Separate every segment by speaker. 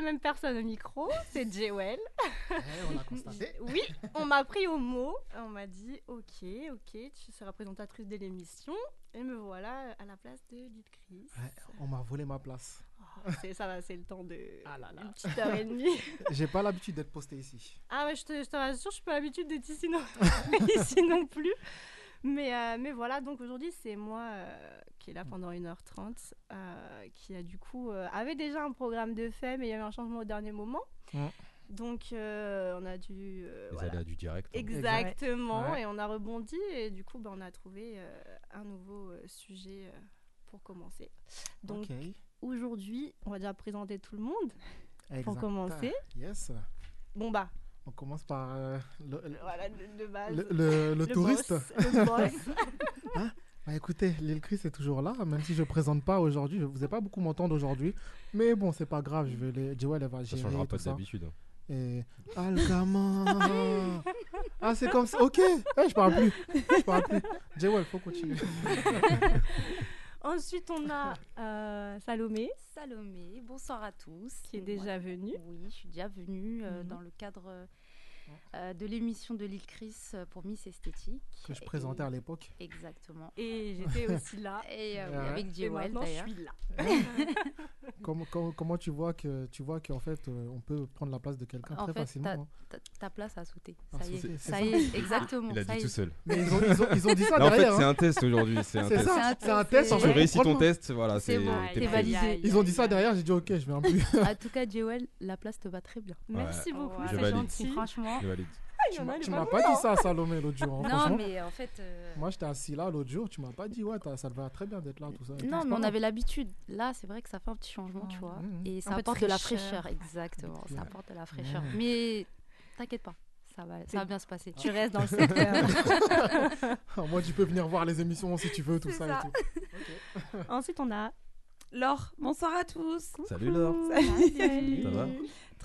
Speaker 1: La même personne au micro, c'est Jewel.
Speaker 2: on l'a constaté.
Speaker 1: Oui, on m'a pris au mot, on m'a dit ok ok tu seras présentatrice de l'émission et me voilà à la place de Lil Chris.
Speaker 2: Ouais, on m'a volé ma place.
Speaker 1: Oh, c'est- ça va, c'est le temps de
Speaker 2: Ah là là.
Speaker 1: une petite heure et demie.
Speaker 2: J'ai pas l'habitude d'être posté ici.
Speaker 1: Ah ouais, je te, je te rassure, je suis pas l'habitude d'être ici non, ici non plus. Mais, euh, mais voilà, donc aujourd'hui, c'est moi euh, qui est là pendant 1h30, euh, qui a du coup euh, avait déjà un programme de fait, mais il y a eu un changement au dernier moment. Donc euh, on a dû. euh,
Speaker 3: Les
Speaker 1: voilà.
Speaker 3: aléas du direct. hein.
Speaker 1: Exactement,
Speaker 2: Ouais.
Speaker 1: et on a rebondi, et du coup, ben, on a trouvé euh, un nouveau euh, sujet euh, pour commencer. Donc aujourd'hui, on va déjà présenter tout le monde.
Speaker 2: Exact.
Speaker 1: commencer.
Speaker 2: Yes.
Speaker 1: Bon bah,
Speaker 2: On commence par euh, le, le-
Speaker 1: voilà, de, de base.
Speaker 2: le- le- le touriste.
Speaker 1: boss, le boss.
Speaker 2: Bah écoutez, Lil Chris est toujours là, même si je présente pas aujourd'hui. Je vous ai pas beaucoup m'entendre aujourd'hui. Mais bon, c'est pas grave. Je vais les... Joel, elle va
Speaker 3: Ça
Speaker 2: gérer
Speaker 3: changera pas
Speaker 2: ça.
Speaker 3: d'habitude. hein.
Speaker 2: Et... Ah, le gamin Ah, c'est comme ça. Ok. Eh, je parle plus. Je parle plus. Joel, faut continuer.
Speaker 1: Ensuite, on a euh, Salomé,
Speaker 4: Salomé, bonsoir à tous.
Speaker 1: qui est déjà venue.
Speaker 4: Oui, je suis déjà venue euh,
Speaker 1: Mhm.
Speaker 4: dans le cadre euh, de l'émission de Lil Chris euh, pour Miss Esthétique.
Speaker 2: Que je
Speaker 4: Et-
Speaker 2: présentais à l'époque.
Speaker 4: Exactement.
Speaker 1: Et j'étais aussi là.
Speaker 4: Et euh,
Speaker 2: Ouais.
Speaker 4: avec
Speaker 1: Et
Speaker 4: Jewel
Speaker 1: maintenant, je
Speaker 4: d'ailleurs.
Speaker 1: suis là.
Speaker 2: Comment, comment, comment tu vois que tu vois qu'en fait euh, on peut prendre la place de quelqu'un très
Speaker 4: fait,
Speaker 2: facilement.
Speaker 4: Ta, ta place a sauté.
Speaker 2: A
Speaker 4: Ça y est, ça
Speaker 2: ça
Speaker 4: y est, exactement.
Speaker 3: Il a
Speaker 4: ça
Speaker 3: dit tout seul.
Speaker 2: Mais ils ont, ils ont, ils ont dit ça
Speaker 3: Non, en fait,
Speaker 2: derrière.
Speaker 3: c'est
Speaker 2: hein.
Speaker 3: un test aujourd'hui. C'est un test.
Speaker 2: un test.
Speaker 3: Tu réussis ton test, voilà,
Speaker 4: C'est validé.
Speaker 2: Ils ont dit ça derrière, j'ai dit ok, je viens plus.
Speaker 4: En tout cas, Jewel, la place te va très bien.
Speaker 1: Merci beaucoup, c'est gentil.
Speaker 4: Franchement.
Speaker 3: Je valide.
Speaker 1: Ah,
Speaker 2: tu m'as
Speaker 1: pas
Speaker 2: pas dit ça à Salomé l'autre jour. hein,
Speaker 4: Non,
Speaker 2: franchement.
Speaker 4: mais en fait. euh,
Speaker 2: Moi j'étais assis là l'autre jour, tu m'as pas dit ouais, ça te va très bien d'être là, tout ça.
Speaker 4: Non, mais on avait l'habitude. Là, c'est vrai que ça fait un petit changement, tu vois.
Speaker 2: Mhm.
Speaker 4: Et ça
Speaker 1: de
Speaker 4: apporte de la
Speaker 1: fraîcheur.
Speaker 4: exactement. Ça apporte de la fraîcheur. Mais t'inquiète pas, ça va, ça va bien se passer.
Speaker 1: Tu restes dans le secteur.
Speaker 2: Ah, Moi tu peux venir voir les émissions si tu veux, tout ça,
Speaker 4: ça.
Speaker 2: et tout.
Speaker 1: Ensuite, on a
Speaker 5: Laure, bonsoir à tous.
Speaker 3: Salut Laure.
Speaker 1: Salut.
Speaker 3: Ça va?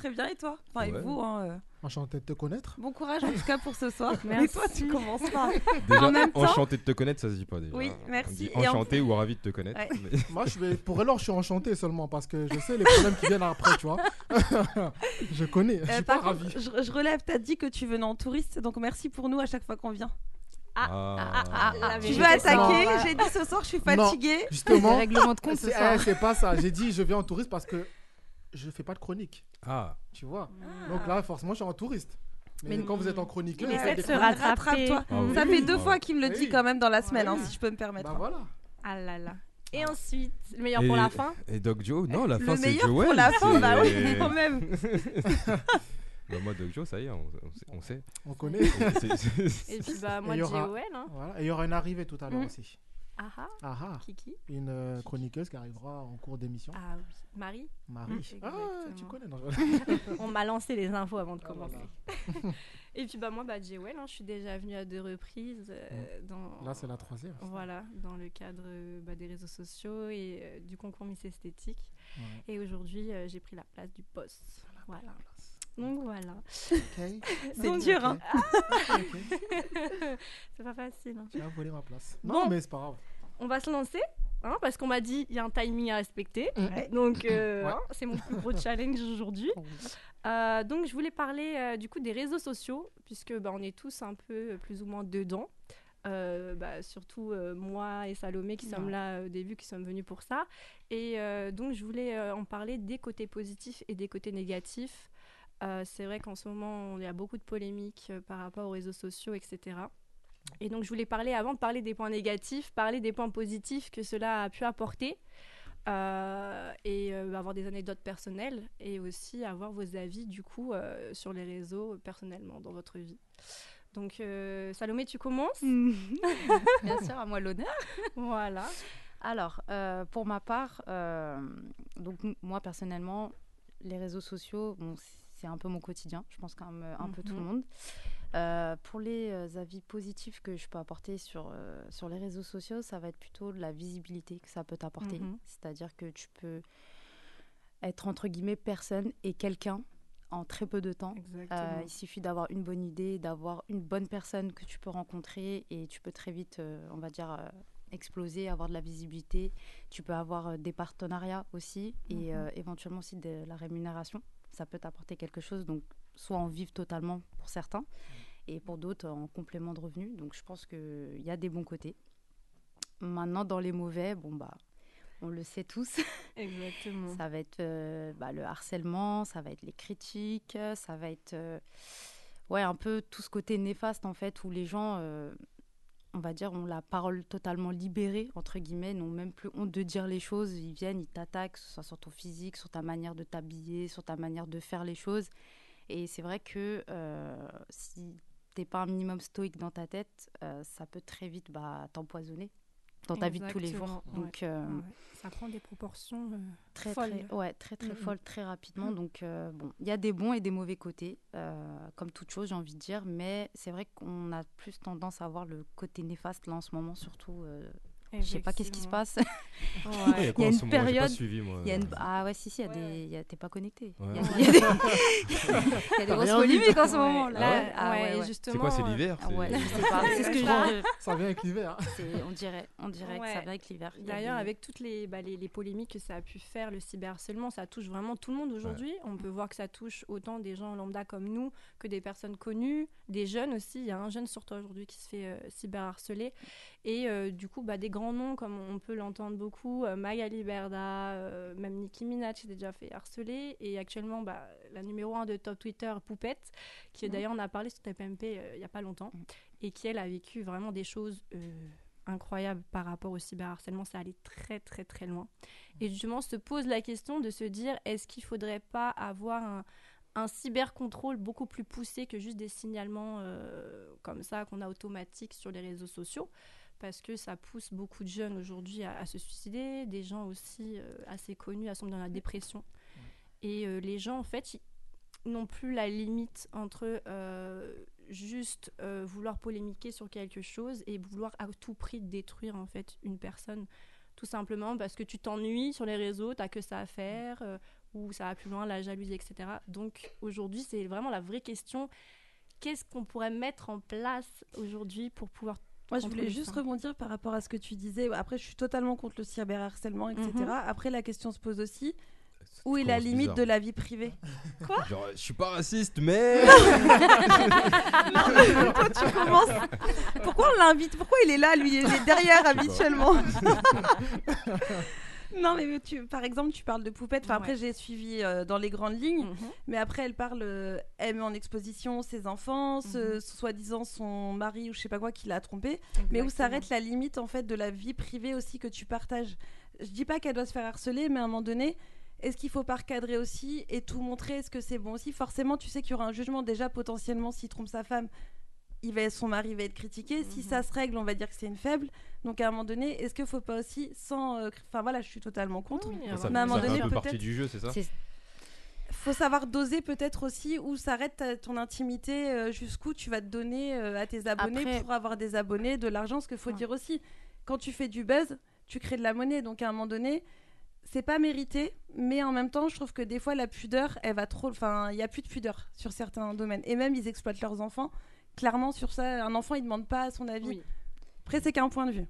Speaker 5: Très bien et toi? Enfin, et
Speaker 3: Ouais.
Speaker 5: vous hein, euh,
Speaker 2: Enchanté de te connaître.
Speaker 5: Bon courage en tout cas pour ce soir.
Speaker 1: Merci.
Speaker 5: Et toi, tu commences pas.
Speaker 3: Déjà,
Speaker 5: En même temps-
Speaker 3: enchanté de te connaître, ça se dit pas déjà.
Speaker 5: Oui,
Speaker 3: On
Speaker 5: merci.
Speaker 3: dit
Speaker 5: Et en
Speaker 3: enchanté ou ravi de te connaître.
Speaker 5: Ouais.
Speaker 3: mais-
Speaker 2: Moi je vais pour alors je suis enchanté seulement parce que je sais les problèmes qui viennent après, tu vois. je connais, je
Speaker 5: Euh,
Speaker 2: suis pas
Speaker 5: par contre,
Speaker 2: ravi.
Speaker 5: je, je relève, t'as dit que tu venais en touriste, donc merci pour nous à chaque fois qu'on vient.
Speaker 3: Ah,
Speaker 1: la
Speaker 5: Tu
Speaker 1: vérité,
Speaker 5: veux attaquer. J'ai dit ce soir, je suis
Speaker 2: Non.
Speaker 5: fatiguée.
Speaker 2: Justement,
Speaker 4: règlement de compte ce
Speaker 2: c'est
Speaker 4: soir.
Speaker 2: eh, c'est pas ça. J'ai dit je viens en touriste parce que je fais pas de chronique,
Speaker 3: Ah,
Speaker 2: tu vois. Donc là forcément je suis en touriste. Mais,
Speaker 5: Mais
Speaker 2: quand vous êtes en chroniqueur,
Speaker 1: Il
Speaker 2: vous
Speaker 1: essaie de se rattraper.
Speaker 3: Ah oui.
Speaker 5: Ça fait deux
Speaker 3: Ah.
Speaker 5: fois qu'il me le dit
Speaker 2: Oui.
Speaker 5: quand même dans la semaine,
Speaker 2: Ah
Speaker 5: hein,
Speaker 2: oui.
Speaker 5: si je peux me permettre.
Speaker 2: Bah voilà.
Speaker 1: Ah là là. Et ensuite, le meilleur
Speaker 3: Et-
Speaker 1: pour la fin.
Speaker 3: et Doc Joe Non, la
Speaker 5: Le
Speaker 3: fin c'est
Speaker 5: meilleur
Speaker 3: Joel.
Speaker 5: pour la fin, bah oui, quand même.
Speaker 3: Bah, moi, Doc Joe, ça y est, on, on sait- on
Speaker 2: connaît.
Speaker 1: Et puis, bah, moi, Joël. Hein.
Speaker 2: Voilà. Et il y aura une arrivée tout à l'heure
Speaker 1: Mm.
Speaker 2: aussi.
Speaker 1: Ah ah.
Speaker 2: Ah ah.
Speaker 1: Kiki.
Speaker 2: Une euh, chroniqueuse qui arrivera en cours d'émission.
Speaker 1: Ah oui. Marie.
Speaker 2: Marie.
Speaker 1: Mm,
Speaker 2: Ah, tu connais. non,
Speaker 1: On m'a lancé les infos avant de
Speaker 2: Ah,
Speaker 1: commencer. Et puis, bah, moi, bah, hein, je suis déjà venue à deux reprises euh, dans.
Speaker 2: Là, c'est la troisième.
Speaker 1: Voilà, dans le cadre euh, bah, des réseaux sociaux et euh, du concours Miss Esthétique.
Speaker 2: Ouais.
Speaker 1: Et aujourd'hui, j'ai pris la place du poste. Voilà. Donc voilà.
Speaker 5: C'est dur, hein.
Speaker 1: C'est pas facile. hein.
Speaker 2: Tu as volé ma place.
Speaker 1: Bon.
Speaker 2: Non, mais c'est pas grave.
Speaker 1: On va se lancer, hein, parce qu'on m'a dit il y a un timing à respecter.
Speaker 2: Ouais.
Speaker 1: Donc euh,
Speaker 2: Ouais.
Speaker 1: c'est mon plus gros challenge aujourd'hui. Euh, donc je voulais parler euh, du coup des réseaux sociaux, puisque bah, on est tous un peu euh, plus ou moins dedans. Euh, bah, surtout euh, moi et Salomé qui sommes là euh, au début, qui sommes venus pour ça. Et euh, donc je voulais euh, en parler des côtés positifs et des côtés négatifs. Euh, c'est vrai qu'en ce moment, il y a beaucoup de polémiques euh, par rapport aux réseaux sociaux, etc. Et donc je voulais parler, avant de parler des points négatifs, parler des points positifs que cela a pu apporter. Euh, et euh, avoir des anecdotes personnelles et aussi avoir vos avis du coup euh, sur les réseaux personnellement dans votre vie. Donc euh, Salomé, tu commences
Speaker 4: Bien sûr, à moi l'honneur.
Speaker 1: Voilà.
Speaker 4: Alors, euh, pour ma part, euh, donc moi personnellement, les réseaux sociaux, bon, c'est un peu mon quotidien. Je pense comme euh, un peu tout le
Speaker 1: Mhm.
Speaker 4: monde. Euh, pour les euh, avis positifs que je peux apporter sur, euh, sur les réseaux sociaux, ça va être plutôt de la visibilité que ça peut t'apporter.
Speaker 1: Mhm.
Speaker 4: C'est-à-dire que tu peux être entre guillemets personne et quelqu'un en très peu de temps. Euh, il suffit d'avoir une bonne idée, d'avoir une bonne personne que tu peux rencontrer et tu peux très vite, euh, on va dire, euh, exploser, avoir de la visibilité. Tu peux avoir des partenariats aussi et
Speaker 1: Mhm.
Speaker 4: éventuellement aussi de la rémunération. Ça peut t'apporter quelque chose, donc soit en vivre totalement pour certains et pour d'autres en complément de revenus. Donc je pense qu'il y a des bons côtés. Maintenant, dans les mauvais, bon bah, on le sait tous.
Speaker 1: Exactement.
Speaker 4: Ça va être euh, bah, le harcèlement, ça va être les critiques, ça va être euh, ouais, un peu tout ce côté néfaste en fait où les gens, euh, on va dire, ont la parole totalement libérée, entre guillemets, n'ont même plus honte de dire les choses. Ils viennent, ils t'attaquent, soit sur ton physique, sur ta manière de t'habiller, sur ta manière de faire les choses. Et c'est vrai que euh, si t'es pas un minimum stoïque dans ta tête, euh, ça peut très vite bah, t'empoisonner dans ta vie de tous les jours.
Speaker 1: Ouais.
Speaker 4: Donc, euh,
Speaker 1: Ouais, Ça prend des proportions euh,
Speaker 4: très
Speaker 1: folles.
Speaker 4: très ouais très très
Speaker 1: Mhm.
Speaker 4: folle très rapidement
Speaker 1: Mhm.
Speaker 4: donc euh, bon il y a des bons et des mauvais côtés comme toute chose j'ai envie de dire mais c'est vrai qu'on a plus tendance à voir le côté néfaste là en ce moment surtout je sais pas qu'est-ce qui se passe
Speaker 3: Il y a
Speaker 1: Ouais.
Speaker 3: quoi
Speaker 4: y a
Speaker 3: en
Speaker 4: une
Speaker 3: moment
Speaker 4: période-
Speaker 3: suivi, moi.
Speaker 4: il y a une... ah ouais si si il y a
Speaker 1: Ouais,
Speaker 4: des
Speaker 1: ouais.
Speaker 4: il y a- t'es pas connecté il
Speaker 3: Ouais.
Speaker 4: y a,
Speaker 1: Ouais.
Speaker 4: il y a des... il y a des grosses polémiques en ce
Speaker 1: Ouais,
Speaker 4: moment
Speaker 1: là,
Speaker 4: là
Speaker 1: ouais,
Speaker 4: ah ouais,
Speaker 1: et
Speaker 4: ouais.
Speaker 1: justement.
Speaker 3: C'est quoi, c'est l'hiver?
Speaker 4: Ah
Speaker 3: c'est-
Speaker 4: ouais, je sais pas c'est ce que
Speaker 1: Ça-
Speaker 4: je
Speaker 2: Ça vient avec l'hiver.
Speaker 4: c'est- on dirait on dirait que ça vient avec l'hiver
Speaker 1: D'ailleurs, avec toutes les, bah, les, les polémiques que ça a pu faire, le cyberharcèlement, ça touche vraiment tout le monde aujourd'hui. On peut voir que ça touche autant des gens lambda comme nous que des personnes connues, des jeunes aussi. Il y a un jeune sur toi aujourd'hui qui se fait euh, cyberharceler. Et euh, du coup, bah, des grands noms, comme on peut l'entendre beaucoup, euh, Magali Berda, euh, même Nicki Minaj s'est déjà fait harceler. Et actuellement, bah, la numéro 1 de top Twitter, Poupette, qui
Speaker 4: Mhm.
Speaker 1: d'ailleurs on a parlé sur TPMP euh, il n'y a pas longtemps,
Speaker 4: Mhm.
Speaker 1: et qui elle a vécu vraiment des choses euh, incroyables par rapport au cyberharcèlement. Ça allait très très très loin. Et justement, se pose la question de se dire est-ce qu'il faudrait pas avoir un, un cybercontrôle beaucoup plus poussé que juste des signalements euh, comme ça qu'on a automatiques sur les réseaux sociaux? Parce que ça pousse beaucoup de jeunes aujourd'hui à, à se suicider, des gens aussi euh, assez connus à tomber dans la dépression. Et euh, les gens, en fait, n'ont plus la limite entre euh, juste vouloir polémiquer sur quelque chose et vouloir à tout prix détruire en fait une personne tout simplement parce que tu t'ennuies sur les réseaux, t'as que ça à faire, ou ça va plus loin, la jalousie, etc. Donc aujourd'hui, c'est vraiment la vraie question. Qu'est-ce qu'on pourrait mettre en place aujourd'hui pour pouvoir
Speaker 5: Moi, je voulais juste rebondir par rapport à ce que tu disais. Après, je suis totalement contre le cyberharcèlement, etc.
Speaker 1: Mhm.
Speaker 5: Après, la question se pose aussi où est la limite
Speaker 3: bizarre.
Speaker 5: de la vie privée?
Speaker 3: Genre, je suis pas raciste, mais.
Speaker 5: Toi, tu commences. Pourquoi on l'invite? Pourquoi il est là, lui? Il est derrière habituellement. non, mais tu, par exemple, tu parles de poupette. Enfin, après, j'ai suivi euh, dans les grandes lignes.
Speaker 1: Mhm.
Speaker 5: Mais après, elle parle, euh, elle met en exposition ses enfants, ce-
Speaker 1: Mhm.
Speaker 5: soi-disant son mari ou je sais pas quoi qui l'a trompé. Mais où s'arrête la limite en fait de la vie privée aussi que tu partages Je dis pas qu'elle doit se faire harceler, mais à un moment donné, est-ce qu'il faut pas recadrer aussi et tout montrer? Est-ce que c'est bon aussi? Forcément, tu sais qu'il y aura un jugement déjà potentiellement s'il trompe sa femme. Il va, son mari va être critiqué. Si
Speaker 1: Mhm.
Speaker 5: ça se règle, on va dire que c'est une faible. Donc à un moment donné, est-ce qu'il faut pas aussi sans, euh, enfin voilà, je suis totalement contre.
Speaker 1: Oui,
Speaker 3: Ça,
Speaker 1: avoir
Speaker 5: Mais à un
Speaker 3: ça
Speaker 5: moment donné,
Speaker 3: un peu
Speaker 5: peut-être-
Speaker 3: partie du jeu, c'est ça
Speaker 4: C'est-
Speaker 5: faut savoir doser peut-être aussi où s'arrête ton intimité, euh, jusqu'où tu vas te donner euh, à tes abonnés
Speaker 4: Après-
Speaker 5: pour avoir des abonnés, de l'argent. Ce qu'il faut
Speaker 4: Ouais.
Speaker 5: dire aussi, quand tu fais du buzz, tu crées de la monnaie. Donc à un moment donné, c'est pas mérité, mais en même temps, je trouve que des fois la pudeur, elle va trop. Enfin, il y a plus de pudeur sur certains domaines. Et même ils exploitent leurs enfants. Clairement, sur ça, un enfant, il demande pas son avis.
Speaker 1: Oui.
Speaker 5: Après, c'est qu'un point de vue.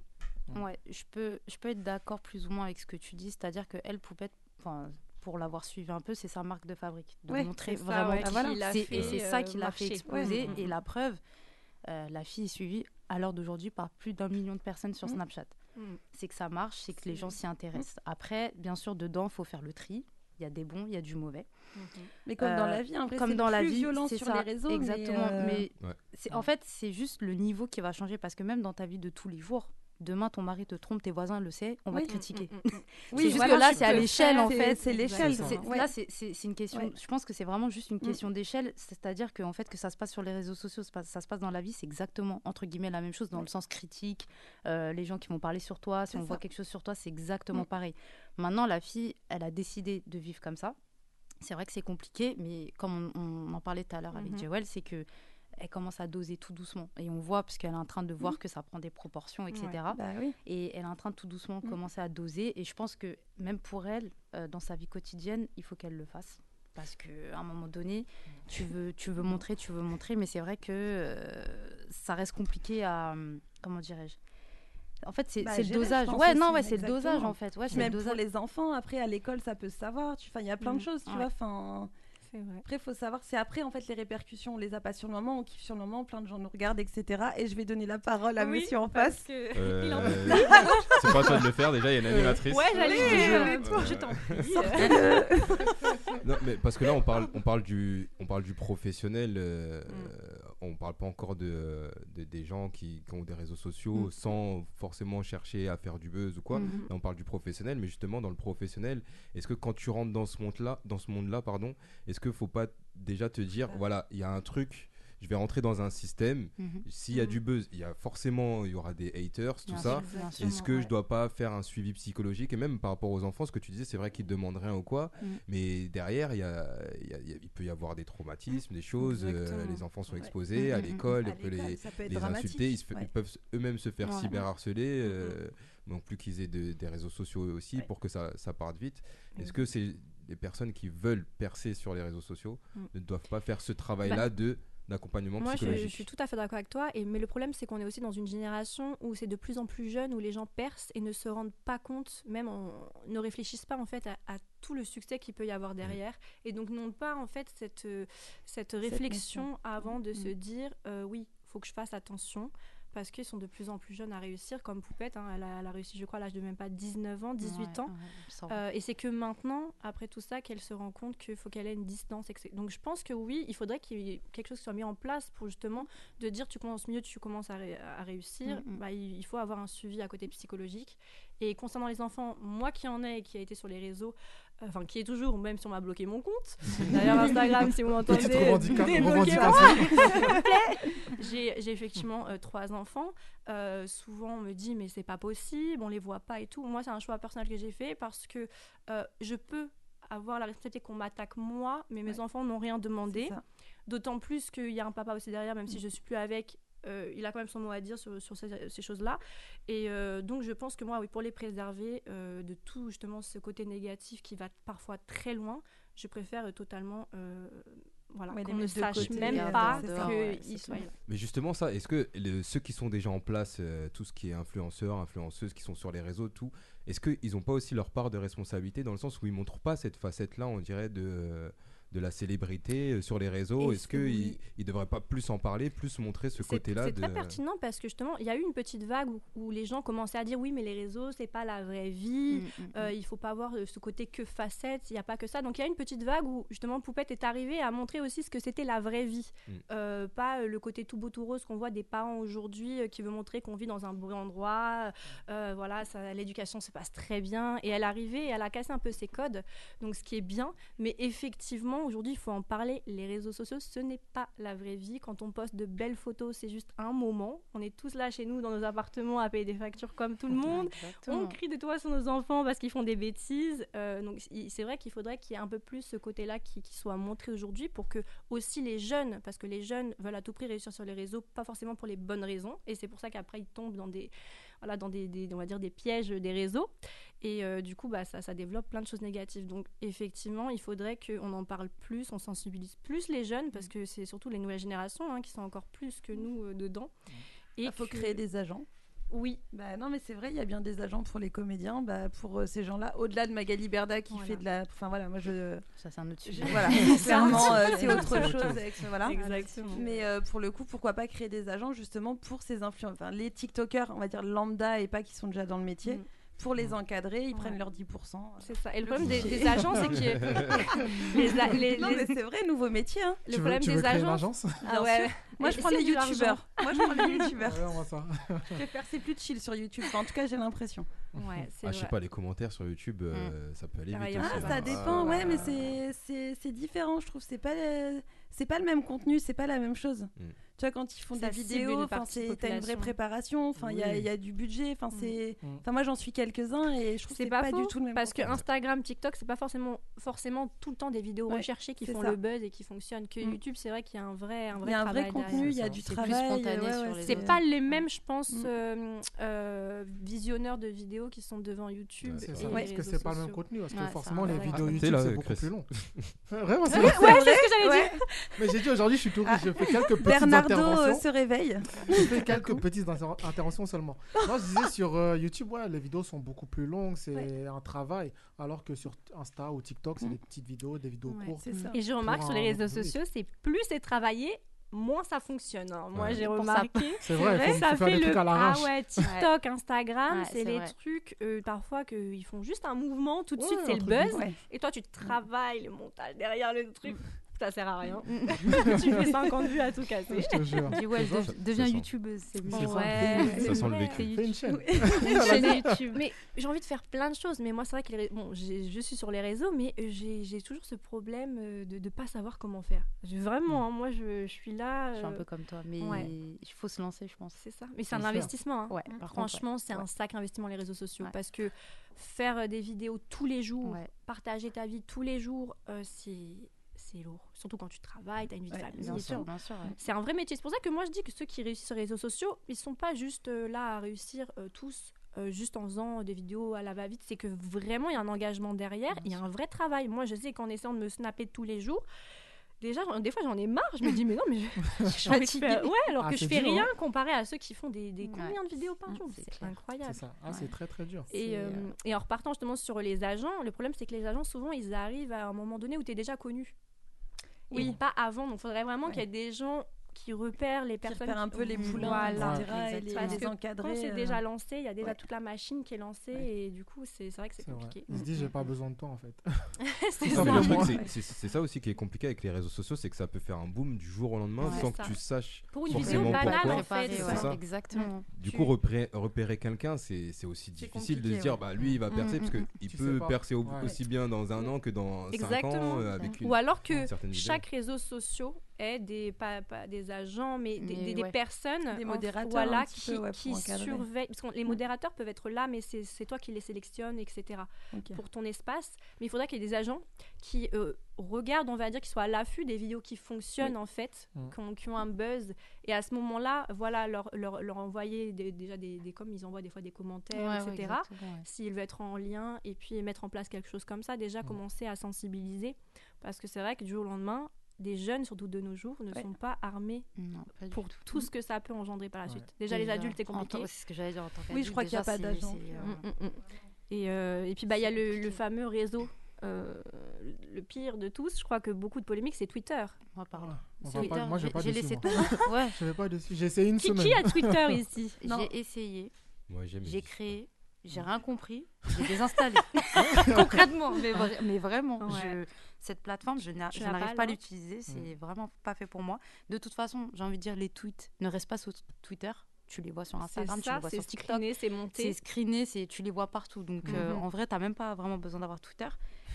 Speaker 4: Ouais, je peux, je peux être d'accord plus ou moins avec ce que tu dis, c'est-à-dire que elle, Poupette, enfin, pour l'avoir suivi un peu, c'est sa marque de fabrique, de
Speaker 5: Ouais,
Speaker 4: montrer
Speaker 1: C'est ça,
Speaker 4: vraiment
Speaker 1: ouais,
Speaker 4: qui-
Speaker 5: voilà.
Speaker 1: fait,
Speaker 4: et c'est ça qui l'a fait exploser.
Speaker 1: Ouais.
Speaker 4: Et la preuve, euh, la fille est suivie à l'heure d'aujourd'hui par plus d'un million de personnes sur
Speaker 5: Mhm.
Speaker 4: Snapchat.
Speaker 1: Mm.
Speaker 4: C'est que ça marche, c'est que les gens s'y intéressent. Après, bien sûr, dedans, il faut faire le tri. Il y a des bons, il y a du mauvais.
Speaker 1: Mhm.
Speaker 5: Mais comme dans la vie, en vrai,
Speaker 4: Comme
Speaker 5: c'est
Speaker 4: dans la
Speaker 5: plus
Speaker 4: vie,
Speaker 5: violent sur
Speaker 4: ça,
Speaker 5: les réseaux.
Speaker 4: Exactement.
Speaker 5: Mais, euh,
Speaker 4: Mais,
Speaker 3: Ouais.
Speaker 4: c'est en fait, c'est juste le niveau qui va changer parce que même dans ta vie de tous les jours, Demain, ton mari te trompe, tes voisins le savent, on va
Speaker 5: Oui.
Speaker 4: te critiquer.
Speaker 1: Mm, mm, mm.
Speaker 4: c'est juste
Speaker 5: voilà,
Speaker 4: que là, c'est à l'échelle, en fait.
Speaker 5: c'est l'échelle.
Speaker 4: Là, c'est- une question.
Speaker 5: Ouais.
Speaker 4: Je pense que c'est vraiment juste une question d'échelle. C'est-à-dire que, en fait, que ça se passe sur les réseaux sociaux, ça se passe- ça se passe dans la vie, c'est exactement, entre guillemets, la même chose dans
Speaker 5: Ouais.
Speaker 4: le sens critique. Euh, les gens qui vont parler sur toi, si on voit quelque chose sur toi, c'est exactement pareil. Maintenant, la fille, elle a décidé de vivre comme ça. C'est vrai que c'est compliqué, mais comme on, on en parlait tout à l'heure avec
Speaker 1: Mhm.
Speaker 4: Jewel, c'est que elle commence à doser tout doucement. Et on voit, puisqu'elle est en train de voir
Speaker 5: Mhm.
Speaker 4: que ça prend des proportions, etc.
Speaker 5: Bah oui.
Speaker 4: Et elle est en train de tout doucement
Speaker 5: Mm.
Speaker 4: commencer à doser. Et je pense que même pour elle, euh, dans sa vie quotidienne, il faut qu'elle le fasse. Parce qu'à un moment donné, tu veux, tu veux montrer, tu veux montrer, mais c'est vrai que euh, ça reste compliqué à. Comment dirais-je? En fait, c'est
Speaker 5: Bah,
Speaker 4: le dosage. Ouais, non, ouais, c'est le dosage en fait. Ouais,
Speaker 5: Puis
Speaker 4: le
Speaker 5: même pour
Speaker 4: dosage.
Speaker 5: les enfants, après à l'école, ça peut se savoir. Tu- il y a plein de choses, tu
Speaker 4: Ouais.
Speaker 5: vois. Enfin,
Speaker 1: C'est vrai.
Speaker 5: après, faut savoir. C'est après, en fait, les répercussions. On les a pas sur le moment, on kiffe sur le moment. Plein de gens nous regardent, etc. Et je vais donner la parole à
Speaker 1: Oui,
Speaker 5: Monsieur en face.
Speaker 1: que-
Speaker 3: Euh,
Speaker 1: Il en
Speaker 3: c'est pas à toi de le faire, déjà, il y a une animatrice.
Speaker 1: Ouais, j'allais euh,
Speaker 3: toi.
Speaker 1: je t'en prie.
Speaker 3: Non, mais parce que là, on parle, on parle, du, on parle du professionnel. euh,
Speaker 1: Mm.
Speaker 3: On parle pas encore de, de- des gens qui, qui ont des réseaux sociaux
Speaker 4: Mm.
Speaker 3: sans forcément chercher à faire du buzz ou quoi.
Speaker 4: Mhm.
Speaker 3: Là, on parle du professionnel, mais justement, dans le professionnel, est-ce que quand tu rentres dans ce monde-là, dans ce monde-là, pardon, est-ce que faut pas déjà te dire, voilà, il y a un truc, je vais rentrer dans un système.
Speaker 4: Mhm.
Speaker 3: S'il y a
Speaker 1: Mhm.
Speaker 3: du buzz, il y a forcément, il y aura des haters, tout ça. Est-ce que je dois pas faire un suivi psychologique et même par rapport aux enfants, ce que tu disais, c'est vrai qu'ils demandent rien ou quoi,
Speaker 4: Mm.
Speaker 3: mais derrière, il, y a, il, y a- il y a- il peut y avoir des traumatismes, des choses. euh, les enfants sont
Speaker 5: Ouais.
Speaker 3: exposés
Speaker 4: Mm,
Speaker 3: à
Speaker 4: mm,
Speaker 3: l'école, on peut les,
Speaker 5: peut
Speaker 3: insulter, ils, se fait-
Speaker 5: Ouais.
Speaker 3: ils peuvent eux-mêmes se faire cyberharceler. euh, donc plus qu'ils aient de- des réseaux sociaux aussi pour que ça, ça parte vite. Est-ce que c'est les personnes qui veulent percer sur les réseaux sociaux ne doivent pas faire ce travail-là de d'accompagnement
Speaker 1: Moi, je,
Speaker 3: psychologique
Speaker 1: je suis tout à fait d'accord avec toi. Et, mais le problème, c'est qu'on est aussi dans une génération où c'est de plus en plus jeune, où les gens percent et ne se rendent pas compte, même en- ne réfléchissent pas en fait à, à tout le succès qu'il peut y avoir derrière. Et donc n'ont pas en fait cette, euh, cette réflexion avant de
Speaker 4: Mm.
Speaker 1: se dire euh, oui, faut que je fasse attention. Parce qu'ils sont de plus en plus jeunes à réussir, comme Poupette. hein, elle, a, elle a réussi, je crois, à l'âge de même pas 19 ans, 18
Speaker 4: Ouais,
Speaker 1: ans.
Speaker 4: ouais.
Speaker 1: Euh, et c'est que maintenant, après tout ça, qu'elle se rend compte qu'il faut qu'elle ait une distance. etc. Donc je pense que oui, il faudrait qu'il y ait quelque chose qui soit mis en place pour justement de dire tu commences mieux, tu commences à, ré- à réussir.
Speaker 4: Mm, mm.
Speaker 1: Bah, il il faut avoir un suivi à côté psychologique. Et concernant les enfants, moi qui en ai et qui a été sur les réseaux, enfin qui est toujours, même si on m'a bloqué mon compte. D'ailleurs Instagram, si vous m'entendez. J'ai effectivement euh, trois enfants. Euh, souvent, on me dit, mais c'est pas possible, on les voit pas et tout. Moi, c'est un choix personnel que j'ai fait parce que euh, je peux avoir la responsabilité qu'on m'attaque moi, mais mes
Speaker 5: Ouais.
Speaker 1: enfants n'ont rien demandé. D'autant plus qu'il y a un papa aussi derrière, même si je suis plus avec. Euh, il a quand même son mot à dire sur, sur ces, ces choses-là. Et euh, donc, je pense que moi, oui, pour les préserver euh, de tout, justement, ce côté négatif qui va parfois très loin, je préfère totalement euh, voilà,
Speaker 5: Ouais,
Speaker 1: qu'on ne sache même pas qu'ils soient là.
Speaker 3: Mais justement, ça, est-ce que le- ceux qui sont déjà en place, euh, tout ce qui est influenceurs, influenceuses, qui sont sur les réseaux, tout, est-ce qu'ils n'ont pas aussi leur part de responsabilité dans le sens où ils montrent pas cette facette-là, on dirait, de, de la célébrité euh, sur les réseaux Est-ce
Speaker 1: c'est-
Speaker 3: qu'ils ne devraient pas plus en parler, plus montrer ce côté-là
Speaker 1: C'est
Speaker 3: de...
Speaker 1: très pertinent parce que justement, il y a eu une petite vague où, où les gens commençaient à dire oui, mais les réseaux, c'est pas la vraie vie.
Speaker 4: Mm, mm,
Speaker 1: Euh,
Speaker 4: mm.
Speaker 1: il faut pas voir euh, ce côté que facette, il n'y a pas que ça. Donc il y a une petite vague où justement Poupette est arrivée à montrer aussi ce que c'était la vraie vie.
Speaker 3: Mm.
Speaker 1: Euh, pas le côté tout beau tout rose qu'on voit des parents aujourd'hui euh, qui veut montrer qu'on vit dans un beau endroit. Euh, voilà, ça- l'éducation se passe très bien. Et elle est arrivée et elle a cassé un peu ses codes. Donc ce qui est bien. Mais effectivement, aujourd'hui, il faut en parler. Les réseaux sociaux, ce n'est pas la vraie vie. Quand on poste de belles photos, c'est juste un moment. On est tous là chez nous dans nos appartements à payer des factures comme tout le monde. On
Speaker 4: Exactement.
Speaker 1: crie de toi sur nos enfants parce qu'ils font des bêtises. Euh, donc c'est vrai qu'il faudrait qu'il y ait un peu plus ce côté-là qui, qui soit montré aujourd'hui pour que aussi les jeunes, parce que les jeunes veulent à tout prix réussir sur les réseaux, pas forcément pour les bonnes raisons, et c'est pour ça qu'après ils tombent dans des, voilà, dans des, des- on va dire des pièges des réseaux, et euh, du coup bah ça, ça développe plein de choses négatives. Donc effectivement, il faudrait qu'on en parle plus, on sensibilise plus les jeunes, parce que c'est surtout les nouvelles générations hein, qui sont encore plus que nous euh, dedans. Et
Speaker 5: Il faut
Speaker 1: que-
Speaker 5: créer des agents.
Speaker 1: Oui,
Speaker 5: Bah non, mais c'est vrai, il y a bien des agents pour les comédiens, bah, pour euh, ces gens-là. Au-delà de Magali Berda qui
Speaker 1: Voilà.
Speaker 5: fait de la. Enfin voilà, moi je.
Speaker 4: Ça, c'est un autre
Speaker 5: je-
Speaker 4: sujet.
Speaker 5: voilà, clairement, euh, c'est autre chose. avec ce- voilà.
Speaker 1: exactement.
Speaker 5: Mais euh, pour le coup, pourquoi pas créer des agents justement pour ces influenceurs, enfin les TikTokers, on va dire lambda et pas qui sont déjà dans le métier.
Speaker 1: Mm.
Speaker 5: Pour les encadrer, ils
Speaker 1: Ouais.
Speaker 5: prennent leurs 10%.
Speaker 1: C'est ça. Et le
Speaker 5: Le
Speaker 1: problème des, des agents, c'est que les, a- les-
Speaker 5: Non, mais c'est vrai, nouveau métier. hein.
Speaker 1: le
Speaker 2: tu veux,
Speaker 1: problème
Speaker 2: tu veux
Speaker 1: des
Speaker 2: une
Speaker 1: agences.
Speaker 2: agence?
Speaker 1: Ah ouais.
Speaker 5: Moi, je prends les youtubeurs. Moi, je prends les youtubeurs.
Speaker 2: Ouais, on voit ça.
Speaker 5: Je préfère, c'est plus chill sur YouTube. Enfin, en tout cas, j'ai l'impression.
Speaker 1: Ouais, c'est
Speaker 3: Ah, je sais pas, les commentaires sur YouTube, euh, ça peut aller vite
Speaker 1: Pareil,
Speaker 3: aussi.
Speaker 1: ah,
Speaker 5: Ah,
Speaker 3: hein.
Speaker 5: ça dépend,
Speaker 3: Ah,
Speaker 5: ouais, mais c'est- différent, je trouve. C'est pas, le- c'est pas le même contenu, c'est pas la même chose.
Speaker 3: Mm.
Speaker 5: Tu vois, quand ils font
Speaker 1: Ça
Speaker 5: des vidéos, enfin, c'est- t'as une vraie préparation, enfin, il y, a,
Speaker 2: Oui.
Speaker 5: il y a du budget, enfin,
Speaker 1: Mm.
Speaker 5: c'est...
Speaker 2: Mm.
Speaker 5: Enfin, moi, j'en suis quelques-uns et je trouve que
Speaker 1: C'est pas,
Speaker 5: pas,
Speaker 1: faux,
Speaker 5: du tout le même
Speaker 1: parce que. Instagram, TikTok, c'est pas forcément forcément tout le temps des vidéos
Speaker 5: Ouais,
Speaker 1: recherchées qui font
Speaker 5: ça.
Speaker 1: le buzz et qui fonctionnent. Que
Speaker 5: Mm.
Speaker 1: YouTube, c'est vrai qu'il y a un vrai, un
Speaker 5: Il
Speaker 1: vrai
Speaker 5: y a un vrai contenu, il y a du travail.
Speaker 1: C'est pas les mêmes, je pense, euh, euh, visionneurs de vidéos qui sont devant YouTube.
Speaker 2: Parce que c'est pas le même contenu. Parce que forcément, les vidéos
Speaker 3: Ah,
Speaker 2: YouTube, c'est beaucoup plus long. Vraiment, c'est
Speaker 1: ce que j'allais
Speaker 5: ouais.
Speaker 2: Mais j'ai dit aujourd'hui, je suis touriste. Je fais quelques petites
Speaker 5: Bernardo euh, se réveille.
Speaker 2: Je fais quelques petites inter- interventions seulement. Non, je disais sur euh, YouTube, ouais, les vidéos sont beaucoup plus longues, c'est un travail. Alors que sur Insta ou TikTok, c'est
Speaker 5: Mm.
Speaker 2: des petites vidéos, des vidéos
Speaker 1: Ouais,
Speaker 2: courtes.
Speaker 1: Et je remarque sur les réseaux
Speaker 2: public.
Speaker 1: sociaux, c'est plus c'est travaillé, moins ça fonctionne. hein. Moi,
Speaker 3: Ouais.
Speaker 1: j'ai remarqué.
Speaker 2: C'est vrai, faut,
Speaker 1: ça fait
Speaker 2: des
Speaker 1: le
Speaker 2: trucs à
Speaker 1: ah ouais TikTok, Instagram,
Speaker 4: Ouais,
Speaker 1: c'est les
Speaker 4: vrai.
Speaker 1: trucs euh, parfois qu'ils font juste un mouvement, tout de
Speaker 2: Ouais,
Speaker 1: suite c'est le buzz, et toi tu travailles le montage derrière le truc, ça sert à rien.
Speaker 4: Mm.
Speaker 1: tu fais 50 vues à tout casser.
Speaker 2: Je te jure.
Speaker 4: Dis ouais, deviens youtubeuse, c'est
Speaker 2: ça.
Speaker 1: Ouais,
Speaker 3: Ça sent le vécu.
Speaker 2: Fais une chaîne.
Speaker 4: Une chaîne YouTube.
Speaker 1: Mais j'ai envie de faire plein de choses, mais moi c'est vrai que les bon, je suis sur les réseaux, mais euh, j'ai toujours ce problème euh, de ne pas savoir comment faire. Vraiment, hein, moi je, je suis là.
Speaker 4: Je suis un
Speaker 1: euh,
Speaker 4: peu comme toi, mais
Speaker 1: ouais.
Speaker 4: il faut se lancer, je pense.
Speaker 1: C'est ça. Mais c'est un investissement. hein.
Speaker 4: Ouais, par contre, ouais.
Speaker 1: Franchement, c'est un sacré investissement les réseaux sociaux
Speaker 4: Ouais.
Speaker 1: parce que faire des vidéos tous les jours,
Speaker 4: Ouais.
Speaker 1: partager ta vie tous les jours, euh, c'est c'est lourd. Surtout quand tu travailles, tu as une vie de famille.
Speaker 4: Bien sûr, bien sûr. ouais.
Speaker 1: C'est un vrai métier. C'est pour ça que moi je dis que ceux qui réussissent sur les réseaux sociaux, ils sont pas juste euh, là à réussir euh, tous. euh, juste en faisant des vidéos à la va-vite, c'est que vraiment il y a un engagement derrière, il y a un vrai travail. Moi je sais qu'en essayant de me snapper tous les jours, déjà des fois j'en ai marre, je me dis mais non mais je, de faire- ouais alors
Speaker 2: Ah,
Speaker 1: que je fais
Speaker 2: dur,
Speaker 1: rien
Speaker 2: hein.
Speaker 1: comparé à ceux qui font des, des
Speaker 4: Ouais.
Speaker 1: combien de vidéos par
Speaker 4: Mm,
Speaker 1: jour,
Speaker 4: c'est
Speaker 1: incroyable.
Speaker 2: C'est ça. Ah, c'est
Speaker 4: Ouais.
Speaker 2: très très dur.
Speaker 1: Et, euh,
Speaker 4: euh,
Speaker 1: et en repartant justement sur les agents, le problème c'est que les agents souvent ils arrivent à un moment donné où tu es déjà connu.
Speaker 5: Oui.
Speaker 1: Et pas avant. Donc il faudrait vraiment
Speaker 5: Ouais.
Speaker 1: qu'il y ait des gens qui repèrent les
Speaker 5: Qui
Speaker 1: personnes.
Speaker 5: repèrent un peu les poulains,
Speaker 1: Voilà.
Speaker 5: etc. et les,
Speaker 1: Parce
Speaker 5: les encadrer.
Speaker 1: Quand c'est
Speaker 5: euh,
Speaker 1: déjà lancé, il y a déjà
Speaker 5: ouais.
Speaker 1: toute la machine qui est lancée
Speaker 5: Ouais.
Speaker 1: et du coup c'est c'est vrai que c'est compliqué.
Speaker 2: Ils se disent, j'ai pas besoin de toi en fait.
Speaker 1: C'est ça.
Speaker 3: aussi qui est compliqué avec les réseaux sociaux, c'est que ça peut faire un boom du jour au lendemain
Speaker 4: Ouais.
Speaker 3: sans que tu saches.
Speaker 1: Pour une vidéo banale en fait.
Speaker 4: Exactement.
Speaker 3: Du coup, repérer, repérer quelqu'un, c'est c'est aussi difficile de se dire, bah lui, il va
Speaker 4: Mm,
Speaker 3: percer,
Speaker 4: mm,
Speaker 3: parce
Speaker 4: mm.
Speaker 3: qu'il peut percer aussi bien dans un an que dans 5
Speaker 1: Exactement.
Speaker 3: ans euh, avec une.
Speaker 1: Ou alors que chaque réseau social des pas, pas des agents mais des,
Speaker 4: Mais
Speaker 1: des- des
Speaker 4: ouais.
Speaker 1: personnes
Speaker 5: Des modérateurs
Speaker 1: voilà qui,
Speaker 5: peu, ouais,
Speaker 1: qui surveillent parce que les modérateurs peuvent être là mais c'est c'est toi qui les sélectionnes etc pour ton espace mais il faudra qu'il y ait des agents qui euh, regardent on va dire qui soient à l'affût des vidéos qui fonctionnent en fait
Speaker 2: Mm.
Speaker 1: qui, ont, qui ont un buzz et à ce moment là voilà leur, leur, leur envoyer des- déjà des, des comme ils envoient des fois des commentaires
Speaker 4: Ouais,
Speaker 1: etc
Speaker 4: exactement, ouais.
Speaker 1: s'il veut être en lien et puis mettre en place quelque chose comme ça, déjà
Speaker 2: Mm.
Speaker 1: commencer à sensibiliser. Parce que c'est vrai que du jour au lendemain, des jeunes, surtout de nos jours, ne
Speaker 5: Ouais.
Speaker 1: sont pas armés
Speaker 4: Non, pas du
Speaker 1: pour
Speaker 4: tout.
Speaker 1: tout ce que ça peut engendrer par la
Speaker 2: Ouais.
Speaker 1: suite. Déjà, les adultes, c'est compliqué.
Speaker 4: C'est ce que j'allais dire en tant qu'adulte.
Speaker 5: Oui, je crois qu'il y a pas d'agent.
Speaker 4: c'est, euh,
Speaker 1: Mm, mm, mm. Et, euh, et puis, bah, il y a le, fameux réseau. euh, le pire de tous, je crois que beaucoup de polémiques, c'est Twitter.
Speaker 4: Moi, pardon. Twitter,
Speaker 2: moi, j'ai pas
Speaker 4: laissé. Ouais,
Speaker 2: Je vais pas dessus. J'ai essayé une
Speaker 1: Qui,
Speaker 2: semaine.
Speaker 1: qui a Twitter ici?
Speaker 4: J'ai essayé, j'ai créé, j'ai rien compris, j'ai désinstallé. Concrètement, mais, vra- mais vraiment,
Speaker 1: Ouais.
Speaker 4: je- cette plateforme, je
Speaker 1: Tu
Speaker 4: n'arrive
Speaker 1: pas,
Speaker 4: à l'utiliser, c'est vraiment pas fait pour moi. De toute façon, j'ai envie de dire, les tweets ne restent pas sur Twitter, tu les vois sur
Speaker 1: C'est
Speaker 4: Instagram, tu les vois
Speaker 1: c'est
Speaker 4: sur TikTok.
Speaker 1: screené, c'est
Speaker 4: C'est
Speaker 1: monté.
Speaker 4: screené, c'est tu les vois partout. Donc euh,
Speaker 1: Mhm.
Speaker 4: en vrai, t'as même pas vraiment besoin d'avoir Twitter.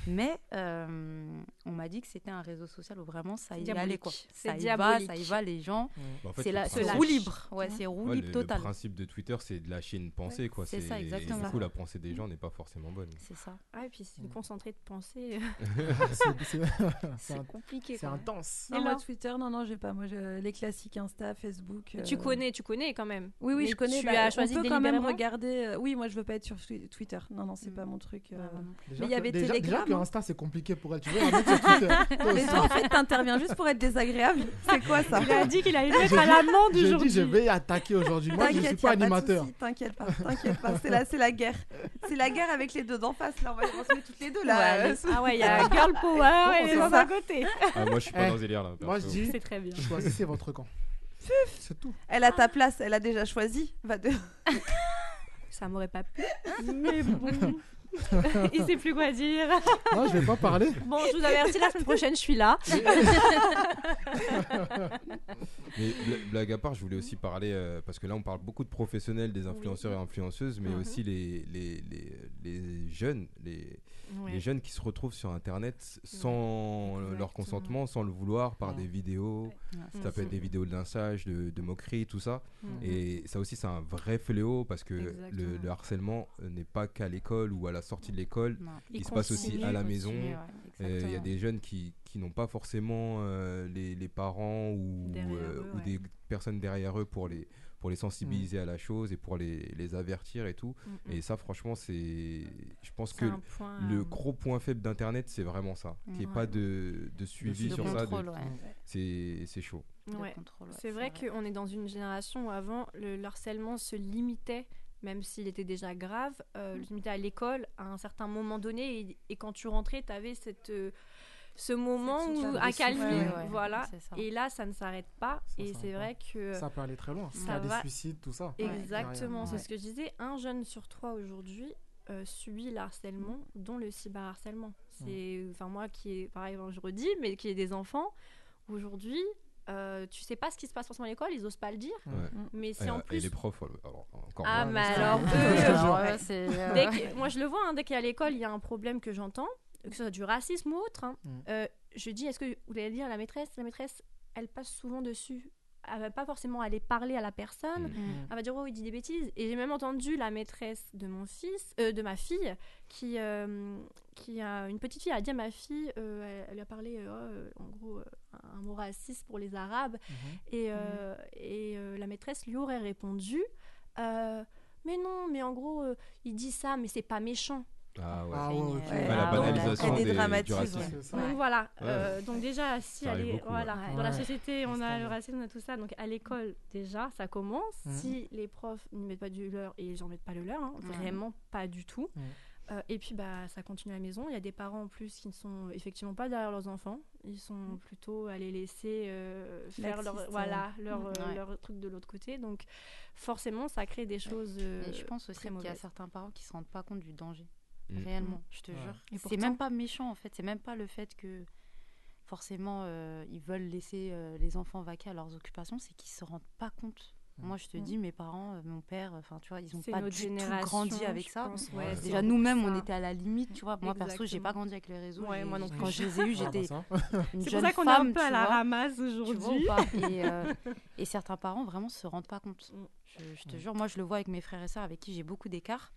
Speaker 4: Mais euh, on m'a dit que c'était un réseau social où vraiment ça y allait quoi. Ça y va, ça y va, les gens.
Speaker 3: Bah, en fait,
Speaker 4: C'est la-
Speaker 3: principe-
Speaker 4: roue libre. Ouais, c'est roue
Speaker 3: Ouais,
Speaker 4: libre
Speaker 3: le,
Speaker 4: total.
Speaker 3: le principe de Twitter, c'est de lâcher une pensée, quoi.
Speaker 4: c'est ça,
Speaker 3: et
Speaker 4: exactement.
Speaker 3: du coup, la pensée des gens n'est pas forcément bonne.
Speaker 4: C'est ça.
Speaker 1: Ah, et puis c'est
Speaker 2: Mm.
Speaker 1: concentré de pensée.
Speaker 2: C'est- c'est- C'est
Speaker 1: C'est
Speaker 2: un-
Speaker 1: compliqué.
Speaker 2: c'est
Speaker 1: quoi.
Speaker 2: intense.
Speaker 5: Non,
Speaker 1: Et
Speaker 5: moi, Twitter, non, non, j'ai pas. Moi, les classiques Insta, Facebook.
Speaker 1: Tu
Speaker 5: euh,
Speaker 1: connais, tu connais quand même.
Speaker 5: Oui, oui, je connais.
Speaker 1: Tu
Speaker 5: bah,
Speaker 1: as choisi
Speaker 5: on peut quand même regarder. euh, Oui, moi, je veux pas être sur Twi- Twitter. Non, non, c'est
Speaker 4: Mm.
Speaker 5: pas mon truc. euh.
Speaker 2: Déjà
Speaker 5: Mais il y avait Telegram.
Speaker 2: Insta, c'est compliqué pour elle. Tu
Speaker 5: Mais toi, en fait, t'interviens juste pour être désagréable. C'est quoi ça
Speaker 1: Il a dit qu'il allait mettre à l'amende
Speaker 2: J'ai dit,
Speaker 1: aujourd'hui.
Speaker 2: je vais attaquer aujourd'hui. Moi, je ne suis
Speaker 5: T'inquiète,
Speaker 2: pas animateur.
Speaker 5: T'inquiète pas, t'inquiète pas. C'est la, c'est la guerre. C'est la guerre avec les deux d'en face. Là, on va se met toutes les deux là.
Speaker 1: Ouais,
Speaker 5: Euh,
Speaker 1: Ah ouais, il y a Girl Power et les
Speaker 5: ça.
Speaker 1: à côté.
Speaker 3: Ah, moi, je suis pas
Speaker 2: Eh,
Speaker 3: dans délire là.
Speaker 2: Moi, je dis,
Speaker 1: C'est très bien.
Speaker 2: choisissez votre camp. C'est tout.
Speaker 5: Elle a ta place, elle a déjà choisi. Va de...
Speaker 1: ça m'aurait pas plu. Mais bon, il sait plus quoi dire.
Speaker 2: Non, je vais pas parler.
Speaker 1: Bon, je vous avertis, la semaine prochaine, je suis là.
Speaker 3: Mais bla- blague à part, je voulais aussi parler, euh, parce que là on parle beaucoup de professionnels, des influenceurs et influenceuses, mais
Speaker 1: Mhm.
Speaker 3: aussi les, les, les, les jeunes, les,
Speaker 1: Ouais.
Speaker 3: les jeunes qui se retrouvent sur Internet sans leur
Speaker 1: exactement.
Speaker 3: consentement, sans le vouloir, par
Speaker 2: Ouais.
Speaker 3: des vidéos. Ça peut être des vidéos de lynchage, de, de moquerie, tout ça. Et ça aussi, c'est un vrai fléau parce que le, harcèlement euh, n'est pas qu'à l'école ou à la sortie de l'école. Il se passe aussi à la maison.
Speaker 4: ouais,
Speaker 3: Euh, Il y a des jeunes qui, qui n'ont pas forcément euh, les, les parents ou,
Speaker 1: Derrière
Speaker 3: euh,
Speaker 1: eux,
Speaker 3: ou
Speaker 1: ouais.
Speaker 3: des personnes derrière eux pour les, pour les sensibiliser à la chose et pour les, les avertir et tout.
Speaker 1: Mhm.
Speaker 3: Et ça, franchement, c'est. Je pense que
Speaker 1: point,
Speaker 3: le
Speaker 1: euh,
Speaker 3: gros point faible d'Internet, c'est vraiment ça. Qu'il n'y ait
Speaker 4: Ouais.
Speaker 3: pas de, de suivi
Speaker 2: De
Speaker 3: sur ça. de-
Speaker 4: contrôle, ouais.
Speaker 3: C'est c'est chaud.
Speaker 1: Ouais.
Speaker 4: contrôle, ouais,
Speaker 1: C'est vrai qu'on est dans une génération où avant, le, le harcèlement se limitait, même s'il était déjà grave, euh,
Speaker 4: Mm.
Speaker 1: se limitait à l'école à un certain moment donné. Et, et quand tu rentrais, tu avais cette, euh, ce moment où
Speaker 5: soupape
Speaker 1: un
Speaker 5: de
Speaker 1: calme,
Speaker 5: souffle,
Speaker 4: Ouais, ouais,
Speaker 1: voilà. Et là, ça ne s'arrête pas.
Speaker 2: Ça
Speaker 1: et c'est vrai que...
Speaker 2: Ça peut aller très loin. Il y
Speaker 1: Ça
Speaker 2: a des
Speaker 1: va-
Speaker 2: suicides, tout ça.
Speaker 1: Exactement, c'est
Speaker 4: Ouais.
Speaker 1: ce que je disais. Un jeune sur trois aujourd'hui euh, subit le harcèlement, dont le cyberharcèlement. C'est, enfin moi qui est, pareil, je redis, mais qui est des enfants, aujourd'hui, euh, tu sais pas ce qui se passe forcément à l'école, ils osent pas le dire,
Speaker 2: Ouais.
Speaker 3: Ouais.
Speaker 1: mais si
Speaker 3: Et,
Speaker 1: en
Speaker 3: euh, et
Speaker 1: plus...
Speaker 3: les profs, alors, encore
Speaker 1: Ah,
Speaker 3: moins.
Speaker 1: mais alors, eux.
Speaker 4: Ouais, euh,
Speaker 1: Dès que- moi, je le vois, hein, dès qu'à l'école, il y a un problème que j'entends, que ce soit du racisme ou autre, hein,
Speaker 2: Mm.
Speaker 1: euh, je dis, est-ce que vous allez dire à la maîtresse La maîtresse, elle passe souvent dessus. Elle va pas forcément aller parler à la personne.
Speaker 3: Mm.
Speaker 4: Mm.
Speaker 1: Elle va dire, oh, il dit des bêtises. Et j'ai même entendu la maîtresse de mon fils, euh, de ma fille, qui, euh, qui a une petite fille, elle a dit à ma fille, euh, elle, elle lui a parlé, euh, oh, en gros, euh, un mot raciste pour les Arabes.
Speaker 2: Mhm.
Speaker 1: Et, euh, et euh, la maîtresse lui aurait répondu, euh, mais non, mais en gros, euh, il dit ça, mais c'est pas méchant.
Speaker 3: Ah ouais.
Speaker 2: Ah ouais,
Speaker 3: la
Speaker 5: ah,
Speaker 3: banalisation des- du racisme.
Speaker 1: Donc voilà,
Speaker 3: Ouais.
Speaker 1: euh, donc déjà, si
Speaker 3: Ça beaucoup,
Speaker 1: voilà, dans la
Speaker 2: Ouais.
Speaker 1: société, on a le racisme, on a tout ça, donc à l'école, déjà, ça commence.
Speaker 2: Mhm.
Speaker 1: Si les profs ne mettent pas du leur, et ils n'en mettent pas le leur, hein, vraiment pas du tout. Euh, et puis bah ça continue à la maison. Il y a des parents en plus qui ne sont effectivement pas derrière leurs enfants. Ils sont plutôt à les laisser euh, faire leur voilà leur,
Speaker 4: Ouais.
Speaker 1: leur truc de l'autre côté. Donc forcément ça crée des choses. euh,
Speaker 4: Et je pense aussi qu'il y a certains parents qui se rendent pas compte du danger.
Speaker 3: Mm.
Speaker 4: Réellement, je te
Speaker 2: Ouais.
Speaker 4: jure. C'est
Speaker 1: pourtant-
Speaker 4: même pas méchant en fait. C'est même pas le fait que forcément euh, ils veulent laisser euh, les enfants vaquer à leurs occupations, c'est qu'ils se rendent pas compte.
Speaker 2: Mm.
Speaker 4: Moi, je te
Speaker 1: Mm.
Speaker 4: dis, mes parents, euh, mon père, enfin, tu vois, ils ont pas du tout grandi avec ça.
Speaker 1: pense,
Speaker 2: Ouais,
Speaker 1: ouais,
Speaker 2: c'est
Speaker 4: Déjà, nous-mêmes, on était à la limite, tu vois. Moi, perso, j'ai pas
Speaker 1: Exactement.
Speaker 4: grandi avec les réseaux.
Speaker 1: Ouais, moi non
Speaker 4: Quand
Speaker 1: plus.
Speaker 4: je les ai eus,
Speaker 2: Ah,
Speaker 4: j'étais
Speaker 2: bah
Speaker 1: C'est pour ça qu'on est un peu à la ramasse aujourd'hui.
Speaker 4: et, et certains parents vraiment se rendent pas compte. Je, je te jure, moi je le vois avec mes frères et sœurs avec qui j'ai beaucoup d'écart.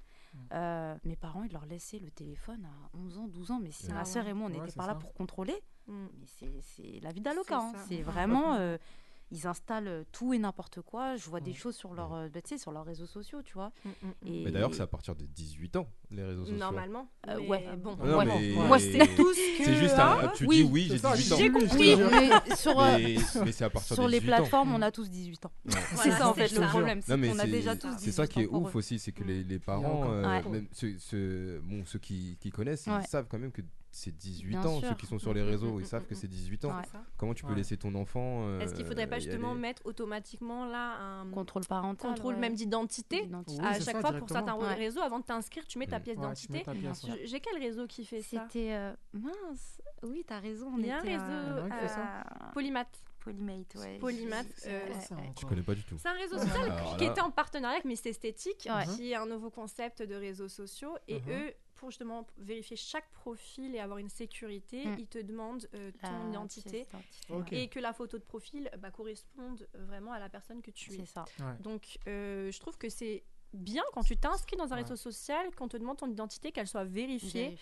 Speaker 4: Euh, mes parents, ils leur laissaient le téléphone à 11 ans, 12 ans. Mais si
Speaker 3: Ah
Speaker 4: ma sœur et moi, on
Speaker 2: Ouais,
Speaker 4: n'était pas là pour contrôler,
Speaker 1: Mm.
Speaker 4: mais c'est- la vie d'Aloca. hein. C'est vraiment. euh, ils installent euh, tout et n'importe quoi. Je vois des
Speaker 2: Mm.
Speaker 4: choses sur, leur, euh, bah, tu sais, sur leurs réseaux sociaux, tu vois.
Speaker 1: Mm, mm.
Speaker 4: Et
Speaker 3: Mais d'ailleurs, c'est à partir de 18 ans, les réseaux sociaux.
Speaker 1: Normalement.
Speaker 4: Euh, ouais.
Speaker 1: bon.
Speaker 3: Non,
Speaker 4: Ouais.
Speaker 3: mais-
Speaker 4: Moi, c'est tout ce que.
Speaker 3: C'est juste
Speaker 4: hein,
Speaker 3: un. Tu
Speaker 4: oui,
Speaker 3: dis oui, j'ai
Speaker 2: ça,
Speaker 3: 18 ans.
Speaker 2: j'ai
Speaker 1: compris.
Speaker 4: Mais sur, euh,
Speaker 3: Mais, mais c'est à partir
Speaker 4: sur
Speaker 3: de
Speaker 4: les
Speaker 3: 18 ans.
Speaker 4: plateformes, on a tous 18 ans. C'est ça en fait le problème. C'est
Speaker 3: mais
Speaker 4: qu'on a
Speaker 3: c'est-
Speaker 4: déjà tous 18
Speaker 3: C'est ça qui est ouf aussi, c'est que les, les parents, euh, même ceux, qui, connaissent, ils savent quand même que c'est 18
Speaker 4: Bien
Speaker 3: ans.
Speaker 4: sûr.
Speaker 3: Ceux qui sont sur les
Speaker 1: Mm, mm,
Speaker 3: réseaux,
Speaker 1: mm,
Speaker 3: ils savent que c'est 18 ans.
Speaker 4: Ouais.
Speaker 3: Comment tu peux
Speaker 2: Ouais.
Speaker 3: laisser ton enfant euh,
Speaker 1: Est-ce qu'il faudrait pas justement
Speaker 3: aller
Speaker 1: mettre automatiquement là un
Speaker 4: Contrôle parental.
Speaker 1: contrôle
Speaker 4: ouais.
Speaker 1: même d'identité.
Speaker 2: Oui,
Speaker 1: à chaque
Speaker 2: ça,
Speaker 1: fois pour certains
Speaker 4: Ouais.
Speaker 1: réseaux avant de t'inscrire tu mets ta pièce d'identité j'ai quel réseau qui fait ça
Speaker 4: C'était euh, mince. Oui, t'as raison. on
Speaker 1: Il y a un réseau,
Speaker 2: Il y en a un qui fait ça
Speaker 4: à-
Speaker 1: Polymath
Speaker 4: Polymate, ouais.
Speaker 1: Polymath, euh,
Speaker 4: ouais,
Speaker 2: Ah, ça,
Speaker 4: ouais.
Speaker 3: Je connais pas du tout.
Speaker 1: c'est un réseau social qui était en partenariat avec Miss Esthétique
Speaker 4: Ouais.
Speaker 1: qui est un nouveau concept de réseaux sociaux et
Speaker 2: Mhm.
Speaker 1: eux pour justement vérifier chaque profil et avoir une sécurité
Speaker 4: Mm.
Speaker 1: ils te demandent euh, ton identité
Speaker 2: Ok.
Speaker 4: ouais.
Speaker 1: et que la photo de profil bah, corresponde euh, vraiment à la personne que tu es
Speaker 4: C'est ça.
Speaker 2: Ouais.
Speaker 1: Donc, euh, je trouve que c'est bien quand tu t'inscris dans un
Speaker 2: Ouais.
Speaker 1: réseau social, qu'on te demande ton identité, qu'elle soit vérifiée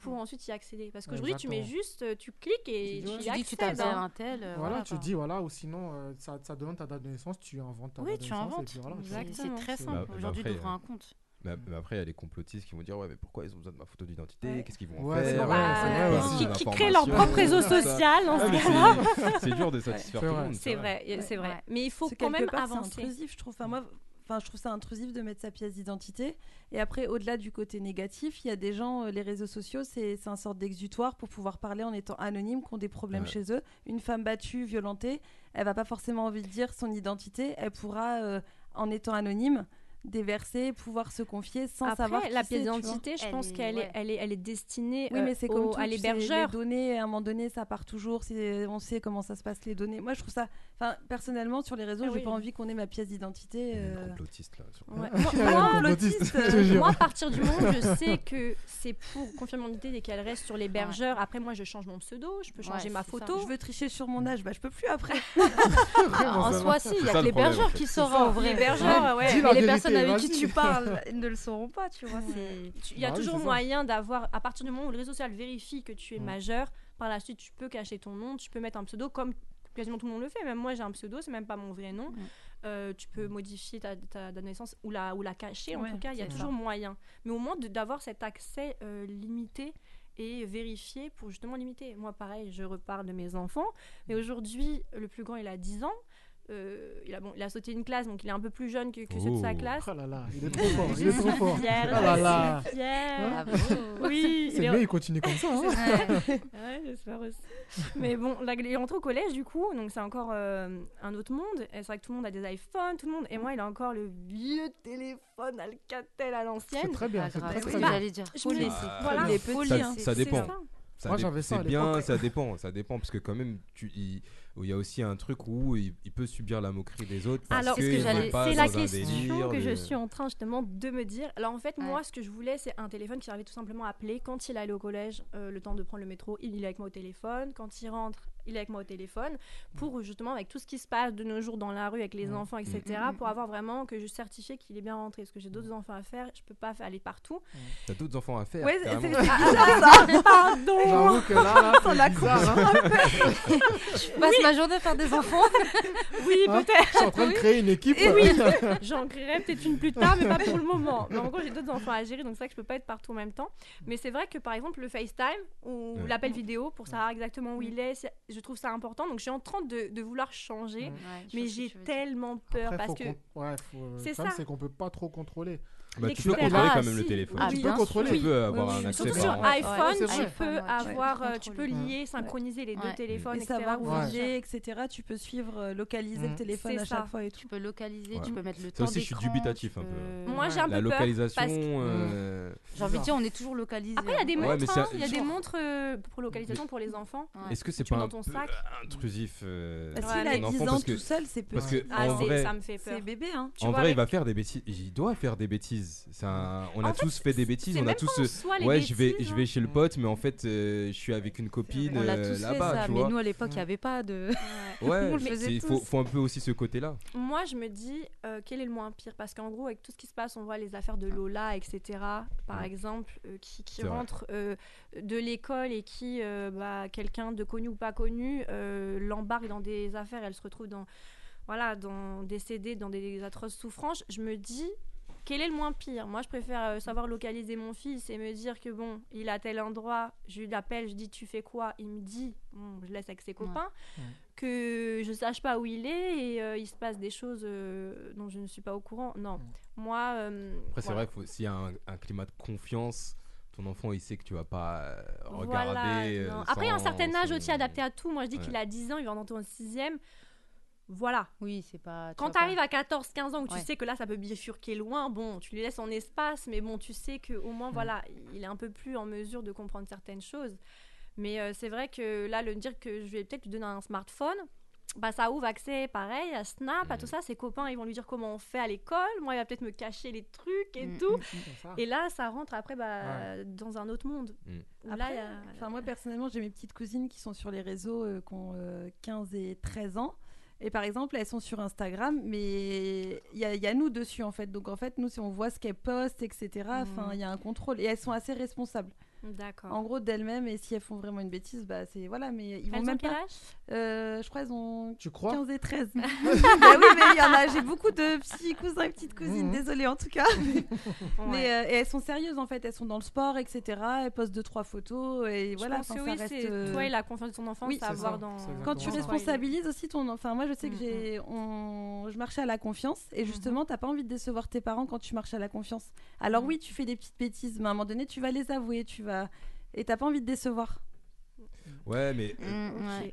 Speaker 1: pour ensuite y accéder. Parce qu'aujourd'hui, tu mets juste, tu cliques et
Speaker 2: Tu
Speaker 1: tu
Speaker 4: Tu dis tu
Speaker 1: accèdes.
Speaker 4: t'appelles
Speaker 1: hein.
Speaker 4: un tel. euh,
Speaker 2: Voilà, tu dis, voilà, ou sinon, euh, ça, ça donne ta date de naissance, tu inventes ta
Speaker 4: Oui,
Speaker 2: date de
Speaker 4: tu
Speaker 2: naissance.
Speaker 4: inventes.
Speaker 2: Et puis voilà, tu
Speaker 4: C'est- très simple.
Speaker 3: Bah,
Speaker 4: Aujourd'hui, d'ouvrir
Speaker 3: euh,
Speaker 4: un compte.
Speaker 3: Mais, mais après, il y a les complotistes qui vont dire Ouais, mais pourquoi ils ont besoin de ma photo d'identité?
Speaker 1: Ouais.
Speaker 3: Qu'est-ce qu'ils vont
Speaker 2: Ouais,
Speaker 3: faire?
Speaker 2: vrai, ouais.
Speaker 1: Qui, créent leur propre réseau social en
Speaker 3: Ah,
Speaker 1: ce cas-là.
Speaker 3: c'est- dur de satisfaire
Speaker 2: C'est
Speaker 3: tout le
Speaker 2: vrai.
Speaker 3: monde.
Speaker 1: C'est vrai, c'est vrai. Mais il faut quand même
Speaker 5: c'est
Speaker 1: avancer.
Speaker 5: intrusif, je trouve. Enfin, moi, enfin, je trouve ça intrusif de mettre sa pièce d'identité. Et après, au-delà du côté négatif, il y a des gens, euh, les réseaux sociaux, c'est c'est un sorte d'exutoire pour pouvoir parler en étant anonyme, qui ont des problèmes
Speaker 3: Ouais.
Speaker 5: chez eux. Une femme battue, violentée, elle va pas forcément envie de dire son identité. Elle pourra, euh, en étant anonyme, déverser, pouvoir se confier sans
Speaker 1: Après,
Speaker 5: savoir qui
Speaker 1: la
Speaker 5: c'est,
Speaker 1: pièce d'identité, je pense qu'elle
Speaker 4: ouais.
Speaker 1: est, elle est, elle est destinée
Speaker 5: Oui,
Speaker 1: euh,
Speaker 5: mais c'est
Speaker 1: au-
Speaker 5: comme tout,
Speaker 1: à l'hébergeur.
Speaker 5: Les données, à un moment donné, ça part toujours. c'est- On sait comment ça se passe, les données. Moi, je trouve ça. Enfin, personnellement, sur les réseaux,
Speaker 1: Ah
Speaker 5: j'ai
Speaker 1: oui.
Speaker 5: pas envie qu'on ait ma pièce d'identité. Euh,
Speaker 3: complotiste là. sur-
Speaker 1: Ouais. Moi, moi,
Speaker 5: euh.
Speaker 1: Moi, à partir du moment où je sais que c'est pour confirmer mon identité et qu'elle reste sur l'hébergeur, après, moi, je change mon pseudo, je peux changer
Speaker 4: Ouais,
Speaker 1: ma
Speaker 4: c'est ça.
Speaker 1: photo.
Speaker 5: Je veux tricher sur mon âge, bah je peux plus après.
Speaker 4: En soi, si, il y
Speaker 3: C'est
Speaker 4: a que l'hébergeur qui
Speaker 2: C'est ça.
Speaker 4: en vrai.
Speaker 1: L'hébergeur, ouais.
Speaker 4: Les personnes avec qui tu parles ils ne le sauront pas, tu vois.
Speaker 1: Il y a
Speaker 2: Bah
Speaker 1: toujours moyen d'avoir, à partir du moment où le réseau social vérifie que tu es majeur, par la suite, tu peux cacher ton nom, tu peux mettre un pseudo comme quasiment tout le monde le fait. Même moi, j'ai un pseudo, c'est même pas mon vrai nom. Euh, tu peux modifier ta, ta, ta naissance ou la, ou la cacher, en
Speaker 5: Ouais,
Speaker 1: tout cas, il y a
Speaker 5: ça.
Speaker 1: toujours moyen. Mais au moins d'avoir cet accès euh, limité et vérifié pour justement limiter. Moi, pareil, je repars de mes enfants. Mais aujourd'hui, le plus grand, il a 10 ans. Euh, il, a, bon, il a sauté une classe, donc il est un peu plus jeune que, que ceux de sa
Speaker 3: Oh.
Speaker 1: classe.
Speaker 2: Oh là là, il est trop fort, il est trop
Speaker 1: suis
Speaker 2: fort.
Speaker 1: fière,
Speaker 2: Oh là
Speaker 1: je
Speaker 2: là.
Speaker 1: suis fière.
Speaker 4: Bravo.
Speaker 1: Oui,
Speaker 2: C'est
Speaker 1: il est-
Speaker 2: mieux, il continue comme ça. hein.
Speaker 4: Ouais.
Speaker 1: Ouais, j'espère aussi. Mais bon, là, il est rentré au collège du coup, donc c'est encore euh, un autre monde. Et c'est vrai que tout le monde a des iPhones, tout le monde. Et moi, il a encore le vieux téléphone Alcatel à
Speaker 2: C'est
Speaker 1: l'ancienne.
Speaker 2: très bien,
Speaker 4: Pas
Speaker 2: c'est très
Speaker 4: c'est
Speaker 2: très bien.
Speaker 4: j'allais dire.
Speaker 1: Je me laisse.
Speaker 3: Ah,
Speaker 1: Voilà.
Speaker 5: Il est petit,
Speaker 3: Ça,
Speaker 5: hein.
Speaker 3: ça
Speaker 1: C'est
Speaker 3: dépend.
Speaker 1: ça.
Speaker 3: Ça
Speaker 2: Moi,
Speaker 3: dé-
Speaker 2: j'avais ça
Speaker 3: c'est bien, ça dépend, ça dépend parce que quand même, tu, il, où il y a aussi un truc où il, il peut subir la moquerie des autres. Parce
Speaker 1: Alors,
Speaker 3: que
Speaker 4: c'est ce
Speaker 1: la question
Speaker 3: délire
Speaker 1: que je suis en train justement de me dire. Alors en fait, moi, ce que je voulais, c'est un téléphone qui servait tout simplement à appeler. Quand il allait au collège, euh, le temps de prendre le métro, il est avec moi au téléphone. Quand il rentre, il est avec moi au téléphone. Pour justement, avec tout ce qui se passe de nos jours dans la rue avec les
Speaker 2: Ouais.
Speaker 1: enfants, etc.,
Speaker 4: Mm, mm,
Speaker 1: pour
Speaker 4: mm.
Speaker 1: avoir vraiment que je certifie qu'il est bien rentré. Parce que j'ai d'autres enfants à faire, je peux pas aller partout.
Speaker 3: T'as d'autres enfants à faire.
Speaker 5: Ouais, c'est bizarre ça.
Speaker 1: Pardon
Speaker 2: J'avoue que là, là bizarre. hein.
Speaker 4: Je passe ma journée à faire des enfants.
Speaker 1: Oui,
Speaker 2: Hein
Speaker 1: peut-être.
Speaker 2: Je suis en train de créer une équipe.
Speaker 1: Et oui, j'en créerai peut-être une plus tard, mais pas pour le moment. Mais en gros, j'ai d'autres enfants à gérer, donc c'est vrai que je peux pas être partout en même temps. Mais c'est vrai que par exemple, le FaceTime ou
Speaker 3: Ouais.
Speaker 1: l'appel vidéo pour savoir exactement où il est, je trouve ça important. Donc je suis en train de, de vouloir changer,
Speaker 2: Mm.
Speaker 1: mais j'ai tellement peur
Speaker 2: Après,
Speaker 1: parce que.
Speaker 2: ouais, faut-
Speaker 1: C'est ça.
Speaker 2: c'est qu'on peut pas trop contrôler.
Speaker 3: Bah, tu peux contrôler quand même le téléphone.
Speaker 4: Ah,
Speaker 2: tu peux contrôler.
Speaker 3: Tu peux avoir
Speaker 5: Oui,
Speaker 3: un accès
Speaker 1: Surtout sur iPhone,
Speaker 2: Ouais,
Speaker 1: tu peux avoir, tu peux lier, synchroniser les deux
Speaker 4: Ouais.
Speaker 1: téléphones,
Speaker 5: Et
Speaker 1: etc.
Speaker 5: savoir où il est, etc. Tu peux suivre, euh, localiser le téléphone
Speaker 1: C'est
Speaker 5: à chaque
Speaker 1: ça.
Speaker 5: fois et tout.
Speaker 4: Tu peux localiser,
Speaker 3: Ouais.
Speaker 4: tu peux mettre le
Speaker 3: Ça
Speaker 4: temps
Speaker 3: aussi, je suis dubitatif un peu.
Speaker 1: Moi, j'ai un peu
Speaker 3: La
Speaker 1: peur,
Speaker 3: localisation. euh,
Speaker 4: J'ai envie de dire, on est toujours localisé.
Speaker 1: Après, il y a des
Speaker 4: hein.
Speaker 3: Ouais,
Speaker 1: montres, hein, il y a des montres euh, pour localisation pour les enfants.
Speaker 3: Est-ce que c'est pas un
Speaker 1: dans ton
Speaker 3: peu
Speaker 1: sac.
Speaker 3: intrusif
Speaker 5: S'il a
Speaker 1: mais-
Speaker 3: ton
Speaker 5: 10
Speaker 3: enfant
Speaker 5: ans tout seul, c'est peu.
Speaker 3: parce que
Speaker 1: Ah, ça me fait peur.
Speaker 5: C'est bébé, hein.
Speaker 3: En vrai, il va faire des bêtises. Il doit faire des bêtises. On a
Speaker 1: En
Speaker 3: tous fait des bêtises. On a tous. euh, Ouais, je vais, je
Speaker 1: hein.
Speaker 3: vais chez le pote, mais en fait, euh, je suis avec une copine euh,
Speaker 4: tous fait
Speaker 3: là-bas,
Speaker 4: mais
Speaker 3: vois.
Speaker 4: nous à l'époque, il n'y avait pas de.
Speaker 3: Ouais,
Speaker 4: on le
Speaker 3: c'est-
Speaker 4: faisait
Speaker 3: il faut, un peu aussi ce côté-là.
Speaker 1: Moi, je me dis, euh, quel est le moins pire? Parce qu'en gros, avec tout ce qui se passe, on voit les affaires de Lola, etc., par
Speaker 3: Ouais.
Speaker 1: exemple, euh, qui, euh, de l'école et qui, euh, bah, quelqu'un de connu ou pas connu, euh, l'embarque dans des affaires, elle se retrouve dans, voilà, dans décédée dans des atroces souffrances. Je me dis, quel est le moins pire? Moi, je préfère euh, savoir localiser mon fils et me dire que bon, il à tel endroit, je l'appelle, je dis tu fais quoi? Il me dit, bon, je laisse avec ses copains,
Speaker 2: Ouais.
Speaker 1: que je sache pas où il est et euh, il se passe des choses euh, dont je ne suis pas au courant. Non, moi. euh,
Speaker 3: Après, c'est
Speaker 1: voilà.
Speaker 3: vrai qu'il faut s'il y a un, un climat de confiance, ton enfant, il sait que tu vas pas
Speaker 1: Voilà,
Speaker 3: regarder. euh,
Speaker 1: non. Après, un
Speaker 3: sans-
Speaker 1: certain âge aussi adapté à tout. Moi, je dis
Speaker 3: Ouais.
Speaker 1: qu'il a 10 ans, il va rentrer en 6ème. Voilà.
Speaker 4: Oui, c'est pas. tu
Speaker 1: Quand tu
Speaker 4: pas-
Speaker 1: arrives à 14-15 ans où tu sais que là ça peut bifurquer loin, bon, tu lui laisses son espace, mais bon, tu sais que au moins, voilà, il est un peu plus en mesure de comprendre certaines choses. Mais euh, c'est vrai que là, le dire que je vais peut-être lui donner un smartphone, bah ça ouvre accès pareil à Snap, à tout
Speaker 3: Mhm.
Speaker 1: ça. Ses copains, ils vont lui dire comment on fait à l'école. Moi, il va peut-être me cacher les trucs et
Speaker 4: Mm,
Speaker 1: tout.
Speaker 4: mm, mm.
Speaker 1: Et là, ça rentre après bah, dans un autre monde.
Speaker 3: Mm.
Speaker 1: Là,
Speaker 5: Après,
Speaker 1: il y a-
Speaker 5: Enfin, moi, personnellement, j'ai mes petites cousines qui sont sur les réseaux, euh, qui ont euh, 15 et 13 ans. Et par exemple, elles sont sur Instagram, mais il y, a- il y a nous dessus, en fait. Donc, en fait, nous, si on voit ce qu'elles postent, etc., enfin,
Speaker 1: Mhm.
Speaker 5: il y a un contrôle. Et elles sont assez responsables,
Speaker 1: D'accord.
Speaker 5: en gros, d'elles-mêmes. Et si elles font vraiment une bêtise, bah, c'est... Voilà, mais ils vont
Speaker 1: Elles ont
Speaker 5: même
Speaker 1: quel
Speaker 5: pas...
Speaker 1: âge?
Speaker 5: Euh, je crois qu'elles ont
Speaker 2: Tu crois?
Speaker 5: 15 et 13. bah oui, mais il y en a... J'ai beaucoup de petits cousins et petites cousines,
Speaker 2: Mhm.
Speaker 5: désolée en tout cas.
Speaker 1: Ouais.
Speaker 5: Mais euh, et elles sont sérieuses en fait, elles sont dans le sport, etc. Elles postent deux trois photos et
Speaker 1: Je
Speaker 5: voilà.
Speaker 1: pense que
Speaker 5: ça
Speaker 1: oui,
Speaker 5: reste,
Speaker 1: c'est
Speaker 5: euh,
Speaker 1: toi et la confiance de ton enfant,
Speaker 5: oui,
Speaker 2: ça,
Speaker 1: dans.
Speaker 2: c'est
Speaker 5: Quand tu
Speaker 2: ça.
Speaker 5: responsabilises aussi ton enfin moi je sais que
Speaker 1: Mm,
Speaker 5: j'ai on je marchais à la confiance et
Speaker 1: Mhm.
Speaker 5: justement t'as pas envie de décevoir tes parents quand tu marches à la confiance. Alors oui, tu fais des petites bêtises mais à un moment donné tu vas les avouer, tu vas et t'as pas envie de décevoir.
Speaker 3: Ouais, mais
Speaker 4: Mm,
Speaker 3: euh,
Speaker 4: ouais.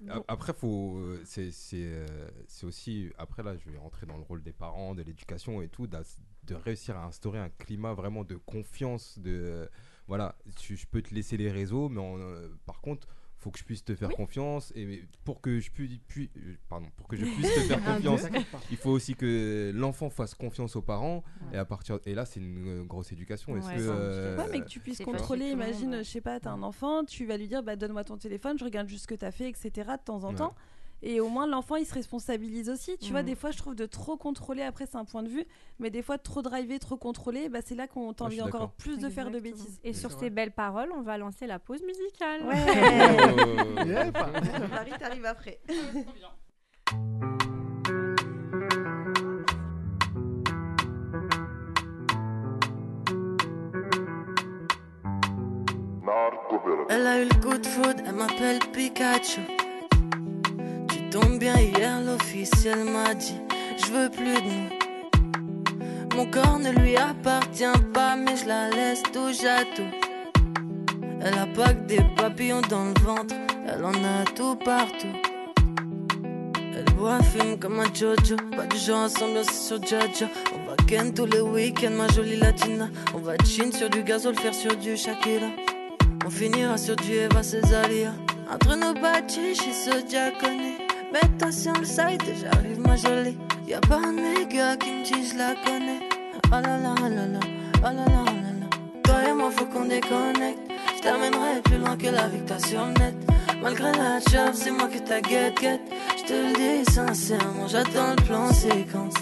Speaker 2: Mm.
Speaker 3: a- après, faut, euh, c'est, c'est, euh, c'est aussi, après là, je vais rentrer dans le rôle des parents, de l'éducation et tout, de réussir à instaurer un climat vraiment de confiance, de, voilà, je, je peux te laisser les réseaux, mais en, euh, par contre, faut que je puisse te faire confiance et pour que je puisse, puis- pardon, pour que je puisse te faire confiance, il faut aussi que l'enfant fasse confiance aux parents et à partir, et là, c'est une euh, grosse éducation. Est-ce
Speaker 4: Ouais,
Speaker 3: que, euh,
Speaker 5: Ouais, mais que tu puisses contrôler, imagine, je sais pas, t'as un enfant, tu vas lui dire, bah donne-moi ton téléphone, je regarde juste ce que t'as fait, etc. de temps en
Speaker 3: Ouais.
Speaker 5: temps. Et au moins, l'enfant, il se responsabilise aussi. Tu vois,
Speaker 4: Mm.
Speaker 5: des fois, je trouve de trop contrôler, après, c'est un point de vue, mais des fois, de trop driver, trop contrôler, bah, c'est là qu'on
Speaker 3: Ouais,
Speaker 5: t'en
Speaker 3: je suis
Speaker 5: envie encore plus de faire de bêtises.
Speaker 1: Et sur
Speaker 2: vrai.
Speaker 1: ces belles paroles, on va lancer la pause musicale.
Speaker 3: Oh.
Speaker 2: Yeah, pas-
Speaker 5: Marie, t'arrives après.
Speaker 6: Elle a eu le coup de foudre, elle m'appelle Pikachu. Tu tombes bien hier, l'officiel m'a dit Je veux plus de nous. Mon corps ne lui appartient pas, mais je la laisse touche à tout. Elle a pas que des papillons dans le ventre, elle en a tout partout. Elle boit, fume comme un Jojo, pas du genre s'ambiancer sur Jaja. On va ken tous les week-ends, ma jolie latina. On va chin sur du gazole, faire sur du Shakira. On finira sur du Eva Cesaria. Entre nos bâtis, je suis ce diaconé. Mets-toi sur le site j'arrive, ma jolie. Y'a pas un méga qui me dit, je la connais. Oh là là oh là là, oh là là oh là là. Toi et moi, faut qu'on déconnecte. Je t'amènerai plus loin que la t'as sur net. Malgré la chave, c'est moi que t'as guette guette. Je te le dis sincèrement, j'attends le plan séquence.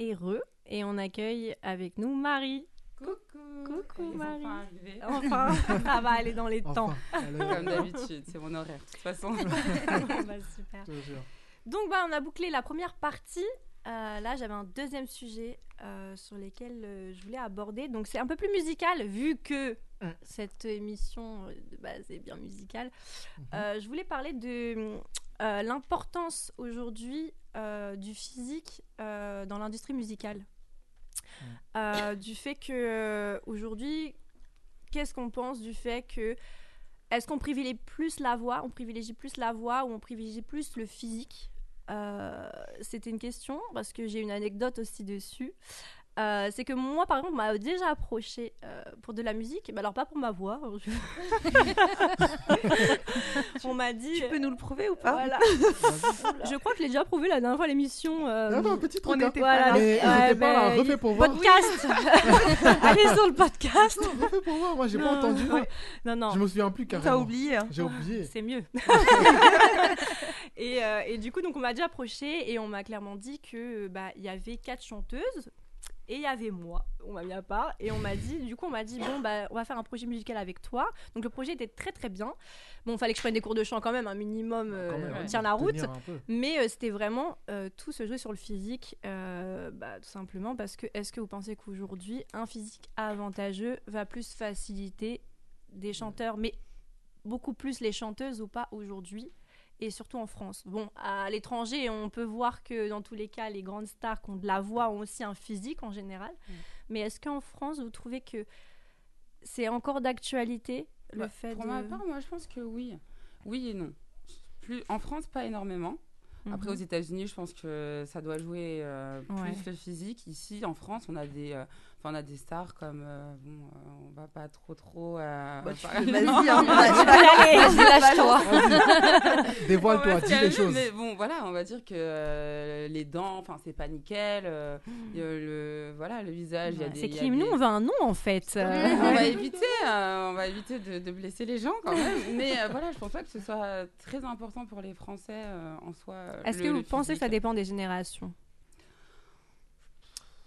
Speaker 6: Et
Speaker 1: re, et on accueille avec nous Marie.
Speaker 7: Coucou.
Speaker 1: Coucou,
Speaker 7: Ils
Speaker 1: Marie.
Speaker 7: Enfin.
Speaker 1: Enfin, ça va aller dans les temps.
Speaker 2: Enfin,
Speaker 7: Comme d'habitude, c'est mon horaire. De toute façon.
Speaker 1: Bah, super. Donc bah, on a bouclé la première partie. Euh, là j'avais un deuxième sujet euh, sur lequel euh, je voulais aborder. Donc c'est un peu plus musical vu que
Speaker 2: Mm.
Speaker 1: cette émission euh, de base est bien musicale.
Speaker 2: Mhm.
Speaker 1: Euh, je voulais parler de euh, l'importance aujourd'hui euh, du physique euh, dans l'industrie musicale. Du fait que aujourd'hui, qu'est-ce qu'on pense du fait que est-ce qu'on privilégie plus la voix, on privilégie plus la voix ou on privilégie plus le physique? C'était une question parce que j'ai une anecdote aussi dessus. Euh, c'est que moi, par exemple, on m'a déjà approché euh, pour de la musique, mais alors pas pour ma voix. hein, je- on m'a dit.
Speaker 5: Tu peux nous le prouver ou pas
Speaker 1: Voilà. je crois que je l'ai déjà prouvé la dernière fois à l'émission. euh,
Speaker 2: non, un petit truc.
Speaker 5: on
Speaker 2: hein.
Speaker 5: était
Speaker 1: voilà,
Speaker 5: pas là.
Speaker 2: Mais
Speaker 1: ouais,
Speaker 2: n'hésitez pas à refait pour voir.
Speaker 1: podcast. Allez sur le podcast.
Speaker 2: Non, refais pour voir. Moi, j'ai pas
Speaker 1: Non,
Speaker 2: entendu.
Speaker 1: ouais. Non, non.
Speaker 2: Je me souviens plus
Speaker 5: T'as
Speaker 2: carrément.
Speaker 5: oublié. hein.
Speaker 2: J'ai oublié.
Speaker 1: C'est mieux. et, euh, et du coup, donc on m'a déjà approché et on m'a clairement dit que bah il y avait quatre chanteuses et il y avait moi. On m'a mis à part et on m'a dit, du coup, on m'a dit bon bah on va faire un projet musical avec toi. Donc le projet était très très bien. Bon, fallait que je prenne des cours de chant quand même, un minimum, euh,
Speaker 2: Quand même,
Speaker 1: on
Speaker 2: ouais.
Speaker 1: tient la route. Mais euh, c'était vraiment euh, tout se jouer sur le physique, euh, bah, tout simplement parce que est-ce que vous pensez qu'aujourd'hui un physique avantageux va plus faciliter des chanteurs, mais beaucoup plus les chanteuses ou pas aujourd'hui et surtout en France. Bon, à l'étranger, on peut voir que dans tous les cas, les grandes stars qui ont de la voix ont aussi un physique en général. Mais est-ce qu'en France, vous trouvez que c'est encore d'actualité le
Speaker 7: Bah,
Speaker 1: fait
Speaker 7: Pour
Speaker 1: de...
Speaker 7: ma part, moi, je pense que oui. Oui et non. Plus, en France, pas énormément. Après,
Speaker 1: Mhm.
Speaker 7: aux États-Unis, je pense que ça doit jouer euh, plus
Speaker 1: Ouais.
Speaker 7: le physique. Ici, en France, on a des, euh, enfin, on a des stars comme. euh, bon, euh, on va pas trop, trop. euh,
Speaker 5: Bah, Vas-y, hein, lâche-toi.
Speaker 2: Dévoile-toi, dis les choses.
Speaker 7: Mais bon, voilà, on va dire que euh, les dents, enfin, c'est pas nickel. euh, le, voilà, le visage, il y a des.
Speaker 1: C'est
Speaker 7: il y a
Speaker 1: qui
Speaker 7: des-
Speaker 1: Nous, on veut un nom en fait.
Speaker 7: on va éviter, euh, on va éviter de, de blesser les gens quand même. Mais euh, voilà, je pense pas que ce soit très important pour les Français euh, en soi.
Speaker 1: Est-ce que vous
Speaker 7: le
Speaker 1: pensez que ça dépend des générations?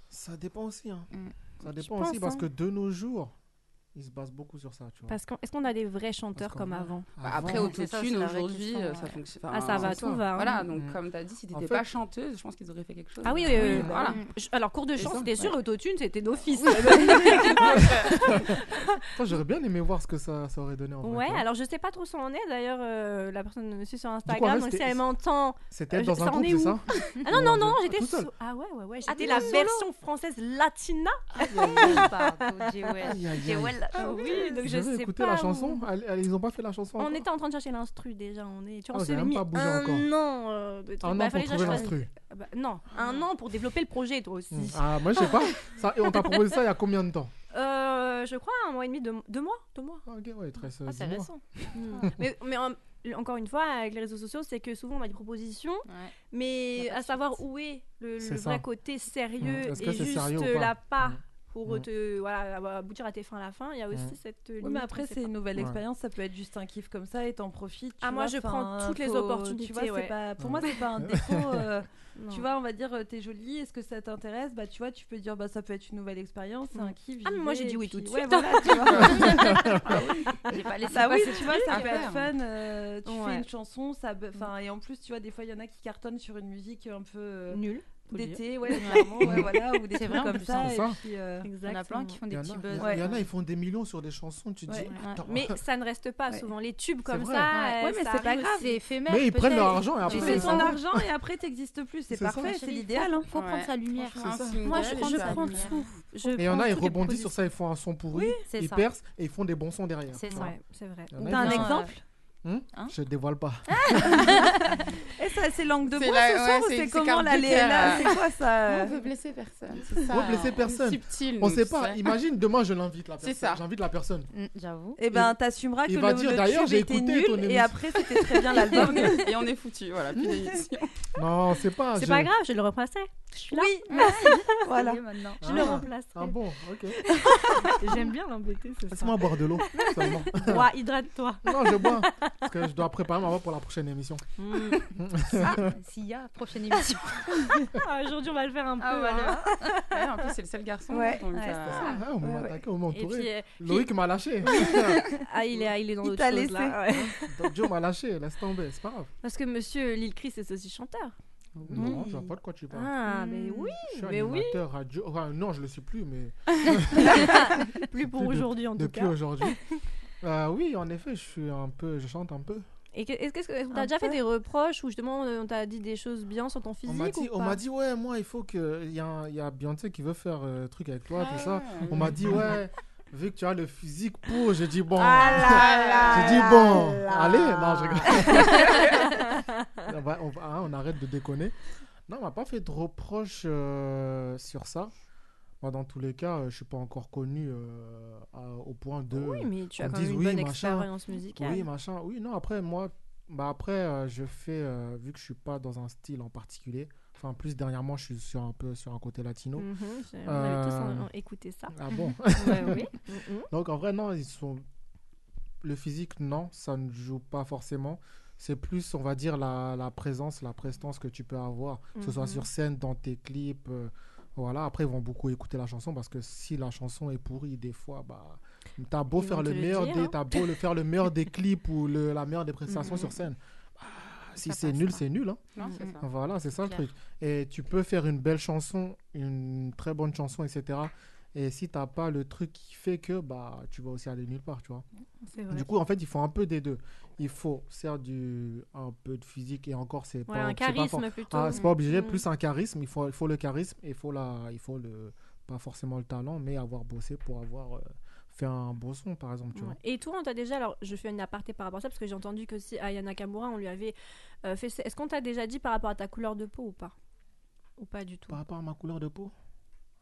Speaker 2: Ça dépend aussi. Hein.
Speaker 7: Mm.
Speaker 2: Ça dépend
Speaker 1: pense,
Speaker 2: aussi parce
Speaker 1: hein.
Speaker 2: que de nos jours, ils se basent beaucoup sur ça. Tu vois.
Speaker 1: Parce qu'on est-ce qu'on a des vrais chanteurs comme
Speaker 2: vrai,
Speaker 1: avant
Speaker 7: Bah,
Speaker 2: avant,
Speaker 7: après, autotune aujourd'hui, euh, ça fonctionne.
Speaker 1: Ah, ça va, tout
Speaker 2: ça.
Speaker 1: va. hein.
Speaker 7: Voilà, donc
Speaker 2: Mm.
Speaker 7: comme tu as dit, si tu
Speaker 2: En
Speaker 7: n'étais
Speaker 2: fait-
Speaker 7: pas chanteuse, je pense qu'ils auraient fait quelque chose.
Speaker 1: Ah oui,
Speaker 7: Euh,
Speaker 1: oui, oui, oui.
Speaker 7: Voilà.
Speaker 1: Je- Alors, cours de chant, c'était sûr,
Speaker 2: ouais.
Speaker 1: autotune, c'était d'office.
Speaker 2: Toi, j'aurais bien aimé voir ce que ça, ça aurait donné en vrai.
Speaker 1: ouais,
Speaker 2: vois.
Speaker 1: alors je sais pas trop où on est. D'ailleurs, euh, la personne me suit sur Instagram, donc si
Speaker 2: c'était-
Speaker 1: elle m'entend.
Speaker 2: C'était
Speaker 1: euh,
Speaker 2: dans un
Speaker 1: en
Speaker 2: groupe,
Speaker 1: est
Speaker 2: c'est
Speaker 1: où
Speaker 2: ça
Speaker 1: Ah non, non, non, j'étais. Ah ouais, ouais, ouais.
Speaker 5: Ah,
Speaker 1: J'étais la version française latina.
Speaker 2: Aïe, aïe,
Speaker 1: Ah oui, donc je
Speaker 2: J'avais
Speaker 1: sais pas.
Speaker 2: la
Speaker 1: où-
Speaker 2: chanson. Allez, allez, ils ont pas fait la chanson.
Speaker 1: On
Speaker 2: encore
Speaker 1: était en train de chercher l'instru déjà. On est. Tu
Speaker 2: Ah,
Speaker 1: vois, on
Speaker 2: vous
Speaker 1: s'est mis
Speaker 2: pas bougé
Speaker 1: un
Speaker 2: encore.
Speaker 1: an. euh, de trucs.
Speaker 2: Un
Speaker 1: Bah,
Speaker 2: an pour
Speaker 1: je
Speaker 2: trouver l'instru.
Speaker 1: Ah bah, non, un an pour développer le projet, toi aussi.
Speaker 2: Mm. Ah, moi, je sais pas. Ça, et on t'a proposé ça il y a combien de temps
Speaker 1: Euh, je crois un mois et demi, deux, deux mois, deux mois.
Speaker 2: Ah, Ok, ouais, très
Speaker 4: Ah, c'est récent.
Speaker 1: Mm. mais, mais en- encore une fois, avec les réseaux sociaux, c'est que souvent on a des propositions,
Speaker 4: Ouais.
Speaker 1: mais à savoir où est le, vrai côté sérieux
Speaker 2: Mm. Est-ce
Speaker 1: et juste
Speaker 2: sérieux
Speaker 1: euh, la part. Pour
Speaker 2: Mm.
Speaker 1: te voilà aboutir à tes fins à la fin. Il y a aussi
Speaker 2: Mm.
Speaker 1: cette.
Speaker 5: Oui,
Speaker 1: limite,
Speaker 5: mais après, c'est une nouvelle
Speaker 2: Ouais.
Speaker 5: expérience, ça peut être juste un kiff comme ça et t'en profites. tu
Speaker 1: Ah, moi, je prends toutes les opportunités,
Speaker 5: Tu vois, c'est
Speaker 1: ouais.
Speaker 5: pas, pour
Speaker 2: Ouais.
Speaker 5: moi, c'est pas un défaut. euh, tu vois, on va dire, euh, t'es jolie, est-ce que ça t'intéresse? Bah, tu vois, tu peux dire, bah, ça peut être une nouvelle expérience, c'est
Speaker 1: Mm.
Speaker 5: un kiff.
Speaker 1: Ah, mais moi, j'ai dit oui tout de
Speaker 5: ouais,
Speaker 1: suite.
Speaker 5: voilà, tu vois.
Speaker 4: J'ai pas laissé
Speaker 5: Bah oui, tu vois, ça peut être fun. euh, tu fais une chanson, ça, enfin, et en plus, tu vois, des fois, il y en a qui cartonnent sur une musique un peu euh, D'été, ouais, ouais, voilà, ou des
Speaker 4: C'est
Speaker 5: trucs
Speaker 4: vrai,
Speaker 5: comme ça.
Speaker 4: hein.
Speaker 5: et
Speaker 2: ça.
Speaker 5: puis, euh,
Speaker 4: Il y en a plein qui font
Speaker 2: Il
Speaker 4: des petits buzz.
Speaker 2: il y en a, ils font des millions sur des chansons. Tu te dis.
Speaker 1: Mais ça ne reste pas
Speaker 5: Ouais.
Speaker 1: souvent. Les tubes comme ça,
Speaker 4: Ouais.
Speaker 1: euh,
Speaker 5: Ouais, mais
Speaker 1: ça
Speaker 5: c'est pas grave.
Speaker 4: C'est éphémère.
Speaker 2: Mais ils prennent leur argent et
Speaker 4: Tu
Speaker 2: après,
Speaker 5: tu
Speaker 4: fais
Speaker 5: ton argent et après, t'existes plus. C'est
Speaker 2: ça.
Speaker 5: parfait, c'est l'idéal. hein.
Speaker 4: Faut prendre sa lumière.
Speaker 2: Ça.
Speaker 1: Moi, je prends,
Speaker 7: ça
Speaker 1: tout. Je
Speaker 2: Et il y en a, ils rebondissent sur ça, ils font un son pourri, ils
Speaker 4: ça.
Speaker 2: percent et ils font des bons sons derrière.
Speaker 4: C'est ça.
Speaker 1: C'est vrai.
Speaker 2: Il
Speaker 5: T'as un exemple?
Speaker 2: Hmm?
Speaker 4: Hein?
Speaker 2: Je dévoile pas.
Speaker 5: Et ça, c'est langue de bois
Speaker 7: la-
Speaker 5: ce soir
Speaker 7: ouais,
Speaker 5: ou
Speaker 7: c'est-
Speaker 5: comment la Léla. C'est quoi ça?
Speaker 7: On veut blesser personne, c'est ça.
Speaker 2: On veut blesser personne.
Speaker 7: Subtil.
Speaker 2: On sait pas.
Speaker 7: sais.
Speaker 2: Imagine, demain, je l'invite la
Speaker 7: C'est
Speaker 2: personne.
Speaker 7: ça.
Speaker 2: J'invite la personne.
Speaker 4: Mm, J'avoue.
Speaker 5: Eh ben, t'assumeras que
Speaker 2: il
Speaker 5: le,
Speaker 2: va dire,
Speaker 5: le
Speaker 2: d'ailleurs,
Speaker 5: tube
Speaker 2: j'ai
Speaker 5: était
Speaker 2: écouté ton
Speaker 5: nul et après c'était très bien l'album.
Speaker 7: Et on est foutu, voilà.
Speaker 2: Non, c'est pas.
Speaker 1: C'est pas grave, je le replacerai. Je suis là.
Speaker 5: oui, merci. voilà.
Speaker 1: Je
Speaker 2: Ah.
Speaker 1: le remplacerai.
Speaker 2: Ah bon, ok.
Speaker 1: J'aime bien l'embêter, c'est ça.
Speaker 2: Laisse-moi boire de l'eau.
Speaker 1: Ouais, hydrate-toi.
Speaker 2: Non, je bois. Parce que je dois préparer ma voix pour la prochaine émission.
Speaker 4: Ah, S'il y a prochaine émission.
Speaker 1: Ah, Aujourd'hui, on va le faire un peu.
Speaker 4: Ah, voilà.
Speaker 1: hein.
Speaker 7: Ouais, en plus, c'est le seul garçon.
Speaker 5: Ouais.
Speaker 7: donc,
Speaker 4: Ouais,
Speaker 7: euh,
Speaker 2: Ah, on m'a
Speaker 5: Ouais,
Speaker 2: attaqué, on m'a
Speaker 1: Et puis,
Speaker 2: entouré.
Speaker 1: euh,
Speaker 2: Loïc m'a lâché.
Speaker 1: ah, il est, il est dans d'autres choses
Speaker 5: laissé.
Speaker 1: là. ouais.
Speaker 2: Donc, Joe m'a lâché, laisse tomber, c'est pas grave.
Speaker 1: Parce que monsieur Lil Chris est aussi chanteur.
Speaker 2: Non, je vois pas de quoi tu parles.
Speaker 1: Ah, mais oui,
Speaker 2: Je suis
Speaker 1: mais oui.
Speaker 2: radio. Enfin, non, je le suis plus, mais
Speaker 1: Plus pour
Speaker 2: Depuis
Speaker 1: aujourd'hui en tout
Speaker 2: depuis
Speaker 1: cas.
Speaker 2: aujourd'hui. Euh, oui, en effet, je suis un peu, je chante un peu.
Speaker 1: Et que- est-ce que est-ce
Speaker 5: Un
Speaker 1: déjà fait
Speaker 5: peu.
Speaker 1: des reproches ou justement on t'a dit des choses bien sur ton
Speaker 2: On
Speaker 1: physique
Speaker 2: m'a dit,
Speaker 1: ou
Speaker 2: on
Speaker 1: pas
Speaker 2: m'a dit, ouais, moi, il faut que, il y a, un- il y a Beyoncé qui veut faire euh, truc avec toi, tout ça.
Speaker 7: Ah.
Speaker 2: On m'a dit, ouais, vu que tu as le physique pour, j'ai dit bon.
Speaker 1: Ah
Speaker 2: J'ai dit
Speaker 1: là
Speaker 2: bon,
Speaker 1: là.
Speaker 2: allez, non, je rigole. on, va- on va- hein, on arrête de déconner. Non, on m'a pas fait de reproches euh, sur ça. Moi, dans tous les cas, euh, je suis pas encore connu euh, à- au point de.
Speaker 1: Oui, mais tu as quand même une
Speaker 2: oui,
Speaker 1: bonne
Speaker 2: machin.
Speaker 1: expérience musicale.
Speaker 2: Oui, machin. Oui, non, après, moi, bah après, euh, je fais, euh, vu que je suis pas dans un style en particulier, enfin, plus dernièrement, je suis sur un peu sur un côté latino.
Speaker 1: Mhm, j'ai- on avait tous en- en- écouté ça.
Speaker 2: Ah bon?
Speaker 1: Ouais, oui. Mhm.
Speaker 2: Donc, en vrai, non, ils sont. Le physique, non, ça ne joue pas forcément. C'est plus, on va dire, la, la présence, la prestance que tu peux avoir, que ce soit
Speaker 1: Mhm.
Speaker 2: sur scène, dans tes clips. euh, voilà, après, ils vont beaucoup écouter la chanson parce que si la chanson est pourrie, des fois, bah, t'as beau
Speaker 1: Ils
Speaker 2: faire le meilleur
Speaker 1: dire,
Speaker 2: des,
Speaker 1: hein.
Speaker 2: t'as beau le faire le meilleur des clips ou le, la meilleure des prestations sur scène. bah, si c'est nul, c'est nul. Hein.
Speaker 7: Non, ça.
Speaker 2: Voilà, c'est ça le
Speaker 4: Clair.
Speaker 2: truc. Et tu peux faire une belle chanson, une très bonne chanson, etc. Et si t'as pas le truc qui fait que, bah, tu vas aussi aller nulle part, tu vois.
Speaker 1: Vrai.
Speaker 2: Du coup, en fait, il faut un peu des deux. Il faut certes du un peu de physique et encore c'est
Speaker 1: Ouais,
Speaker 2: pas
Speaker 1: un
Speaker 2: pas
Speaker 1: charisme plutôt.
Speaker 2: Ah, c'est pas obligé,
Speaker 1: Mm.
Speaker 2: plus un charisme, il faut il faut le charisme, il faut la il faut le pas forcément le talent, mais avoir bossé pour avoir euh, fait un beau son par exemple, tu
Speaker 1: Ouais.
Speaker 2: vois.
Speaker 1: Et toi, on t'a déjà, alors je fais une aparté par rapport à ça, parce que j'ai entendu que si Aya Nakamura, on lui avait euh, fait. Est-ce qu'on t'a déjà dit par rapport à ta couleur de peau ou pas? Ou pas du tout?
Speaker 2: Par rapport à ma couleur de peau,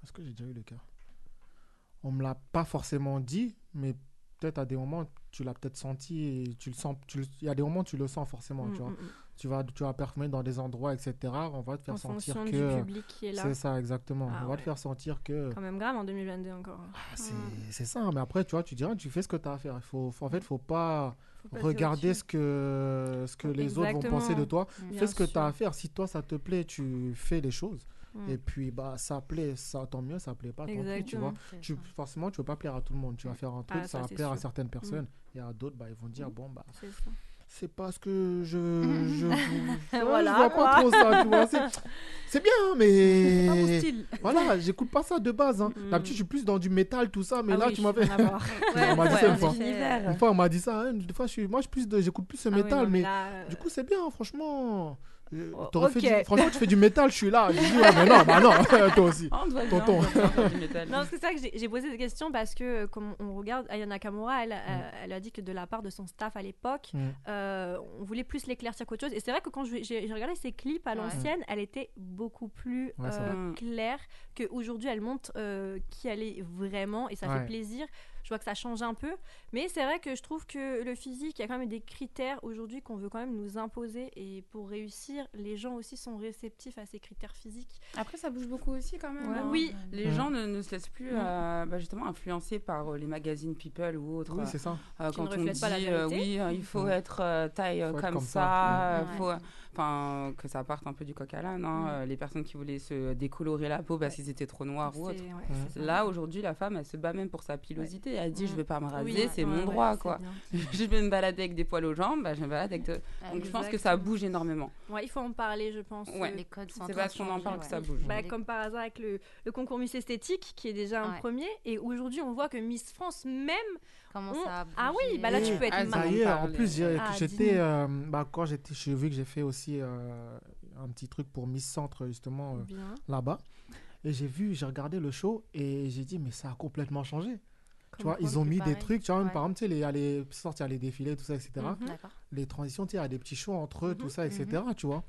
Speaker 2: est-ce que j'ai déjà eu le cas? On me l'a pas forcément dit, mais peut-être à des moments tu l'as peut-être senti et tu le sens tu le- il y a des moments tu le sens forcément,
Speaker 1: Mm,
Speaker 2: tu vois.
Speaker 1: mm, mm.
Speaker 2: Tu vas tu vas performer dans des endroits etc. On va te faire
Speaker 1: En
Speaker 2: sentir
Speaker 1: fonction
Speaker 2: que
Speaker 1: du public qui est là.
Speaker 2: C'est ça, exactement.
Speaker 1: Ah
Speaker 2: on va te faire sentir que.
Speaker 1: Quand même grave en 2022 encore.
Speaker 2: Ah, c'est c'est ça, mais après, tu vois, tu diras, tu fais ce que tu as à faire. Il faut, faut- en fait, faut pas
Speaker 1: Faut
Speaker 2: regarder ce que, ce que les autres vont penser de toi.
Speaker 1: Bien
Speaker 2: Fais ce que tu as à faire. Si toi, ça te plaît, tu fais les choses.
Speaker 1: Mm.
Speaker 2: Et puis, bah, ça plaît, ça tant mieux, ça plaît pas, tant pis, tu vois. Tu, forcément, tu veux pas plaire à tout le monde. Tu vas faire un truc,
Speaker 1: Ah,
Speaker 2: ça
Speaker 1: ça,
Speaker 2: va plaire à
Speaker 1: sûr. Mm.
Speaker 2: certaines personnes. Et à d'autres, bah, ils vont dire, bon, bah,
Speaker 1: C'est
Speaker 2: pas ce que je. je, je, vois pas trop ça, tu vois. C'est- bien, hein, mais.
Speaker 5: Pas mon style.
Speaker 2: Voilà, j'écoute pas ça de base. Hein.
Speaker 1: Mm.
Speaker 2: D'habitude, je suis plus dans du métal, tout ça, mais
Speaker 1: Ah
Speaker 2: là,
Speaker 1: oui,
Speaker 2: tu
Speaker 1: voir.
Speaker 2: On m'a dit ça une fois. Une fois, on m'a dit ça. hein. Fois, je suis... moi, je suis plus de... j'écoute plus ce
Speaker 1: Ah
Speaker 2: métal, mais
Speaker 1: euh,
Speaker 2: du coup, c'est bien, franchement. Euh, fait du- Franchement, tu fais du métal, je suis là. Je dis, ouais, mais non, bah non, toi aussi.
Speaker 7: Bien,
Speaker 2: Tonton.
Speaker 7: on doit bien faire du métal.
Speaker 1: Non, c'est ça que j'ai- j'ai posé cette question parce que, euh, comme on regarde, Aya Nakamura, elle, euh, elle a dit que de la part de son staff à l'époque,
Speaker 2: Mm.
Speaker 1: euh, on voulait plus l'éclaircir qu'autre chose. Et c'est vrai que quand je- j'ai j'ai regardé ses clips à
Speaker 4: Ouais.
Speaker 1: l'ancienne, elle était beaucoup plus
Speaker 2: Ouais, c'est
Speaker 1: euh,
Speaker 7: vrai.
Speaker 1: claire qu'aujourd'hui, elle montre euh, qui elle est vraiment et ça
Speaker 2: Ouais.
Speaker 1: fait plaisir. Je vois que ça change un peu. Mais c'est vrai que je trouve que le physique, il y a quand même des critères aujourd'hui qu'on veut quand même nous imposer. Et pour réussir, les gens aussi sont réceptifs à ces critères physiques.
Speaker 7: Après, ça bouge beaucoup aussi quand même.
Speaker 1: Ouais.
Speaker 7: hein.
Speaker 1: Oui.
Speaker 7: Les
Speaker 2: Ouais.
Speaker 7: gens ne, ne se laissent plus
Speaker 1: Mm.
Speaker 7: euh, bah, justement influencer par euh, les magazines People ou autres.
Speaker 2: Oui, c'est ça.
Speaker 7: Euh, quand
Speaker 1: ne
Speaker 7: on dit
Speaker 1: pas la
Speaker 7: euh, oui, euh, il faut
Speaker 2: Ouais.
Speaker 7: être euh, taille euh,
Speaker 2: être
Speaker 7: comme, ça,
Speaker 2: ça.
Speaker 7: euh,
Speaker 1: Ouais.
Speaker 7: faut, enfin que ça parte un peu du coq à l'âne. hein,
Speaker 1: Mm.
Speaker 7: euh, les personnes qui voulaient se décolorer la peau parce
Speaker 1: Ouais.
Speaker 7: qu'ils étaient trop noirs ou autre.
Speaker 1: ouais.
Speaker 7: Là aujourd'hui, la femme, elle se bat même pour sa pilosité. Elle dit,
Speaker 1: Mm.
Speaker 7: je vais pas me raser,
Speaker 1: Oui,
Speaker 7: c'est
Speaker 1: ouais,
Speaker 7: mon
Speaker 1: ouais,
Speaker 7: droit, quoi. je vais me balader avec des poils aux jambes, bah, je me balade avec. de-
Speaker 4: Ah,
Speaker 7: Donc je pense que ça bouge énormément.
Speaker 1: Ouais, il faut en parler, je pense.
Speaker 7: Ouais.
Speaker 4: Les codes sont
Speaker 7: C'est parce qu'on en parle que ça bouge.
Speaker 1: Bah, comme par hasard avec le, le concours Miss Esthétique, qui est déjà un premier. Et aujourd'hui, on voit que Miss France même.
Speaker 4: Comment
Speaker 1: on-
Speaker 4: ça a
Speaker 1: Ah oui, bah là, tu peux être
Speaker 7: Ah,
Speaker 2: est, en
Speaker 7: parle.
Speaker 2: plus, j'ai-
Speaker 1: Ah,
Speaker 2: j'étais. euh, bah, quand j'étais. J'ai vu que j'ai fait aussi euh, un petit truc pour Miss Centre, justement, euh, là-bas. Et j'ai vu, j'ai regardé le show et j'ai dit, mais ça a complètement changé. Tu vois, ils ont mis des trucs, tu vois,
Speaker 4: Ouais.
Speaker 2: par exemple, tu sais, les, il y a les sortes, il y a les défilés, tout ça, etc.
Speaker 4: D'accord.
Speaker 2: Les transitions, tu sais, il y a des petits shows entre eux,
Speaker 1: Mhm,
Speaker 2: tout ça, etc. Tu vois.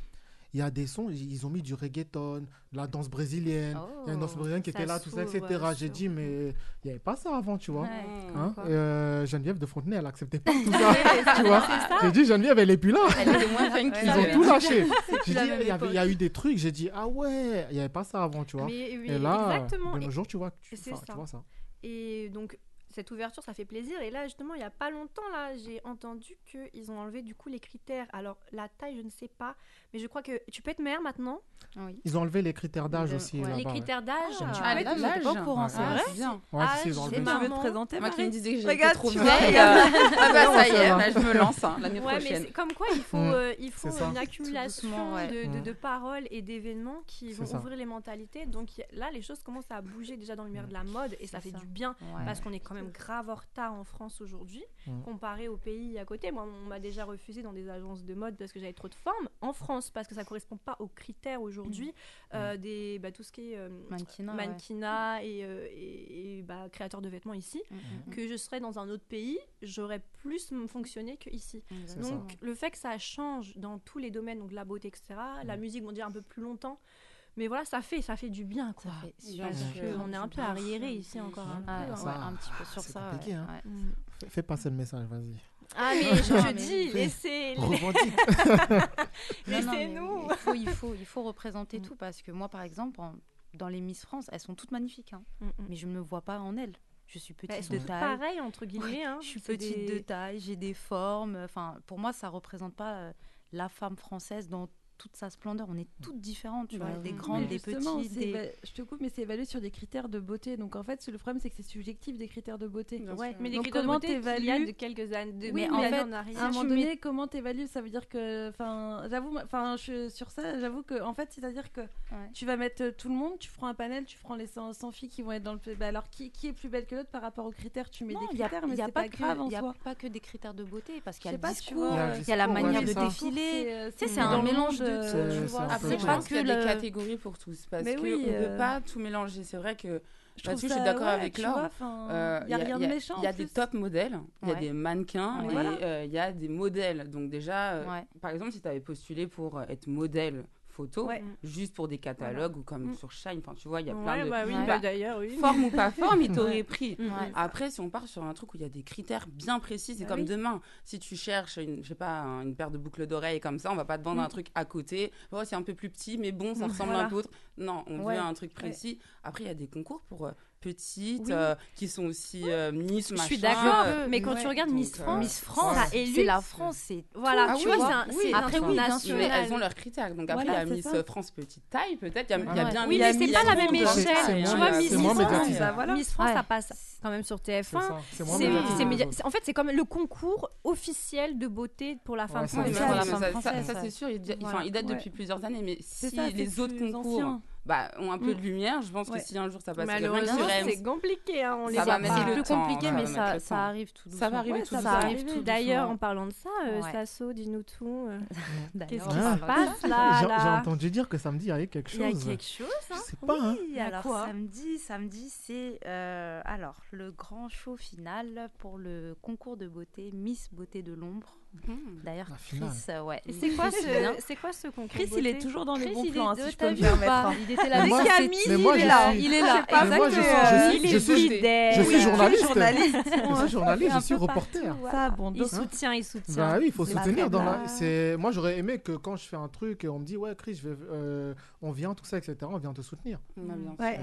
Speaker 2: Il y a des sons, ils ont mis du reggaeton, de la danse brésilienne. Il y a une danse
Speaker 4: Oh,
Speaker 2: brésilienne qui était là, tout ça, etc.
Speaker 1: ouais,
Speaker 2: J'ai dit, mais il n'y avait pas ça avant, tu vois.
Speaker 4: Ouais.
Speaker 2: Hein
Speaker 1: Quoi
Speaker 2: Euh, Geneviève de Fontenay, elle acceptait pas tout ça. Tu vois. J'ai dit, Geneviève, elle est plus là.
Speaker 7: Elle était moins funky.
Speaker 2: Ils ont tout lâché. J'ai dit, il y, avait- il y
Speaker 1: époque.
Speaker 2: a eu des trucs, j'ai dit, ah ouais, il n'y avait pas ça avant, tu vois.
Speaker 1: Mais, oui,
Speaker 2: Et là,
Speaker 1: exactement.
Speaker 2: de
Speaker 1: Et-
Speaker 2: nos jours, tu vois, tu, tu vois ça.
Speaker 1: Et donc, cette ouverture, ça fait plaisir. Et là, justement, il n'y a pas longtemps, là, j'ai entendu qu'ils ont enlevé du coup les critères. Alors, la taille, je ne sais pas. Mais je crois que tu peux être mère maintenant?
Speaker 4: Oui.
Speaker 2: Ils ont enlevé les critères d'âge
Speaker 4: De-
Speaker 2: aussi.
Speaker 4: ouais.
Speaker 1: les critères d'âge.
Speaker 7: Ah,
Speaker 1: tu
Speaker 7: ah,
Speaker 1: être-
Speaker 7: l'âge.
Speaker 4: Au courant, c'est
Speaker 2: Ouais.
Speaker 4: vrai?
Speaker 7: c'est bien.
Speaker 2: Ouais,
Speaker 1: Ah,
Speaker 2: si, ils ont enlevé.
Speaker 5: Tu veux te présenter
Speaker 7: Moi qui me disais que j'étais
Speaker 5: Regarde,
Speaker 7: trop
Speaker 5: tu
Speaker 7: vieille, euh,
Speaker 5: regarde.
Speaker 7: ah bah ça y est, bah, je me lance hein, l'année
Speaker 1: Ouais, mais
Speaker 7: prochaine.
Speaker 1: c'est comme quoi il faut,
Speaker 2: Mm.
Speaker 1: euh, il faut
Speaker 2: C'est
Speaker 1: une accumulation
Speaker 4: doucement, ouais.
Speaker 1: de, de-
Speaker 2: Mm.
Speaker 1: de paroles et d'événements qui
Speaker 2: C'est
Speaker 1: vont ouvrir les mentalités. Donc là, les choses commencent à bouger déjà dans le milieu de la mode et ça
Speaker 4: C'est
Speaker 1: fait du bien parce qu'on est quand même grave en retard en France aujourd'hui
Speaker 2: Mm.
Speaker 1: comparé aux pays à côté. Moi, on m'a déjà refusé dans des agences de mode parce que j'avais trop de formes. En France, parce que ça correspond pas aux critères aujourd'hui euh, des bah, tout ce qui est euh,
Speaker 4: Mannequinat, ouais.
Speaker 1: et, euh, et- et, bah, créateur de vêtements ici.
Speaker 4: Mm, mm, mm.
Speaker 1: Que je serais dans un autre pays, j'aurais plus fonctionné que ici.
Speaker 4: Exactement.
Speaker 1: Donc le fait que ça change dans tous les domaines, donc la beauté, etc., la musique, on dire un peu plus longtemps, Mais voilà, ça fait, ça fait du bien, quoi.
Speaker 4: fait
Speaker 7: Bien
Speaker 1: Parce
Speaker 7: sûr.
Speaker 1: que on est un peu arriéré ici encore un peu.
Speaker 4: Ah,
Speaker 1: hein.
Speaker 4: ouais, un petit peu sur
Speaker 2: c'est
Speaker 4: ça.
Speaker 2: compliqué,
Speaker 4: ouais,
Speaker 2: hein.
Speaker 4: ouais.
Speaker 1: Mm.
Speaker 2: Fais- passer le message, vas-y.
Speaker 1: Ah mais je, je dis, laissez, laissez-nous.
Speaker 4: Il faut, il faut, il faut représenter
Speaker 1: Mm.
Speaker 4: tout parce que moi, par exemple, en- dans les Miss France, elles sont toutes magnifiques, hein,
Speaker 1: Mm, mm.
Speaker 4: mais je ne me vois pas en elles. Je suis petite
Speaker 1: Elles sont
Speaker 4: de taille.
Speaker 1: pareilles entre guillemets. hein.
Speaker 4: Je suis petite
Speaker 1: des-
Speaker 4: de taille, j'ai des formes. Enfin, pour moi, ça représente pas euh, la femme française dans toute sa splendeur. On est toutes différentes, tu
Speaker 7: Bah
Speaker 4: vois,
Speaker 7: oui.
Speaker 4: des grandes,
Speaker 5: Mais
Speaker 4: des petites.
Speaker 5: c'est
Speaker 4: Des...
Speaker 5: éva- Je te coupe, mais c'est évalué sur des critères de beauté. Donc en fait, le problème, c'est que c'est subjectif des critères de beauté.
Speaker 1: Ouais, mais les
Speaker 5: Donc,
Speaker 1: critères de
Speaker 5: comment
Speaker 1: beauté qu'il y a
Speaker 5: t'évalues
Speaker 1: de quelques années, de
Speaker 5: Oui,
Speaker 1: mais
Speaker 5: mais
Speaker 1: en fait,
Speaker 5: À un moment donné,
Speaker 4: mets-
Speaker 5: comment t'évalues? Ça veut dire que, enfin, j'avoue, enfin, je, sur ça, j'avoue que, en fait, c'est-à-dire que
Speaker 4: Ouais.
Speaker 5: tu vas mettre euh, tout le monde, tu feras un panel, tu prends les 100, 100 filles qui vont être dans le. Bah, alors, qui, qui est plus belle que l'autre par rapport aux critères? Tu mets
Speaker 4: Non,
Speaker 5: des
Speaker 4: il
Speaker 5: critères,
Speaker 4: il
Speaker 5: mais c'est
Speaker 4: pas,
Speaker 5: grave en
Speaker 4: il y a
Speaker 5: soi.
Speaker 4: pas que des critères de beauté parce qu'il y a le discours,
Speaker 2: Il y a
Speaker 4: il la manière de défiler.
Speaker 5: c'est, euh,
Speaker 4: Tu sais,
Speaker 5: c'est
Speaker 4: un mélange de
Speaker 5: euh,
Speaker 7: Après, je pense qu'il y a des catégories pour tous. Parce
Speaker 5: Mais
Speaker 7: qu'on
Speaker 5: oui,
Speaker 7: ne
Speaker 5: euh,
Speaker 7: peut pas tout mélanger. C'est vrai que
Speaker 5: Je trouve
Speaker 7: Là-dessus, je suis d'accord
Speaker 5: ouais,
Speaker 7: avec Laure.
Speaker 5: vois, enfin,
Speaker 7: euh,
Speaker 5: y a rien de méchant,
Speaker 7: Il y a des top modèles, il y a des mannequins
Speaker 5: Voilà.
Speaker 7: euh, il y a des modèles. Donc déjà, euh,
Speaker 4: Ouais.
Speaker 7: par exemple, si tu avais postulé pour euh, être modèle photo,
Speaker 5: Ouais.
Speaker 7: juste pour des catalogues ou comme
Speaker 5: Mm.
Speaker 7: sur Shine, enfin tu vois, il y a
Speaker 1: Ouais,
Speaker 7: plein de...
Speaker 1: bah oui, bah d'ailleurs, oui.
Speaker 7: Forme ou pas forme, ils t'auraient pris.
Speaker 1: Mm, mm.
Speaker 4: Ouais.
Speaker 7: Après, si on part sur un truc où il y a des critères bien précis, c'est
Speaker 5: Bah
Speaker 7: comme
Speaker 5: oui.
Speaker 7: demain. Si tu cherches une, je sais pas, un- une paire de boucles d'oreilles comme ça, on va pas te vendre
Speaker 5: Mm.
Speaker 7: un truc à côté. Oh, c'est un peu plus petit, mais bon, ça
Speaker 5: Mm,
Speaker 7: ressemble
Speaker 5: voilà.
Speaker 7: un peu autre. Non, on
Speaker 5: Ouais.
Speaker 7: veut un truc précis. Après, il y a des concours pour euh, petites,
Speaker 5: Oui.
Speaker 7: euh, qui sont aussi euh, Miss,
Speaker 1: Je suis
Speaker 7: machin,
Speaker 1: d'accord,
Speaker 7: euh,
Speaker 1: mais quand
Speaker 5: ouais.
Speaker 1: tu regardes
Speaker 7: Donc,
Speaker 1: Miss
Speaker 7: euh,
Speaker 1: France,
Speaker 4: Miss France, c'est la France, c'est
Speaker 1: Voilà,
Speaker 7: Ah
Speaker 1: tu
Speaker 7: oui,
Speaker 1: vois, c'est un-
Speaker 7: oui.
Speaker 1: c'est
Speaker 4: Après, oui,
Speaker 7: mais elles ont leurs critères. Donc après,
Speaker 5: Voilà,
Speaker 7: il y a Miss
Speaker 5: ça.
Speaker 7: France petite taille, peut-être. Il y a, y a
Speaker 5: Ouais.
Speaker 7: bien
Speaker 1: Oui,
Speaker 7: Miss
Speaker 1: mais c'est pas la même échelle. Tu vois,
Speaker 2: c'est
Speaker 1: Miss France.
Speaker 5: Bah.
Speaker 1: Miss France, ça passe quand même sur
Speaker 2: C'est
Speaker 1: TF1.
Speaker 2: ça. C'est
Speaker 1: En fait, c'est comme le concours officiel de beauté pour la femme
Speaker 4: française,
Speaker 7: ça, c'est sûr, il, date depuis plusieurs années, mais
Speaker 5: C'est
Speaker 7: si les autres concours. Bah, ont un peu
Speaker 1: Mm.
Speaker 7: de lumière, je pense
Speaker 5: Ouais.
Speaker 7: que si un jour ça passe
Speaker 1: Malheureusement, c'est compliqué. hein, on les
Speaker 7: Ça va
Speaker 1: voit
Speaker 7: mettre
Speaker 1: pas.
Speaker 4: C'est
Speaker 7: le
Speaker 4: plus
Speaker 7: temps,
Speaker 4: compliqué,
Speaker 7: ça va
Speaker 4: mais ça,
Speaker 7: le
Speaker 4: ça
Speaker 7: temps.
Speaker 4: arrive tout doucement.
Speaker 7: Ça va arriver
Speaker 5: Ouais,
Speaker 7: tout
Speaker 5: ça
Speaker 4: arrive
Speaker 1: D'ailleurs, en parlant de ça, euh,
Speaker 4: Ouais.
Speaker 1: Sasso, dis-nous tout. euh, Qu'est-ce qui se passe
Speaker 4: ça.
Speaker 1: là,
Speaker 2: J'ai
Speaker 1: là
Speaker 2: entendu dire que samedi, il y avait quelque
Speaker 1: Il y a
Speaker 2: chose.
Speaker 1: quelque chose.
Speaker 2: Je
Speaker 1: hein
Speaker 2: sais pas, hein.
Speaker 4: Oui,
Speaker 1: a
Speaker 4: alors
Speaker 1: quoi
Speaker 4: samedi, samedi c'est euh, alors le grand show final pour le concours de beauté Miss Beauté de l'ombre.
Speaker 7: Hmm.
Speaker 4: D'ailleurs, Chris, euh, ouais.
Speaker 1: C'est quoi ce, c'est quoi ce concours
Speaker 5: Chris, il est toujours dans les
Speaker 4: Chris,
Speaker 5: bons
Speaker 4: il est-
Speaker 5: plans, hein, si je peux me permettre.
Speaker 4: Il était là
Speaker 2: moi- moi,
Speaker 4: il
Speaker 2: je
Speaker 4: est là, il est là.
Speaker 2: Mais moi, je suis-
Speaker 4: Exactement.
Speaker 2: je
Speaker 1: Il
Speaker 2: je suis-. Je suis journaliste.
Speaker 5: journaliste.
Speaker 2: Je suis journaliste, je suis reporter.
Speaker 5: Ça, bon,
Speaker 1: Il soutient, il soutient.
Speaker 2: Bah oui, il faut soutenir dans la. C'est moi j'aurais aimé que quand je fais un truc et on me dit ouais Chris, je vais, euh, on vient tout ça etc. On vient te soutenir.
Speaker 7: Bah,
Speaker 5: ouais,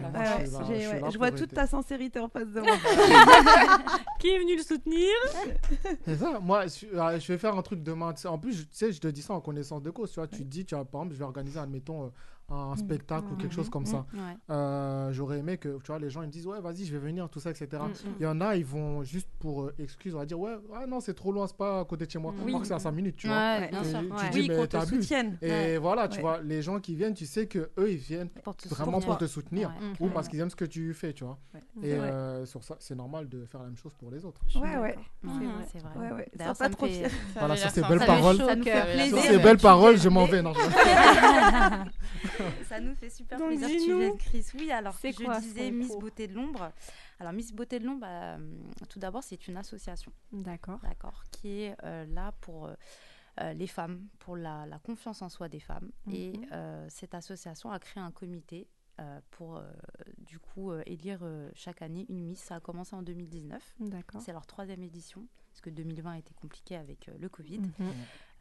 Speaker 2: je
Speaker 5: vois toute ta sincérité en face de moi.
Speaker 1: Qui est venu le soutenir?
Speaker 2: C'est ça. Moi je, euh, je vais faire un truc demain. tu sais. En plus je- tu sais je te dis ça en connaissance de cause. Tu vois, tu te dis tu vois par exemple je vais organiser admettons euh, un spectacle ou quelque chose comme ça.
Speaker 4: Ouais.
Speaker 2: Euh, j'aurais aimé que tu vois les gens ils me disent ouais vas-y je vais venir tout ça etc.
Speaker 1: Mm, mm.
Speaker 2: Il y en a ils vont juste pour euh, excuse on va dire ouais ah non c'est trop loin c'est pas à côté de chez moi.
Speaker 1: Oui.
Speaker 2: Alors que c'est à 5 minutes tu vois.
Speaker 4: Ouais, bien
Speaker 2: Et
Speaker 4: sûr.
Speaker 2: tu
Speaker 4: ouais.
Speaker 2: dis,
Speaker 5: Oui,
Speaker 2: mais t'abuses. Et
Speaker 4: Ouais.
Speaker 2: voilà, tu
Speaker 5: Ouais.
Speaker 2: vois, les gens qui viennent, tu sais que eux ils viennent
Speaker 4: Pour te
Speaker 2: vraiment
Speaker 4: soutenir.
Speaker 2: pour te soutenir
Speaker 4: Ouais.
Speaker 2: ou parce qu'ils aiment ce que tu fais, tu vois.
Speaker 5: Ouais.
Speaker 2: Et euh, sur ça, c'est normal de faire la même chose pour les autres.
Speaker 5: Ouais, ouais.
Speaker 4: C'est vrai.
Speaker 5: Ouais, ouais.
Speaker 4: D'ailleurs, ça
Speaker 5: trop.
Speaker 2: Voilà, sur ces belles
Speaker 4: Ça
Speaker 2: paroles.
Speaker 4: chaud,
Speaker 1: Ça nous fait plaisir.
Speaker 2: Sur ces belles paroles, je m'en vais.
Speaker 4: Ça nous fait super
Speaker 1: Donc,
Speaker 4: plaisir tu Chris. Oui, alors
Speaker 1: C'est
Speaker 4: je
Speaker 1: quoi
Speaker 4: disais Miss Beauté de l'ombre. Alors Miss Beauté de l'ombre, euh, tout d'abord, c'est une association,
Speaker 1: D'accord.
Speaker 4: d'accord, qui est euh, là pour euh, les femmes, pour la, la confiance en soi des femmes. Et
Speaker 1: Mhm.
Speaker 4: euh, cette association a créé un comité pour du coup élire chaque année une Miss. Ça a commencé en 2019.
Speaker 1: D'accord.
Speaker 4: C'est leur troisième édition, parce que 2020 a été compliqué avec le Covid.
Speaker 1: Mhm.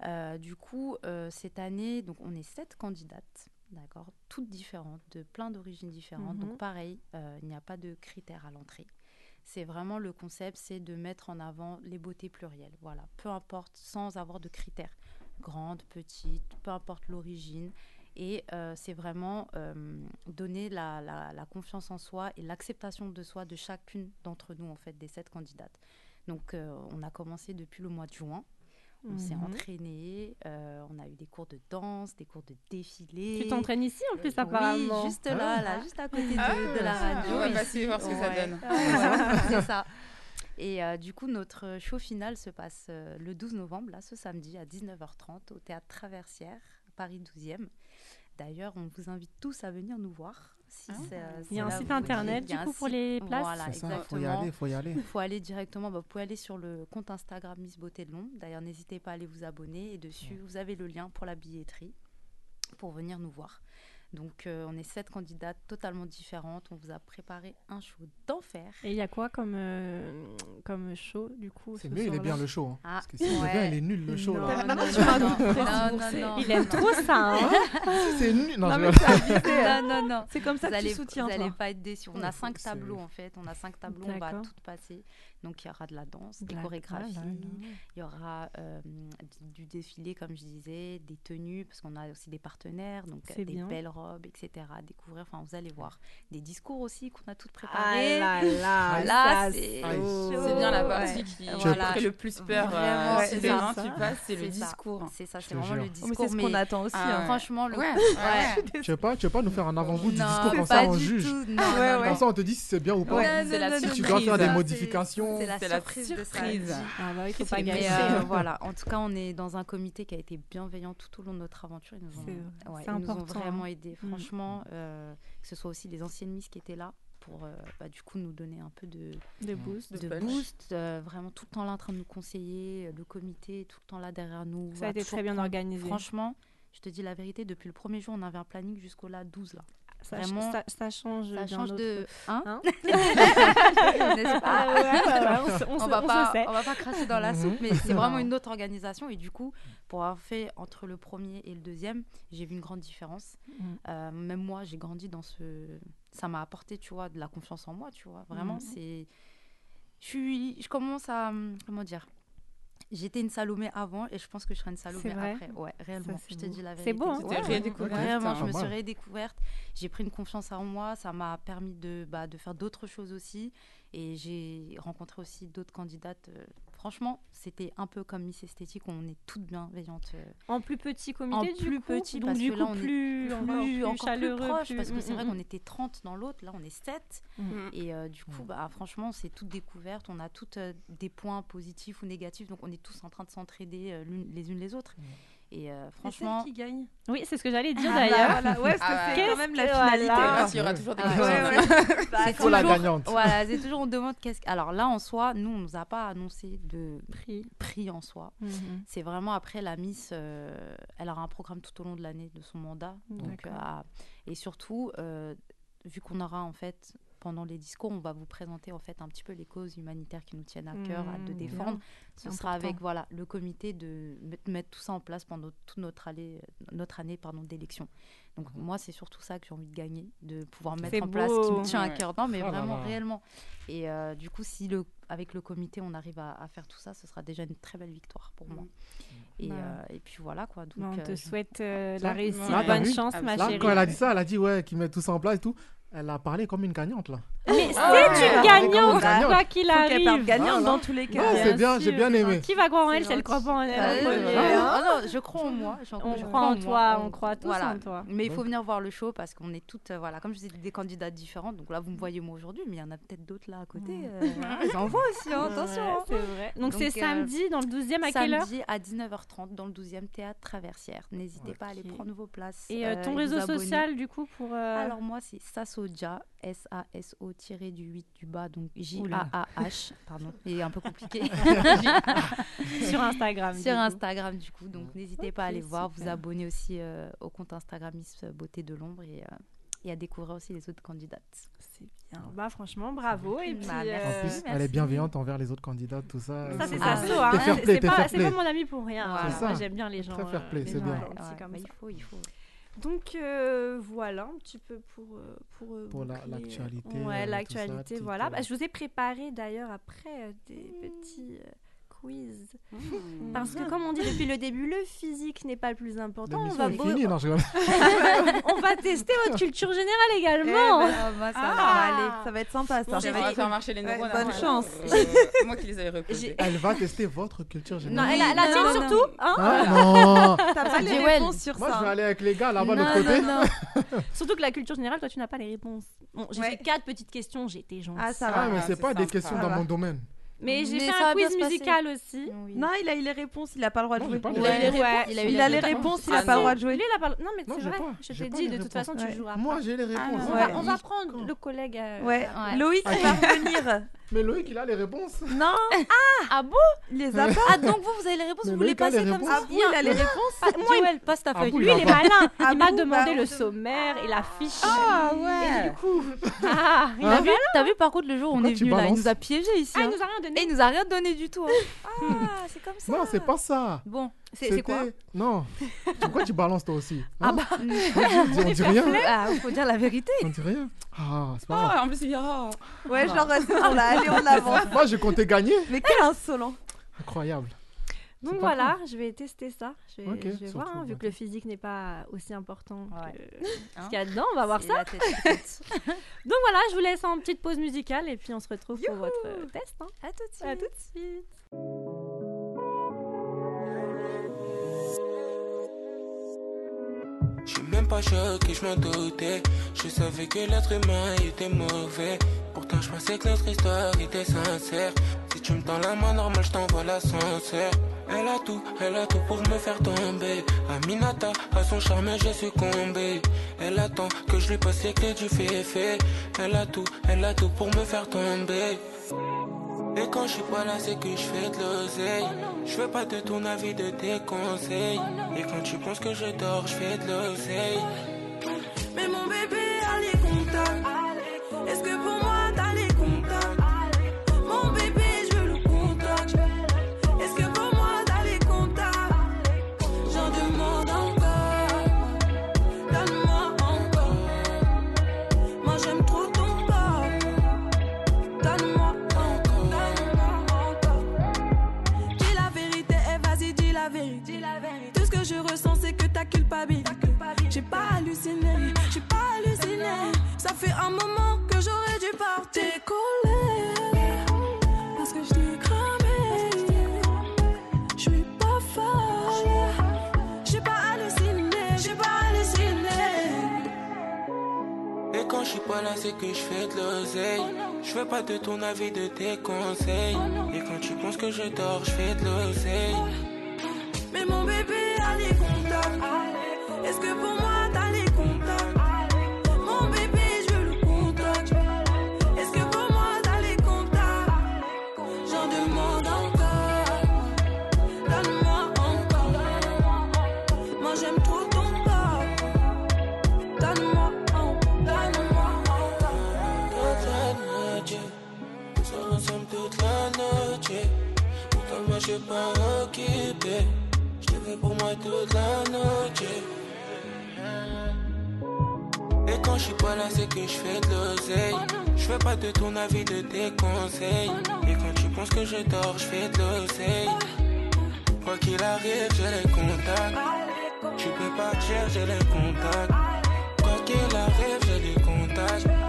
Speaker 4: Euh, du coup, euh, cette année, donc on est sept candidates, d'accord, toutes différentes, de plein d'origines différentes.
Speaker 1: Mhm.
Speaker 4: Donc pareil, euh, il n'y a pas de critères à l'entrée. C'est vraiment le concept, c'est de mettre en avant les beautés plurielles. Voilà, peu importe, sans avoir de critères, grande, petite, peu importe l'origine. Et euh, c'est vraiment euh, donner la, la- la confiance en soi et l'acceptation de soi de chacune d'entre nous, en fait, des sept candidates. Donc, on a commencé depuis le mois de juin. On s'est
Speaker 1: Mhm.
Speaker 4: entraîné, euh, on a eu des cours de danse, des cours de défilé.
Speaker 1: Tu t'entraînes ici en plus
Speaker 4: Oui,
Speaker 1: apparemment.
Speaker 4: juste là, là, juste à côté de,
Speaker 7: Ah,
Speaker 4: de la radio.
Speaker 7: on va passer voir ce que ça donne.
Speaker 4: Ouais, c'est ça. Et euh, du coup, notre show final se passe euh, le 12 novembre, là, ce samedi, à 19h30, au Théâtre Traversière, Paris 12e. D'ailleurs, on vous invite tous à venir nous voir. Si
Speaker 7: Ah.
Speaker 1: Il y a un site internet, du coup, pour les places
Speaker 4: Voilà,
Speaker 2: ça, faut y
Speaker 4: exactement.
Speaker 2: aller, faut y aller.
Speaker 4: Il faut aller directement, bah, vous pouvez aller sur le compte Instagram Miss Beauté de l'Ombre. D'ailleurs, n'hésitez pas à aller vous abonner. Et dessus, vous avez le lien pour la billetterie pour venir nous voir. Donc, euh, on est sept candidates totalement différentes. On vous a préparé un show d'enfer.
Speaker 1: Et il y a quoi comme, euh, comme show du coup
Speaker 2: C'est
Speaker 1: ce
Speaker 2: mieux, il est bien le show. hein.
Speaker 4: Ah,
Speaker 2: Parce que est
Speaker 4: ouais.
Speaker 2: bien, il est nul le show.
Speaker 1: Non,
Speaker 2: là.
Speaker 1: non, non,
Speaker 5: tu.
Speaker 1: Il aime trop ça. hein.
Speaker 2: Si c'est nul. Non,
Speaker 5: Non, c'est abusé,
Speaker 4: non, non, non.
Speaker 5: C'est comme ça
Speaker 4: vous
Speaker 5: que tu
Speaker 4: allez,
Speaker 5: soutiens,
Speaker 4: vous
Speaker 5: toi.
Speaker 4: allez pas être déçus. On a cinq tableaux en fait. On a cinq tableaux. On va tout passer. Donc il y aura de la danse, des chorégraphies.
Speaker 1: Ah là là.
Speaker 4: Il y aura euh, du, du défilé, comme je disais, des tenues, parce qu'on a aussi des partenaires, donc euh, des
Speaker 1: bien.
Speaker 4: belles robes, etc. à découvrir. Enfin, vous allez voir des discours aussi qu'on a toutes
Speaker 1: Ah
Speaker 4: préparés.
Speaker 1: là là,
Speaker 4: Là, c'est
Speaker 7: bien la
Speaker 4: Ouais.
Speaker 7: partie qui
Speaker 4: Voilà.
Speaker 7: fait le plus peur.
Speaker 4: Vraiment,
Speaker 7: euh,
Speaker 4: c'est
Speaker 7: si
Speaker 4: ça.
Speaker 7: demain tu passes, c'est le
Speaker 4: C'est ça.
Speaker 7: discours.
Speaker 4: C'est ça, c'est vraiment
Speaker 2: jure.
Speaker 4: le
Speaker 5: Oh,
Speaker 4: discours.
Speaker 5: mais c'est ce qu'on attend aussi.
Speaker 7: Ah,
Speaker 5: hein.
Speaker 4: Franchement, le...
Speaker 7: Ouais,
Speaker 4: Ouais.
Speaker 7: ouais.
Speaker 2: Tu veux pas, tu veux pas nous faire un avant-goût du discours comme ça, on juge?
Speaker 4: tout. Non,
Speaker 5: Ouais,
Speaker 4: non,
Speaker 5: ouais.
Speaker 2: Comme ça, on te dit si c'est bien ou pas. Si
Speaker 4: non,
Speaker 2: tu
Speaker 4: non.
Speaker 2: dois faire des
Speaker 4: C'est- C'est la
Speaker 7: C'est la
Speaker 4: surprise, de
Speaker 7: surprise.
Speaker 1: Ah bah, faut pas gâcher.
Speaker 4: euh,
Speaker 1: hein.
Speaker 4: voilà, en tout cas, on est dans un comité qui a été bienveillant tout au long de notre aventure. Ils nous ont, ouais, ils nous ont
Speaker 1: important,
Speaker 4: vraiment
Speaker 1: hein.
Speaker 4: aidés.
Speaker 1: Mm.
Speaker 4: Franchement, euh, que ce soit aussi les anciennes Miss qui étaient là pour euh, bah, du coup nous donner un peu de,
Speaker 1: De boost.
Speaker 4: de
Speaker 7: punch.
Speaker 4: boost, euh, vraiment tout le temps là en train de nous conseiller, le comité tout le temps là derrière nous.
Speaker 1: Ça a été très bien organisé.
Speaker 4: Franchement, je te dis la vérité, depuis le premier jour, on avait un planning jusqu'au là 12 là.
Speaker 1: Ça,
Speaker 4: vraiment,
Speaker 1: ça, ça change.
Speaker 4: Ça de... Hein,
Speaker 1: Hein
Speaker 4: N'est-ce pas
Speaker 1: Ah ouais, ouais, ouais, on on
Speaker 4: on, va
Speaker 1: on
Speaker 4: pas, on va pas cracher dans la soupe,
Speaker 2: Mhm.
Speaker 4: mais c'est vraiment une autre organisation. Et du coup, pour avoir fait entre le premier et le deuxième, j'ai vu une grande différence.
Speaker 1: Mhm.
Speaker 4: Euh, même moi, j'ai grandi dans ce. Ça m'a apporté, tu vois, de la confiance en moi, tu vois. Vraiment,
Speaker 1: Mhm.
Speaker 4: c'est. Je suis. Je commence à. hum, Comment dire J'étais une Salomé avant et je pense que je serai une Salomé après. Ouais, réellement.
Speaker 1: c'est
Speaker 4: je te
Speaker 1: beau.
Speaker 4: dis la
Speaker 1: C'est
Speaker 4: vérité.
Speaker 1: beau, hein
Speaker 7: Tu t'es
Speaker 4: Ouais,
Speaker 7: redécouverte,
Speaker 4: Vraiment,
Speaker 7: hein.
Speaker 4: je me suis redécouverte. J'ai pris une confiance en moi. Ça m'a permis de, bah, de faire d'autres choses aussi. Et j'ai rencontré aussi d'autres candidates. euh, franchement, c'était un peu comme Miss Esthétique. On est toutes bienveillantes. euh,
Speaker 1: En plus petit comité,
Speaker 4: en
Speaker 1: du
Speaker 4: plus
Speaker 1: coup.
Speaker 4: petit,
Speaker 1: donc
Speaker 4: parce
Speaker 1: du
Speaker 4: que
Speaker 1: coup
Speaker 4: là, on est
Speaker 1: plus, encore
Speaker 4: plus,
Speaker 1: plus
Speaker 4: encore plus
Speaker 1: chaleureux,
Speaker 4: proche,
Speaker 1: plus-
Speaker 4: parce que c'est
Speaker 1: Mm,
Speaker 4: vrai
Speaker 1: mm,
Speaker 4: qu'on était 30 dans l'autre, là on est 7.
Speaker 7: Mm.
Speaker 4: Et euh, du coup, bah, franchement, c'est toute découverte. On a toutes euh, des points positifs ou négatifs, donc on est tous en train de s'entraider euh, les unes les autres. Et euh,
Speaker 5: C'est celle
Speaker 4: franchement,
Speaker 5: qui gagne.
Speaker 1: Oui, c'est ce que j'allais dire
Speaker 5: Ah, bah,
Speaker 1: d'ailleurs.
Speaker 5: voilà. Ouais, parce que
Speaker 7: Ah,
Speaker 5: c'est
Speaker 1: qu'est-ce
Speaker 5: quand même la finalité.
Speaker 1: voilà.
Speaker 7: Parce qu'il y aura toujours des
Speaker 4: Ah, ouais,
Speaker 7: hein.
Speaker 4: c'est
Speaker 2: la
Speaker 4: toujours-
Speaker 2: gagnante.
Speaker 4: Voilà, c'est toujours on demande qu'est-ce. que- Alors là, en soi, nous, on nous a pas annoncé de
Speaker 1: Prix.
Speaker 4: prix en soi.
Speaker 1: Mhm.
Speaker 4: C'est vraiment après la Miss, euh, elle aura un programme tout au long de l'année de son mandat. Donc, euh, et surtout, euh, vu qu'on aura en fait pendant les discours, on va vous présenter en fait un petit peu les causes humanitaires qui nous tiennent à cœur à- de
Speaker 1: Mmh,
Speaker 4: défendre.
Speaker 1: bien.
Speaker 4: Ce sera avec voilà le comité de met- mettre tout ça en place pendant toute notre année, notre année pardon d'élection. Donc moi c'est surtout ça que j'ai envie de gagner, de pouvoir mettre en place ce qui me tient à cœur. Non mais
Speaker 2: Ah là
Speaker 4: vraiment
Speaker 2: là.
Speaker 4: réellement. Et euh, du coup si le avec le comité on arrive à, à faire tout ça, ce sera déjà une très belle victoire pour moi. Et,
Speaker 1: Bah.
Speaker 4: euh, et puis voilà quoi. Donc,
Speaker 1: Bah, on
Speaker 4: euh,
Speaker 1: te
Speaker 4: je-
Speaker 1: souhaite euh,
Speaker 2: Ça,
Speaker 1: la réussite,
Speaker 7: là,
Speaker 2: t'as
Speaker 1: bonne chance, ma
Speaker 2: Là,
Speaker 1: chérie.
Speaker 2: quand elle a dit ça, elle a dit ouais, qu'ils mettent tout ça en place et tout. Elle a parlé comme une gagnante là.
Speaker 1: Mais c'est
Speaker 7: Ah ouais.
Speaker 1: une
Speaker 2: Ah,
Speaker 1: gagnante,
Speaker 2: gagnante.
Speaker 1: quoi qu'il
Speaker 5: Faut qu'elle
Speaker 1: arrive.
Speaker 5: gagnante
Speaker 2: Voilà.
Speaker 5: dans tous les
Speaker 2: Ouais,
Speaker 5: cas.
Speaker 2: c'est bien, j'ai bien
Speaker 1: c'est
Speaker 2: aimé.
Speaker 1: Qui va croire en
Speaker 4: C'est
Speaker 1: elle si elle croit pas en elle en premier,
Speaker 4: euh,
Speaker 1: hein
Speaker 4: ah non, je crois en moi.
Speaker 1: On croit en
Speaker 4: moi,
Speaker 1: toi, on croit tous
Speaker 4: voilà.
Speaker 1: en toi.
Speaker 4: Mais il faut venir voir le show parce qu'on est toutes, euh, voilà, comme je dit, des candidates différentes. Donc là, vous me voyez moi aujourd'hui, mais il y en a peut-être d'autres là à côté. Ils en voient aussi, hein, attention.
Speaker 1: Ouais,
Speaker 4: hein.
Speaker 1: c'est vrai. Donc c'est
Speaker 4: euh,
Speaker 1: samedi dans le 12e à quelle heure
Speaker 4: Samedi à 19h30 dans le 12e théâtre Traversière. N'hésitez pas à aller prendre vos places.
Speaker 1: Et euh, ton réseau social du coup pour
Speaker 4: Alors moi c'est Sasoja, S-A-S-O tiré du 8 du bas, donc. J-A-A-H, pardon, il est un peu compliqué.
Speaker 1: sur Instagram. du
Speaker 4: Sur
Speaker 1: coup.
Speaker 4: Instagram du coup, donc n'hésitez pas à aller voir, vous abonner aussi euh, au compte Instagram Miss Beauté de l'ombre et, euh, et à découvrir aussi les autres candidates.
Speaker 1: C'est bien. Bah franchement, bravo et puis
Speaker 4: Bah,
Speaker 2: En
Speaker 4: merci.
Speaker 1: euh,
Speaker 2: plus, elle est bienveillante envers les autres candidates, tout ça.
Speaker 1: ça c'est ça,
Speaker 4: Ah,
Speaker 1: so, hein. C'est- pas, mon ami pour rien.
Speaker 4: Voilà.
Speaker 1: hein.
Speaker 2: Ça.
Speaker 1: j'aime bien les gens.
Speaker 2: Très fair play, c'est bien.
Speaker 4: Ouais,
Speaker 1: gentils
Speaker 4: ouais,
Speaker 1: comme
Speaker 4: bah,
Speaker 1: ça.
Speaker 4: il faut, il faut.
Speaker 1: Donc euh, voilà un petit peu pour euh, pour, euh,
Speaker 2: Pour la- l'actualité, euh,
Speaker 1: Ouais, l'actualité, voilà. Bah, je vous ai préparé d'ailleurs après des petits quiz.
Speaker 7: Mmh.
Speaker 1: Parce que comme on dit depuis le début, le physique n'est pas le plus important. On va,
Speaker 2: est
Speaker 1: beau-
Speaker 2: finie, non, je rigole.
Speaker 1: on va tester votre culture générale
Speaker 5: Eh
Speaker 1: également.
Speaker 5: ben,
Speaker 4: Ah, bah, ça
Speaker 5: ça
Speaker 4: va.
Speaker 5: va aller. Ça va être sympa ça.
Speaker 7: On va faire marcher les
Speaker 5: Ouais,
Speaker 7: neurones.
Speaker 5: bonne chance.
Speaker 7: Euh, Moi qui les avais reposés.
Speaker 2: Elle va tester votre culture
Speaker 1: Non,
Speaker 2: générale.
Speaker 1: a, elle a
Speaker 5: Non,
Speaker 1: dit
Speaker 5: non,
Speaker 1: surtout. Hein
Speaker 2: Ah, non
Speaker 5: T'as pas les réponses sur
Speaker 2: Moi, je vais
Speaker 5: ça.
Speaker 2: aller avec les gars là-bas de
Speaker 4: Non,
Speaker 2: l'autre côté.
Speaker 4: non, non.
Speaker 1: Surtout que la culture générale, toi, tu n'as pas les réponses. Bon, j'ai
Speaker 5: Ouais.
Speaker 1: fait quatre petites questions, j'ai été gentille.
Speaker 5: Ah, ça
Speaker 2: Ah,
Speaker 5: va.
Speaker 2: mais c'est pas des questions
Speaker 5: Ça
Speaker 2: dans mon domaine.
Speaker 1: Mais j'ai fait un quiz musical aussi.
Speaker 4: Oui.
Speaker 5: Non, il a eu les réponses, il a pas le droit de
Speaker 2: Non,
Speaker 5: jouer.
Speaker 4: Il a eu les
Speaker 2: réponses.
Speaker 5: Il a les
Speaker 4: réponses.
Speaker 5: réponses, il
Speaker 7: Ah
Speaker 5: a pas le droit de jouer.
Speaker 1: Lui, il a pas... Non, mais c'est vrai. Je t'ai dit, de toute façon, tu joueras
Speaker 2: Moi, j'ai les réponses.
Speaker 1: On va, prendre le collègue. euh,
Speaker 5: Ouais. Loïc
Speaker 2: Ah,
Speaker 5: va revenir.
Speaker 2: Mais Loïc, il a les réponses.
Speaker 5: Non
Speaker 4: Ah bon?
Speaker 5: Il les a pas
Speaker 4: Ah donc vous, vous avez les réponses,
Speaker 2: Mais
Speaker 4: vous voulez
Speaker 2: Loïc a les
Speaker 4: passer comme ça?
Speaker 5: Ah, vous, il a les réponses
Speaker 4: Ah, Joël, passe ta
Speaker 2: Ah
Speaker 4: feuille.
Speaker 1: Lui,
Speaker 2: il
Speaker 1: il est malin.
Speaker 5: Ah
Speaker 1: il m'a demandé
Speaker 5: bah,
Speaker 1: le sommaire et la fiche.
Speaker 7: Ah
Speaker 1: Et
Speaker 7: ouais.
Speaker 1: du coup, ah, il
Speaker 2: Hein?
Speaker 1: a
Speaker 4: T'as vu, t'as vu par contre le jour où on
Speaker 2: Pourquoi
Speaker 4: est
Speaker 2: tu
Speaker 4: venu là, il
Speaker 2: balances
Speaker 4: nous a piégés ici.
Speaker 1: Ah, il
Speaker 4: hein.
Speaker 1: nous a rien
Speaker 4: Et
Speaker 1: donné.
Speaker 4: il nous a rien donné du tout. hein. Ah, c'est comme ça.
Speaker 2: Non, c'est pas ça.
Speaker 4: Bon.
Speaker 1: C'est quoi
Speaker 2: Non. Pourquoi tu balances toi aussi
Speaker 4: Ah
Speaker 2: hein
Speaker 4: bah.
Speaker 2: on, dit, on dit rien.
Speaker 4: Ah, faut dire la vérité.
Speaker 2: On dit rien. Ah, c'est pas grave.
Speaker 7: Ah, en plus, il dira.
Speaker 5: Ouais, genre, c'est bon, là, allez, on avance.
Speaker 2: Moi, j'ai compté gagner.
Speaker 5: Mais quel insolent
Speaker 2: Incroyable.
Speaker 1: Donc voilà, je vais tester ça. Je vais,
Speaker 2: Ok,
Speaker 1: je vais voir, hein, vu que le physique n'est pas aussi important
Speaker 4: Ouais.
Speaker 1: que ce
Speaker 4: Hein
Speaker 1: qu'il y a dedans. On va voir ça.
Speaker 4: tête.
Speaker 1: Donc voilà, je vous laisse en petite pause musicale et puis on se retrouve pour votre test. hein.
Speaker 4: À tout de suite.
Speaker 1: À tout de suite.
Speaker 8: Choqué, je m'en doutais. Je savais que l'être humain était mauvais. Pourtant, je pensais que notre histoire était sincère. Si tu me tends la main normale, je t'envoie l'ascenseur. Elle a tout, elle a tout pour me faire tomber. Aminata, à son charme, j'ai succombé. Elle attend que je lui passe les clés du féfé. Elle a tout, elle a tout pour me faire tomber. Et quand je suis pas là, c'est que je fais de l'oseille. Je fais pas de ton avis, de tes conseils. Et quand tu penses que je dors, je fais de l'oseille.
Speaker 6: C'est que je
Speaker 8: fais de l'oseille. Je fais pas de ton avis, de tes conseils. Et quand tu penses que je dors, je fais de l'oseille.
Speaker 6: Mais mon bébé a
Speaker 8: suis pas occupé. Je te fais pour moi toute la noche. Et quand je suis pas là, c'est que je fais de l'oseille. Je fais pas de ton avis, de tes conseils. Et quand tu penses que je dors, je fais de l'oseille. Quoi qu'il arrive, j'ai les contacts. Tu peux partir, j'ai les contacts. Quoi qu'il arrive, j'ai les contacts.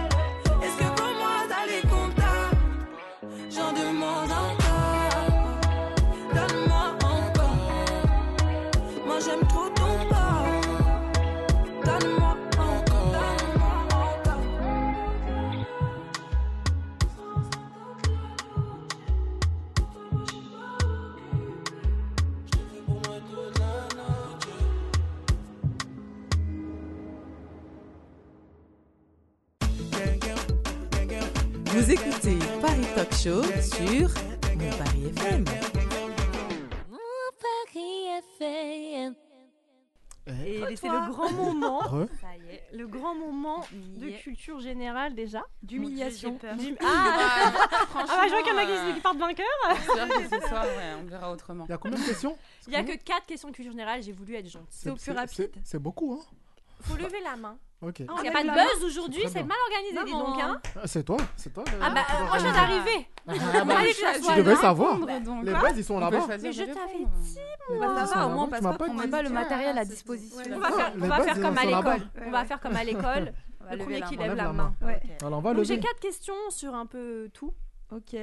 Speaker 9: Vous écoutez Paris Talk Show sur Mon Paris FM.
Speaker 10: Mon Paris FM.
Speaker 1: Et c'est le grand moment.
Speaker 2: Re.
Speaker 4: Ça y est.
Speaker 1: Le grand moment de culture générale déjà.
Speaker 5: D'humiliation.
Speaker 1: D'hum-
Speaker 7: Ah,
Speaker 1: Ah,
Speaker 7: franchement,
Speaker 1: ah bah, je vois qu'il y en a qui, qui partent vainqueurs.
Speaker 7: que ce soir, ouais, on verra autrement.
Speaker 2: Il y a combien de questions?
Speaker 1: Il y a que 4 questions de culture générale, j'ai voulu être gentille.
Speaker 5: C'est au plus rapide.
Speaker 2: c'est- C'est beaucoup, hein
Speaker 1: Faut lever la main.
Speaker 2: Ok.
Speaker 5: Ah,
Speaker 1: qu'il n'y a pas de buzz aujourd'hui, c'est mal organisé, dis donc. Hein.
Speaker 2: Ah, c'est toi, c'est toi.
Speaker 1: Ah bah, moi je viens
Speaker 7: Ah.
Speaker 1: d'arriver.
Speaker 2: Ah, bah,
Speaker 1: fallait que ça
Speaker 7: tu
Speaker 2: devais savoir. Les bases, ils sont
Speaker 7: On
Speaker 2: là-bas.
Speaker 1: Mais je t'avais dit, moi.
Speaker 5: ça va, au moins, on passe pas
Speaker 2: pas
Speaker 5: pour
Speaker 4: On
Speaker 2: dit.
Speaker 4: met pas le matériel à disposition.
Speaker 5: ouais.
Speaker 1: On va faire, comme à l'école. On va faire comme à l'école. Le premier qui lève la main.
Speaker 5: Ouais.
Speaker 2: Alors, on va
Speaker 1: Donc j'ai quatre questions sur un peu tout.
Speaker 5: Ok.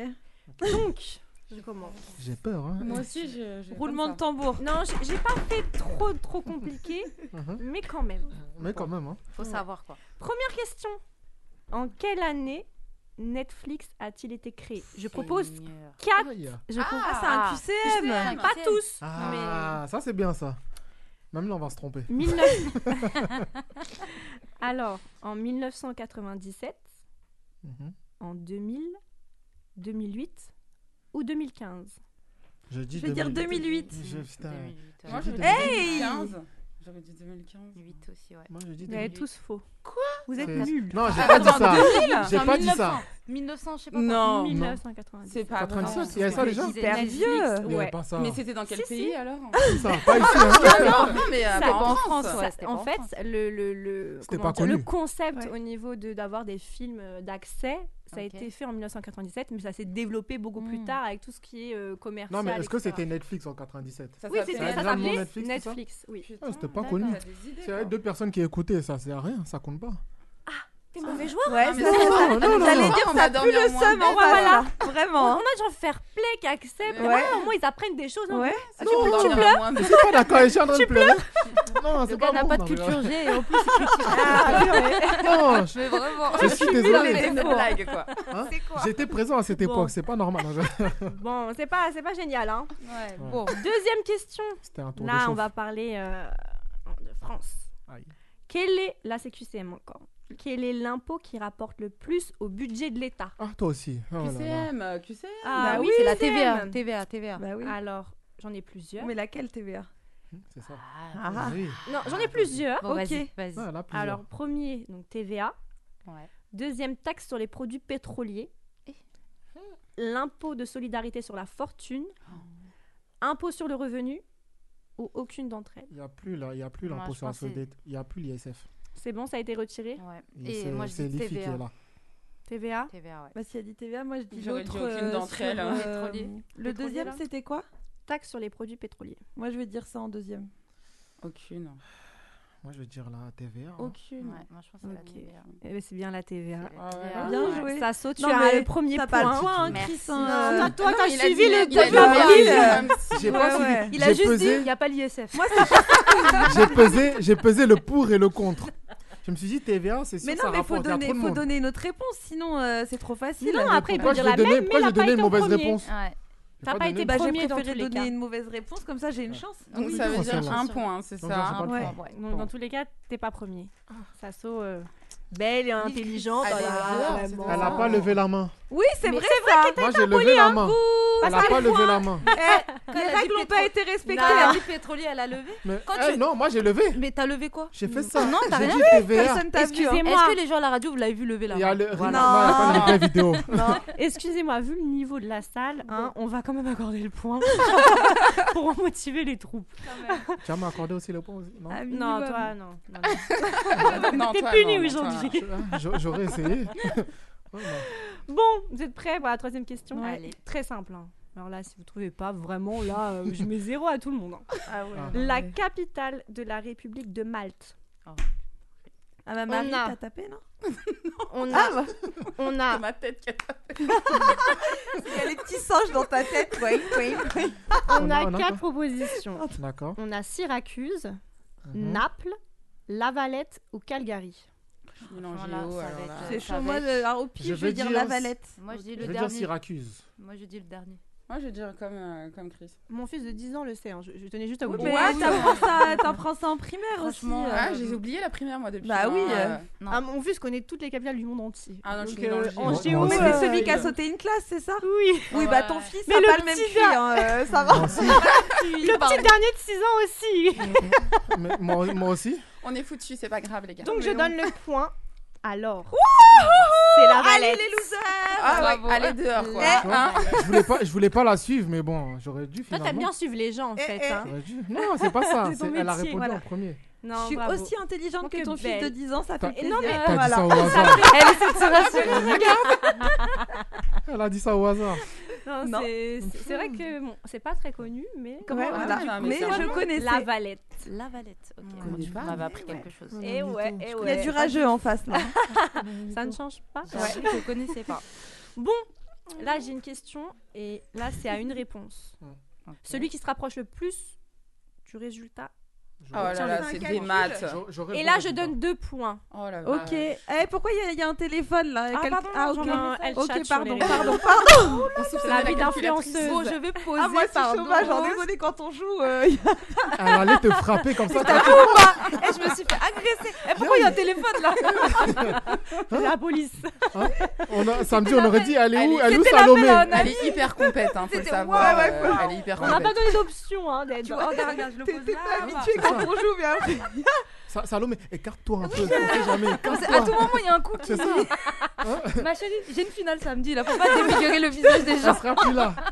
Speaker 1: Donc, je commence.
Speaker 2: J'ai peur, hein.
Speaker 7: Moi aussi, je. je-
Speaker 5: Roulement de tambour.
Speaker 1: Non, j'ai pas fait trop trop compliqué,
Speaker 2: Mhm.
Speaker 1: mais quand même.
Speaker 2: Mais quand même, hein.
Speaker 4: Faut savoir quoi.
Speaker 1: Première question. En quelle année Netflix a-t-il été créé? Je propose
Speaker 4: Seigneur.
Speaker 1: 4.
Speaker 2: Aïe.
Speaker 1: Je
Speaker 7: Ah,
Speaker 1: propose
Speaker 5: Ah, c'est un
Speaker 4: Ah.
Speaker 5: QCM.
Speaker 4: QCM.
Speaker 1: pas tous.
Speaker 2: Ah, ça c'est bien ça. Même là, on va se tromper.
Speaker 1: 19... Alors, en 1997,
Speaker 2: Mhm.
Speaker 1: en 2000 2008 ou 2015
Speaker 2: Je, dis
Speaker 5: Je vais dire 2008.
Speaker 2: Je, putain,
Speaker 4: 2008,
Speaker 2: j'ai
Speaker 7: Moi,
Speaker 2: dit
Speaker 7: je dis
Speaker 2: 2008.
Speaker 7: 2015. J'aurais dit 2015.
Speaker 4: 8 aussi, ouais.
Speaker 2: Moi, je dis
Speaker 1: Vous avez
Speaker 2: 2008.
Speaker 1: tous faux.
Speaker 7: Quoi
Speaker 1: Vous êtes nuls.
Speaker 2: Non, j'ai
Speaker 7: Ah,
Speaker 2: pas dit ça.
Speaker 7: 2000?
Speaker 2: J'ai pas dit
Speaker 4: 1900.
Speaker 2: ça.
Speaker 4: 1900, je sais pas.
Speaker 7: Non.
Speaker 1: 1990.
Speaker 7: C'est pas
Speaker 2: 97,
Speaker 7: vrai.
Speaker 2: il y a ça déjà
Speaker 5: Hyper
Speaker 4: Netflix.
Speaker 5: vieux.
Speaker 1: Ouais.
Speaker 7: Mais c'était dans quel
Speaker 1: Si,
Speaker 7: pays
Speaker 1: si.
Speaker 7: alors
Speaker 2: ça, pas ici. hein.
Speaker 7: Non, non, mais euh,
Speaker 1: Ça,
Speaker 7: pas en France.
Speaker 1: En
Speaker 4: pas en
Speaker 1: fait,
Speaker 4: France.
Speaker 1: le, le, le,
Speaker 2: C'était
Speaker 1: comment
Speaker 2: pas
Speaker 1: dire, le
Speaker 2: connu.
Speaker 1: concept
Speaker 5: Ouais.
Speaker 1: au niveau de d'avoir des films d'accès, ça a été fait en 1997, mais ça s'est développé beaucoup plus
Speaker 4: Mm.
Speaker 1: tard avec tout ce qui est euh, commercial.
Speaker 2: Non, mais est-ce que c'était Netflix en 97
Speaker 7: Ça
Speaker 1: Oui, c'était
Speaker 2: Netflix,
Speaker 1: Netflix, oui.
Speaker 2: Ah, c'était pas connu. avait deux personnes qui écoutaient, ça sert à rien, ça compte pas.
Speaker 1: T'es mauvais joueur
Speaker 5: Ouais,
Speaker 7: Non, mais
Speaker 5: ça-
Speaker 7: c'est-
Speaker 5: ça-
Speaker 2: non, non,
Speaker 5: J'allais
Speaker 2: non.
Speaker 5: dire,
Speaker 7: On
Speaker 5: pue
Speaker 7: dormir
Speaker 5: le
Speaker 7: moins
Speaker 5: seum en face.
Speaker 1: voilà.
Speaker 5: Vraiment.
Speaker 1: a genre fair play qui accepte.
Speaker 7: Ouais.
Speaker 1: Au moins, ils apprennent des choses. hein.
Speaker 5: Ouais.
Speaker 2: Non, tu
Speaker 7: moins
Speaker 2: Je
Speaker 7: bien.
Speaker 2: suis pas d'accord, je suis en train de pleurer. Non,
Speaker 4: Le
Speaker 2: c'est
Speaker 4: gars
Speaker 2: pas
Speaker 4: n'a pas de culture G et en plus critique.
Speaker 5: Ah,
Speaker 2: Non, je
Speaker 4: vraiment.
Speaker 2: je suis désolé.
Speaker 7: C'est une blague, quoi.
Speaker 2: Hein
Speaker 1: C'est quoi
Speaker 2: J'étais présent à cette
Speaker 1: Bon.
Speaker 2: époque, c'est pas normal. hein, je-
Speaker 1: Bon, c'est pas, c'est pas génial. Hein.
Speaker 4: Bon.
Speaker 1: Deuxième question.
Speaker 2: C'était un tour de
Speaker 1: Là, on va parler euh, de France.
Speaker 2: Aïe.
Speaker 1: Quel est, là c'est QCM encore, quel est l'impôt qui rapporte le plus au budget de l'État?
Speaker 2: Ah, toi aussi. Oh là là.
Speaker 7: QCM, euh, QCM.
Speaker 1: Ah
Speaker 5: Bah
Speaker 1: oui,
Speaker 4: C'est la. TVA. TVA, TVA.
Speaker 5: Bah oui.
Speaker 1: Alors, j'en ai plusieurs.
Speaker 5: Mais laquelle TVA
Speaker 2: C'est ça.
Speaker 5: Ah.
Speaker 2: Oui.
Speaker 1: Non, j'en ai plusieurs.
Speaker 4: Bon,
Speaker 5: Ok.
Speaker 4: vas-y.
Speaker 1: Alors, premier, donc TVA.
Speaker 4: Ouais.
Speaker 1: Deuxième, taxe sur les produits pétroliers.
Speaker 4: Eh.
Speaker 1: L'impôt de solidarité sur la fortune. Impôt sur le revenu. Ou aucune d'entre elles.
Speaker 2: Il n'y a plus là, il y a plus l'impôt sur la solidarité, il n'y a plus l'ISF.
Speaker 1: C'est bon, ça a été retiré.
Speaker 4: Ouais.
Speaker 2: Et
Speaker 4: moi je dis TVA.
Speaker 2: là.
Speaker 1: TVA.
Speaker 4: TVA, ouais.
Speaker 5: Bah, si elle dit TVA, moi je dis
Speaker 7: J'aurais dit aucune
Speaker 5: euh,
Speaker 7: d'entre elles, hein.
Speaker 5: euh. Le deuxième, c'était quoi
Speaker 1: Taxe sur les produits pétroliers.
Speaker 5: Moi je vais dire ça en deuxième.
Speaker 7: Aucune.
Speaker 2: Moi, je vais dire la TVA. hein.
Speaker 5: Aucune.
Speaker 4: Ouais, moi je pense que c'est la
Speaker 1: Ok.
Speaker 4: TVA.
Speaker 1: Eh c'est bien la TVA.
Speaker 7: Ah ouais.
Speaker 5: Bien
Speaker 4: Ouais.
Speaker 5: joué.
Speaker 1: Ça saute, tu
Speaker 5: Non,
Speaker 1: as
Speaker 5: mais
Speaker 1: le premier point.
Speaker 5: pas le point, hein,
Speaker 4: Merci.
Speaker 5: Chris.
Speaker 1: Non,
Speaker 5: euh,
Speaker 1: toi, t'as suivi
Speaker 7: dit-
Speaker 1: le
Speaker 7: dit
Speaker 1: la
Speaker 2: suivi.
Speaker 5: Il a juste
Speaker 2: pesé-
Speaker 4: Il n'y a pas l'ISF.
Speaker 5: Moi, ça
Speaker 2: J'ai pesé, j'ai pesé le pour et le contre. Je me suis dit TVA, c'est sûr
Speaker 5: Mais
Speaker 2: que ça
Speaker 5: non, mais faut donner, faut donner une autre réponse, sinon euh, c'est trop facile.
Speaker 1: Non, après, il peut
Speaker 2: Pourquoi
Speaker 1: dire la même, mais
Speaker 2: pourquoi donner
Speaker 1: été
Speaker 2: une mauvaise
Speaker 1: premier.
Speaker 2: réponse. J'ai
Speaker 1: T'as pas
Speaker 2: donné-
Speaker 1: été
Speaker 5: Bah, j'ai
Speaker 1: premier dans
Speaker 5: préféré
Speaker 1: tous les
Speaker 5: donner une mauvaise réponse, comme ça j'ai une chance.
Speaker 7: Donc
Speaker 2: Oui,
Speaker 7: ça
Speaker 2: non,
Speaker 7: veut dire un point, c'est ça
Speaker 2: ça, c'est.
Speaker 5: Ouais.
Speaker 1: Donc, dans tous les cas, t'es pas premier. Sasso, euh, belle et intelligente.
Speaker 7: Elle.
Speaker 2: Elle n'a pas levé la main.
Speaker 5: Oui, c'est vrai
Speaker 1: c'est
Speaker 5: ça.
Speaker 2: Moi, j'ai levé la main. Elle n'a pas
Speaker 1: le
Speaker 2: levé la main.
Speaker 5: Eh, Les règles n'ont pas été respectées.
Speaker 4: Quand elle a
Speaker 5: hein.
Speaker 4: dit pétrolier, elle a levé.
Speaker 2: Mais,
Speaker 4: Quand
Speaker 2: eh,
Speaker 4: tu-
Speaker 2: non, moi, j'ai levé.
Speaker 4: Mais t'as levé quoi?
Speaker 2: J'ai fait ça.
Speaker 4: Non, t'as
Speaker 2: J'ai
Speaker 4: rien
Speaker 5: vu. hein.
Speaker 1: Excusez-moi.
Speaker 4: Est-ce que les gens à la radio, vous l'avez vu lever la main?
Speaker 2: le...
Speaker 4: Voilà.
Speaker 2: Non, il n'y a pas vidéo.
Speaker 1: Excusez-moi, vu le niveau de la salle, hein, on va quand même accorder le point pour motiver les troupes.
Speaker 2: Tu vas m'accorder aussi le point aussi Non?
Speaker 5: Ah,
Speaker 1: Non, toi, non. non, T'es puni aujourd'hui.
Speaker 2: Ah, j'a- J'aurais essayé. Oh, non.
Speaker 1: Bon, vous êtes prêts pour la troisième question?
Speaker 4: Ouais. Allez.
Speaker 1: Très simple. hein. Alors là, si vous trouvez pas, vraiment, là, euh, je mets zéro à tout le monde. hein.
Speaker 5: Ah ouais.
Speaker 2: Ah.
Speaker 1: La capitale de la République de Malte.
Speaker 5: Ah bah Marie,
Speaker 1: On a-
Speaker 5: t'as tapé, non?
Speaker 1: On
Speaker 5: Ah
Speaker 1: a,
Speaker 5: bah,
Speaker 1: on
Speaker 7: C'est
Speaker 1: a,
Speaker 7: ma tête qui a
Speaker 5: il y a les petits singes dans ta tête. Oui, oui, oui.
Speaker 1: on
Speaker 2: On
Speaker 1: a
Speaker 2: on
Speaker 1: quatre propositions.
Speaker 2: D'accord.
Speaker 1: On a Syracuse,
Speaker 2: Mhm.
Speaker 1: Naples, La Valette ou Calgary?
Speaker 7: Là.
Speaker 5: C'est chaud. Moi, au pire,
Speaker 2: Je
Speaker 5: je vais dire
Speaker 2: dire-
Speaker 5: la Valette.
Speaker 4: Moi je dis
Speaker 2: Je
Speaker 4: le
Speaker 2: vais dire
Speaker 4: dernier.
Speaker 2: Syracuse.
Speaker 4: Moi je dis le dernier.
Speaker 7: Moi, je vais dire comme, euh, comme Chris.
Speaker 1: Mon fils de 10 ans le sait, hein, je, je tenais juste à vous dire.
Speaker 5: ouais, t'apprends ça, t'apprends ça en primaire aussi.
Speaker 4: Franchement,
Speaker 5: euh.
Speaker 7: Ah, j'ai oublié la primaire, moi, depuis.
Speaker 5: Bah oui, euh,
Speaker 7: euh,
Speaker 1: Ah, mon fils connaît toutes les capitales du monde entier.
Speaker 7: Ah non, je suis
Speaker 1: en géo,
Speaker 5: Mais c'est
Speaker 1: euh,
Speaker 5: celui qui a sauté une classe, c'est ça?
Speaker 1: Oui.
Speaker 5: Oui, bah ton fils,
Speaker 1: le
Speaker 5: pas le même
Speaker 1: gars-
Speaker 5: hein, euh, ça va.
Speaker 1: Le petit dernier de 6 ans aussi.
Speaker 2: Mais moi, moi aussi.
Speaker 7: On est foutus, c'est pas grave, les gars.
Speaker 1: Donc je
Speaker 7: on-
Speaker 1: donne le point. Alors, c'est la
Speaker 5: Allez
Speaker 1: Valette.
Speaker 5: les losers
Speaker 7: Ah ouais,
Speaker 4: Bravo.
Speaker 7: allez dehors, quoi. Hein
Speaker 2: je voulais pas, je voulais pas la suivre, mais bon, j'aurais dû
Speaker 1: Toi,
Speaker 2: finalement.
Speaker 1: t'aimes bien suivre les gens en
Speaker 5: Eh,
Speaker 1: fait.
Speaker 5: eh.
Speaker 1: hein.
Speaker 2: J'aurais dû. Non, c'est pas ça.
Speaker 1: C'est ton
Speaker 2: c'est- Elle a
Speaker 1: métier,
Speaker 2: répondu
Speaker 1: voilà.
Speaker 2: en premier.
Speaker 1: Non,
Speaker 5: Je suis
Speaker 1: bravo.
Speaker 5: aussi intelligente que ton fils
Speaker 1: belle.
Speaker 5: de 10 ans, ça fait plaisir.
Speaker 1: non, mais-
Speaker 2: T'as
Speaker 5: voilà.
Speaker 2: dit ça au
Speaker 1: Ça
Speaker 2: hasard.
Speaker 1: fait- Elle essaie de se rassurer.
Speaker 2: Elle a dit ça au hasard.
Speaker 1: Non,
Speaker 5: Non.
Speaker 1: c'est vrai que bon, c'est pas très connu, mais
Speaker 5: Ouais, voilà.
Speaker 7: non, mais
Speaker 5: Mais
Speaker 7: c'est
Speaker 5: je connaissais.
Speaker 1: la Valette.
Speaker 4: La Valette. Ok.
Speaker 7: Comment
Speaker 4: Moi,
Speaker 7: tu parles
Speaker 4: m'avais appris quelque chose.
Speaker 1: Et ouais, et
Speaker 5: Il y a
Speaker 1: ouais.
Speaker 5: du rageux en face là.
Speaker 1: Ça ne change pas.
Speaker 4: Que je connaissais pas.
Speaker 1: Bon, là j'ai une question et là c'est à une réponse.
Speaker 4: Ok.
Speaker 1: Celui qui se rapproche le plus du résultat
Speaker 7: Oh là là, c'est des maths.
Speaker 1: Et
Speaker 2: bon
Speaker 1: là, je donne deux points.
Speaker 7: Oh là
Speaker 5: Ok. Eh, pourquoi il y y, a un téléphone là?
Speaker 1: Ah,
Speaker 5: Quel-
Speaker 1: pardon,
Speaker 5: Ah,
Speaker 1: j'en
Speaker 5: ok.
Speaker 1: ai un, elle
Speaker 5: Ok, pardon, pardon, pardon.
Speaker 7: On soupçonne
Speaker 1: La
Speaker 7: la
Speaker 1: vie d'influenceuse.
Speaker 5: Bon, je vais poser. Ah, moi, je suis pardon. chômage. En désolé, quand on joue. euh, y a-
Speaker 2: Elle allait te frapper comme ça.
Speaker 5: T'as ou pas Eh, je me suis fait Eh, pourquoi il y a un téléphone là
Speaker 1: La police.
Speaker 2: Hein on a- Samedi, on aurait dit elle est où, est où Salomé.
Speaker 7: Elle est hyper compète, hein, faut le savoir.
Speaker 5: ouais, ouais,
Speaker 7: euh,
Speaker 5: faut-
Speaker 7: Elle est hyper
Speaker 1: On n'a pas donné d'option hein, d'être.
Speaker 5: Tu vois, regarde, regarde, je le pose là.
Speaker 2: pas
Speaker 5: habitué quand on joue, mais après.
Speaker 2: Sa- Salomé, écarte-toi un peu. On sait jamais.
Speaker 5: À tout moment, il y a un coup qui
Speaker 2: C'est ça.
Speaker 5: dit Ma chérie, j'ai une finale samedi, là, faut pas défigurer le visage des gens.
Speaker 2: sera plus là.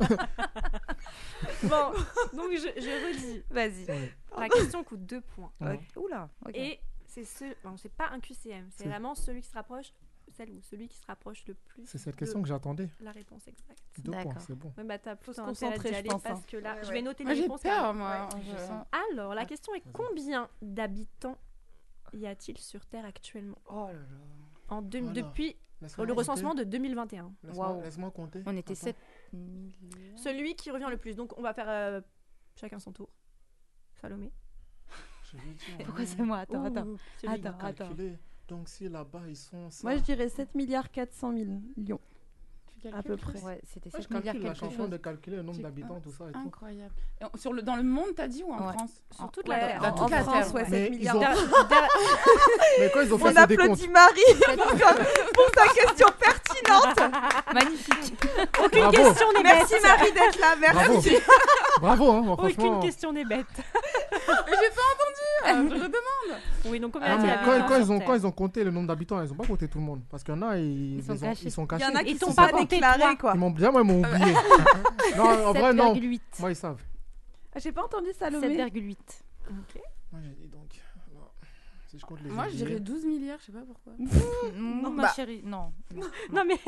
Speaker 1: Bon, donc je, je redis.
Speaker 5: Vas-y.
Speaker 1: La question coûte deux points.
Speaker 2: Ouais.
Speaker 5: Oula. ok.
Speaker 1: Et c'est ce, bon, c'est pas un QCM, c'est vraiment celui qui se rapproche, celle ou celui qui se rapproche le plus.
Speaker 2: C'est cette
Speaker 1: de
Speaker 2: question que j'attendais.
Speaker 1: La réponse exacte.
Speaker 2: Deux points,
Speaker 5: D'accord.
Speaker 2: c'est bon.
Speaker 1: Ouais, bah t'as plus
Speaker 5: se
Speaker 1: intérêt
Speaker 5: concentrer,
Speaker 1: d'y
Speaker 5: je pense,
Speaker 1: parce
Speaker 5: hein.
Speaker 1: que là,
Speaker 5: Ouais,
Speaker 1: je vais noter les réponses.
Speaker 7: peur,
Speaker 1: car-
Speaker 7: moi. Je.
Speaker 1: Alors, la question est combien d'habitants y a-t-il sur Terre actuellement?
Speaker 2: Oh là là.
Speaker 1: en deux- depuis le recensement de 2021
Speaker 2: Laisse-moi
Speaker 5: Waouh.
Speaker 2: laisse-moi compter.
Speaker 5: On était
Speaker 2: Attends.
Speaker 5: 7
Speaker 1: Celui qui revient le plus. Donc, on va faire euh, chacun son tour. Salomé.
Speaker 5: Pourquoi
Speaker 2: oui,
Speaker 5: c'est moi Attends, attends. Attends, attends.
Speaker 2: calculer. Donc si là-bas ils sont. ça-
Speaker 5: Moi, je dirais 7 milliards 400 000 millions. À peu près.
Speaker 4: Ouais, c'était
Speaker 2: Ouais,
Speaker 4: 7
Speaker 2: je
Speaker 4: milliards
Speaker 2: calcule la
Speaker 4: quelque
Speaker 2: chanson
Speaker 4: chose.
Speaker 2: de calculer le nombre d'habitants, tout ça et tout.
Speaker 7: Incroyable. Et on- sur le, dans le monde, t'as dit ou en
Speaker 4: Ouais.
Speaker 7: France?
Speaker 1: Sur toute
Speaker 5: Ouais,
Speaker 1: la Terre.
Speaker 7: Dans
Speaker 5: en,
Speaker 7: toute la
Speaker 5: France, ouais, 7
Speaker 2: Mais ils
Speaker 5: milliards.
Speaker 2: ont- Mais quand ils ont fait
Speaker 5: On applaudit Marie pour sa, pour sa question pertinente.
Speaker 4: Magnifique.
Speaker 1: Aucune
Speaker 2: Bravo.
Speaker 1: question n'est bête.
Speaker 5: Merci Marie d'être là.
Speaker 2: bravo.
Speaker 5: Merci.
Speaker 2: Bravo, hein,
Speaker 1: Aucune question n'est bête.
Speaker 7: Mais j'ai pas Je redemande.
Speaker 1: Oui, donc combien
Speaker 2: Ah,
Speaker 1: y
Speaker 2: quand, ils ont, quand ils ont compté le nombre d'habitants, ils ont pas compté tout le monde. Parce qu'il y en a, ils,
Speaker 4: Ils sont
Speaker 2: ont-
Speaker 4: cachés.
Speaker 2: ils sont
Speaker 5: Il y en a qui
Speaker 1: t'ont
Speaker 5: sont
Speaker 1: pas
Speaker 5: déclarés quoi.
Speaker 2: Ils m'ont, déjà, moi, ils m'ont oublié. non, en vrai, non.
Speaker 4: 7,8.
Speaker 2: Moi, ils savent.
Speaker 5: Ah, J'ai pas entendu Salomé.
Speaker 4: 7,8.
Speaker 2: Moi, j'ai dit donc. alors, si je compte les
Speaker 7: Moi, je dirais 12 milliards, je sais pas pourquoi.
Speaker 4: Non, ma
Speaker 7: Bah.
Speaker 4: chérie, non.
Speaker 1: Non, mais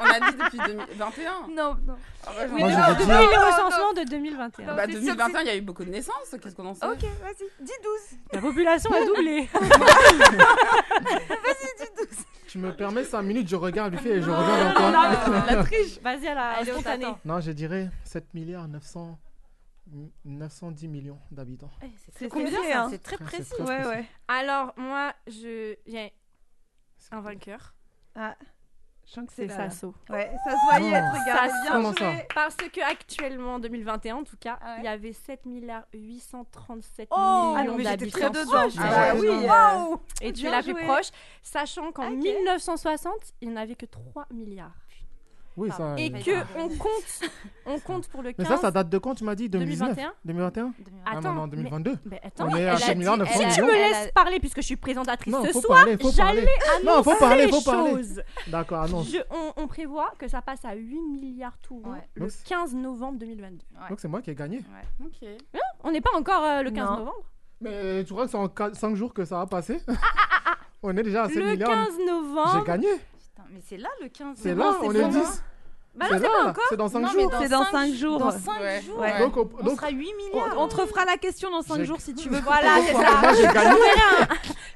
Speaker 7: On a dit depuis 2021.
Speaker 4: Non, non.
Speaker 7: Ah bah,
Speaker 2: Moi,
Speaker 7: ai-
Speaker 2: j'aurais
Speaker 1: depuis le recensement de 2021.
Speaker 7: Bah,
Speaker 5: c'est sûr,
Speaker 7: 2021, il y a eu beaucoup de naissances. Qu'est-ce qu'on en sait
Speaker 5: Ok, vas-y. Dis 12.
Speaker 1: La population a doublé.
Speaker 2: Tu me permets 5 minutes, je regarde, lui fait, et je reviens vers toi.
Speaker 5: La triche.
Speaker 1: Vas-y à la spontanée.
Speaker 2: Non, je dirais 7 milliards 900, 910 millions d'habitants.
Speaker 4: Eh,
Speaker 5: C'est
Speaker 4: combien
Speaker 5: hein.
Speaker 4: Très
Speaker 2: Ah,
Speaker 4: précis.
Speaker 2: très
Speaker 5: Ouais,
Speaker 2: précis.
Speaker 5: ouais.
Speaker 1: Alors, moi, je. Il y a un vainqueur.
Speaker 5: Ah, je sens que
Speaker 1: C'est. Sasso.
Speaker 5: Ouais, ça se voyait être. Regarde,
Speaker 1: Ça
Speaker 5: bien
Speaker 2: Comment
Speaker 5: joué.
Speaker 2: ça
Speaker 1: Parce que actuellement, en 2021, en tout cas,
Speaker 5: Ah ouais.
Speaker 1: il y avait 7 milliards 837
Speaker 5: Oh, ah
Speaker 1: millions
Speaker 5: mais j'étais très
Speaker 1: d'habitants.
Speaker 5: dedans.
Speaker 7: Ah ouais,
Speaker 5: oui, waouh.
Speaker 1: Et tu es la plus proche, sachant qu'en
Speaker 5: Ok.
Speaker 1: 1960, il n'y en avait que 3 milliards.
Speaker 2: Oui, ça.
Speaker 1: Et
Speaker 2: euh,
Speaker 1: que on compte, on compte pour le 15.
Speaker 2: Mais ça, ça date de quand tu m'as dit 2019
Speaker 1: 2021
Speaker 2: 2021 Ah,
Speaker 1: Attends,
Speaker 2: maintenant, 2022.
Speaker 1: Mais attends,
Speaker 2: On est
Speaker 1: elle
Speaker 2: à
Speaker 1: a
Speaker 2: 7 milliards
Speaker 1: dit-
Speaker 2: 900
Speaker 1: si tu me laisses
Speaker 4: a-
Speaker 1: parler puisque je suis présentatrice
Speaker 2: Non,
Speaker 1: ce
Speaker 2: faut
Speaker 1: soir,
Speaker 2: parler, faut
Speaker 1: j'allais
Speaker 2: parler.
Speaker 1: annoncer
Speaker 2: Non, faut parler, faut parler.
Speaker 1: choses.
Speaker 2: D'accord, annonce.
Speaker 1: Je- on, on prévoit que ça passe à 8 milliards tout rond
Speaker 4: Ouais.
Speaker 1: le
Speaker 2: Donc,
Speaker 1: 15 novembre 2022.
Speaker 2: Donc c'est moi qui ai gagné.
Speaker 7: Ok.
Speaker 1: On n'est pas encore euh, le 15
Speaker 5: Non.
Speaker 1: novembre
Speaker 2: Mais tu crois que c'est en 5 jours que ça va passer? On est déjà à 7
Speaker 1: Le
Speaker 2: milliards.
Speaker 1: 15
Speaker 2: J'ai
Speaker 1: novembre.
Speaker 2: gagné.
Speaker 4: Mais c'est là le 15.
Speaker 2: C'est
Speaker 5: bon,
Speaker 2: là,
Speaker 5: c'est
Speaker 2: on est
Speaker 5: hein.
Speaker 2: 10.
Speaker 1: Bah non,
Speaker 2: c'est
Speaker 1: c'est
Speaker 2: là. C'est dans 5
Speaker 4: Non, mais
Speaker 2: jours.
Speaker 5: C'est dans 5 jours.
Speaker 4: Dans 5
Speaker 7: Ouais.
Speaker 4: jours.
Speaker 5: Ouais.
Speaker 2: Donc, on-
Speaker 4: On
Speaker 2: donc
Speaker 4: sera 8
Speaker 5: On,
Speaker 4: milliards.
Speaker 5: on te refera la question dans 5
Speaker 2: J'ai-
Speaker 5: jours si tu veux.
Speaker 1: Voilà, c'est ça.
Speaker 2: moi j'ai gagné.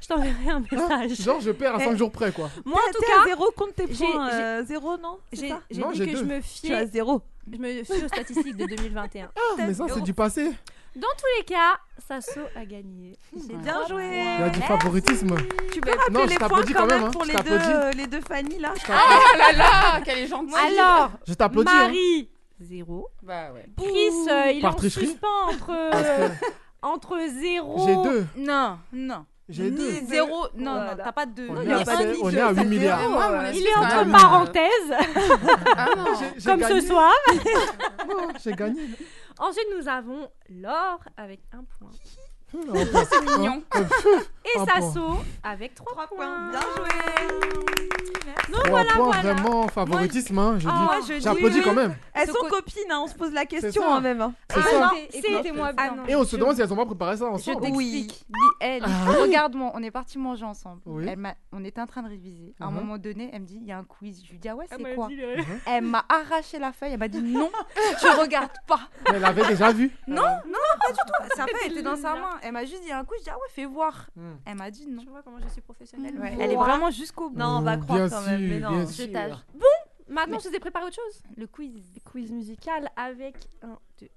Speaker 1: Je t'enverrai un message.
Speaker 2: Genre je perds à
Speaker 5: Eh.
Speaker 2: 5 jours près quoi.
Speaker 1: Moi, en tout cas,
Speaker 5: à zéro, compte tes points. euh, Zéro, non C'est
Speaker 1: j'ai dit
Speaker 2: j'ai
Speaker 1: que je
Speaker 2: deux.
Speaker 1: me
Speaker 5: Tu as
Speaker 1: fiais,
Speaker 5: zéro.
Speaker 1: je me fie aux statistiques de 2021.
Speaker 2: Ah, mais ça c'est du passé.
Speaker 1: Dans tous les cas, Sasso a gagné. J'ai
Speaker 5: Bien joué.
Speaker 2: Il y a du favoritisme.
Speaker 5: Tu peux rappeler
Speaker 2: Non, je
Speaker 5: les points
Speaker 2: t'applaudis
Speaker 5: quand
Speaker 2: quand même, hein.
Speaker 5: pour
Speaker 2: Je
Speaker 5: les deux,
Speaker 2: t'applaudis.
Speaker 5: euh, les deux Fanny là
Speaker 7: Oh là là, qu'elle est gentille.
Speaker 1: Alors,
Speaker 2: Je t'applaudis. hein.
Speaker 1: Marie, 0.
Speaker 7: Bah ouais.
Speaker 1: Chris, euh, il est
Speaker 2: Par
Speaker 1: en
Speaker 2: tricherie
Speaker 1: suspens entre, entre 0.
Speaker 2: J'ai deux.
Speaker 4: Non, non.
Speaker 2: J'ai
Speaker 4: Ni
Speaker 2: deux.
Speaker 4: zéro. Non,
Speaker 5: Voilà.
Speaker 4: non, t'as pas de deux.
Speaker 2: On
Speaker 4: Il
Speaker 2: est à
Speaker 4: un
Speaker 2: sept-
Speaker 4: ni
Speaker 2: on
Speaker 4: deux.
Speaker 2: est à 8
Speaker 7: Et
Speaker 2: milliards.
Speaker 7: moi, mon
Speaker 1: Il est entre parenthèses,
Speaker 7: Ah
Speaker 1: comme ce soir.
Speaker 2: Non, J'ai gagné.
Speaker 1: Ensuite, nous avons Laure avec un point.
Speaker 7: C'est mignon.
Speaker 1: Et
Speaker 2: Un point.
Speaker 1: Sasso avec 3 points.
Speaker 5: Bien joué.
Speaker 1: Donc
Speaker 2: Trois
Speaker 1: voilà,
Speaker 2: points,
Speaker 1: voilà.
Speaker 2: vraiment favoritisme. hein, je
Speaker 1: Ah,
Speaker 2: dis.
Speaker 5: moi, je dis
Speaker 2: J'applaudis
Speaker 5: oui.
Speaker 2: quand même.
Speaker 5: Elles
Speaker 4: Ce
Speaker 5: sont
Speaker 4: co-
Speaker 5: copines, hein, on se pose la question
Speaker 2: ça.
Speaker 5: hein, même. hein.
Speaker 2: C'est
Speaker 1: Ah
Speaker 2: ça.
Speaker 1: non,
Speaker 4: Écoutez-
Speaker 1: c'est-
Speaker 4: Écoutez-moi
Speaker 1: Ah
Speaker 4: bien.
Speaker 2: Et on se demande si elles ont pas préparé ça
Speaker 4: Je
Speaker 2: ensemble.
Speaker 4: t'explique. Dis- Elle,
Speaker 2: Ah.
Speaker 4: regarde-moi, on est partis manger ensemble.
Speaker 2: Oui.
Speaker 4: Elle m'a- on était en train de réviser. À un
Speaker 2: Mhm.
Speaker 4: moment donné, elle me dit il y a un quiz. Je lui dis ah ouais,
Speaker 1: Elle
Speaker 4: c'est
Speaker 1: m'a
Speaker 4: quoi?
Speaker 1: le-
Speaker 4: Elle m'a arraché la feuille. Elle m'a dit non, tu regardes pas.
Speaker 2: Mais elle avait déjà vu.
Speaker 4: Non, non, pas du tout. Sa feuille était dans sa main. Elle m'a juste dit un quiz. Je dis ah ouais, fais voir.
Speaker 2: Hmm.
Speaker 4: Elle m'a dit non.
Speaker 1: Tu vois comment je suis professionnelle
Speaker 4: Ouais. Elle est vraiment jusqu'au bout.
Speaker 5: Non, on va croire
Speaker 2: bien
Speaker 5: quand même, mais non.
Speaker 2: bien
Speaker 4: Je
Speaker 2: sûr.
Speaker 4: t'ajoute.
Speaker 1: Maintenant, je vous ai préparé autre chose.
Speaker 4: Le quiz.
Speaker 1: Le quiz musical avec 1, 2,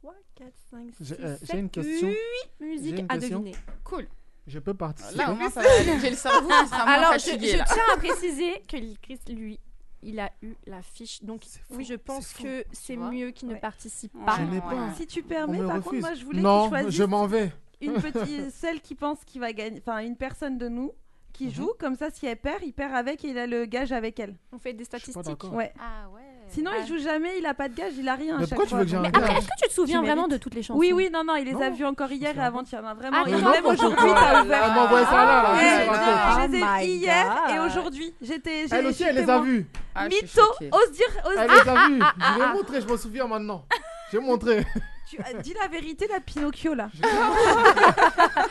Speaker 1: 3, 4, 5, 6,
Speaker 2: J'ai euh,
Speaker 1: 7,
Speaker 2: j'ai une question.
Speaker 1: 8
Speaker 2: J'ai
Speaker 1: musiques
Speaker 2: une
Speaker 1: à
Speaker 2: question.
Speaker 1: deviner.
Speaker 7: Cool.
Speaker 2: Je peux participer.
Speaker 7: Là, au moins, ça va aller. J'ai le cerveau qui sera moins
Speaker 1: Alors, je,
Speaker 7: fatigué,
Speaker 1: je
Speaker 7: là.
Speaker 1: tiens à préciser que Chris, lui, il a eu la fiche. Donc, oui, je pense que c'est mieux qu'il ne participe pas.
Speaker 2: Je n'ai pas.
Speaker 5: Si tu permets,
Speaker 2: me
Speaker 5: par contre, moi je voulais
Speaker 2: Non,
Speaker 5: qu'il choisisse
Speaker 2: je m'en vais.
Speaker 5: Une petite, celle qui pense qu'il va gagner, enfin une personne de nous qui
Speaker 2: Mhm.
Speaker 5: joue, comme ça si elle perd, il perd avec et il a le gage avec elle.
Speaker 1: On fait des statistiques.
Speaker 5: Ouais.
Speaker 4: Ah ouais.
Speaker 5: Sinon il joue jamais, il a pas de gage, il a rien.
Speaker 2: Mais
Speaker 5: à chaque
Speaker 2: pourquoi tu
Speaker 5: fois,
Speaker 2: veux que j'ai un Mais après, gage
Speaker 1: est-ce que tu te souviens
Speaker 5: Tu
Speaker 1: vraiment de toutes les chansons
Speaker 5: Oui, oui, non, non, il les a
Speaker 2: Non.
Speaker 5: vues encore hier et avant-hier. non, Vraiment,
Speaker 1: Ah,
Speaker 5: il
Speaker 1: non,
Speaker 5: même aujourd'hui, t'as ouvert.
Speaker 2: Elle m'envoie ça là, là,
Speaker 5: Eh,
Speaker 2: qu'est-ce que tu
Speaker 5: non,
Speaker 2: racontes
Speaker 5: Je les ai
Speaker 1: Oh my
Speaker 5: hier et aujourd'hui. J'étais. j'ai-
Speaker 2: Elle aussi, elle les a
Speaker 5: témoin.
Speaker 2: vus.
Speaker 7: Ah, je suis
Speaker 5: Mytho,
Speaker 7: choquée.
Speaker 5: ose dire, ose
Speaker 2: Elle les a vus. Je vais montrer, je m'en souviens maintenant. Je vais montrer.
Speaker 5: Tu as dit la vérité, la Pinocchio là.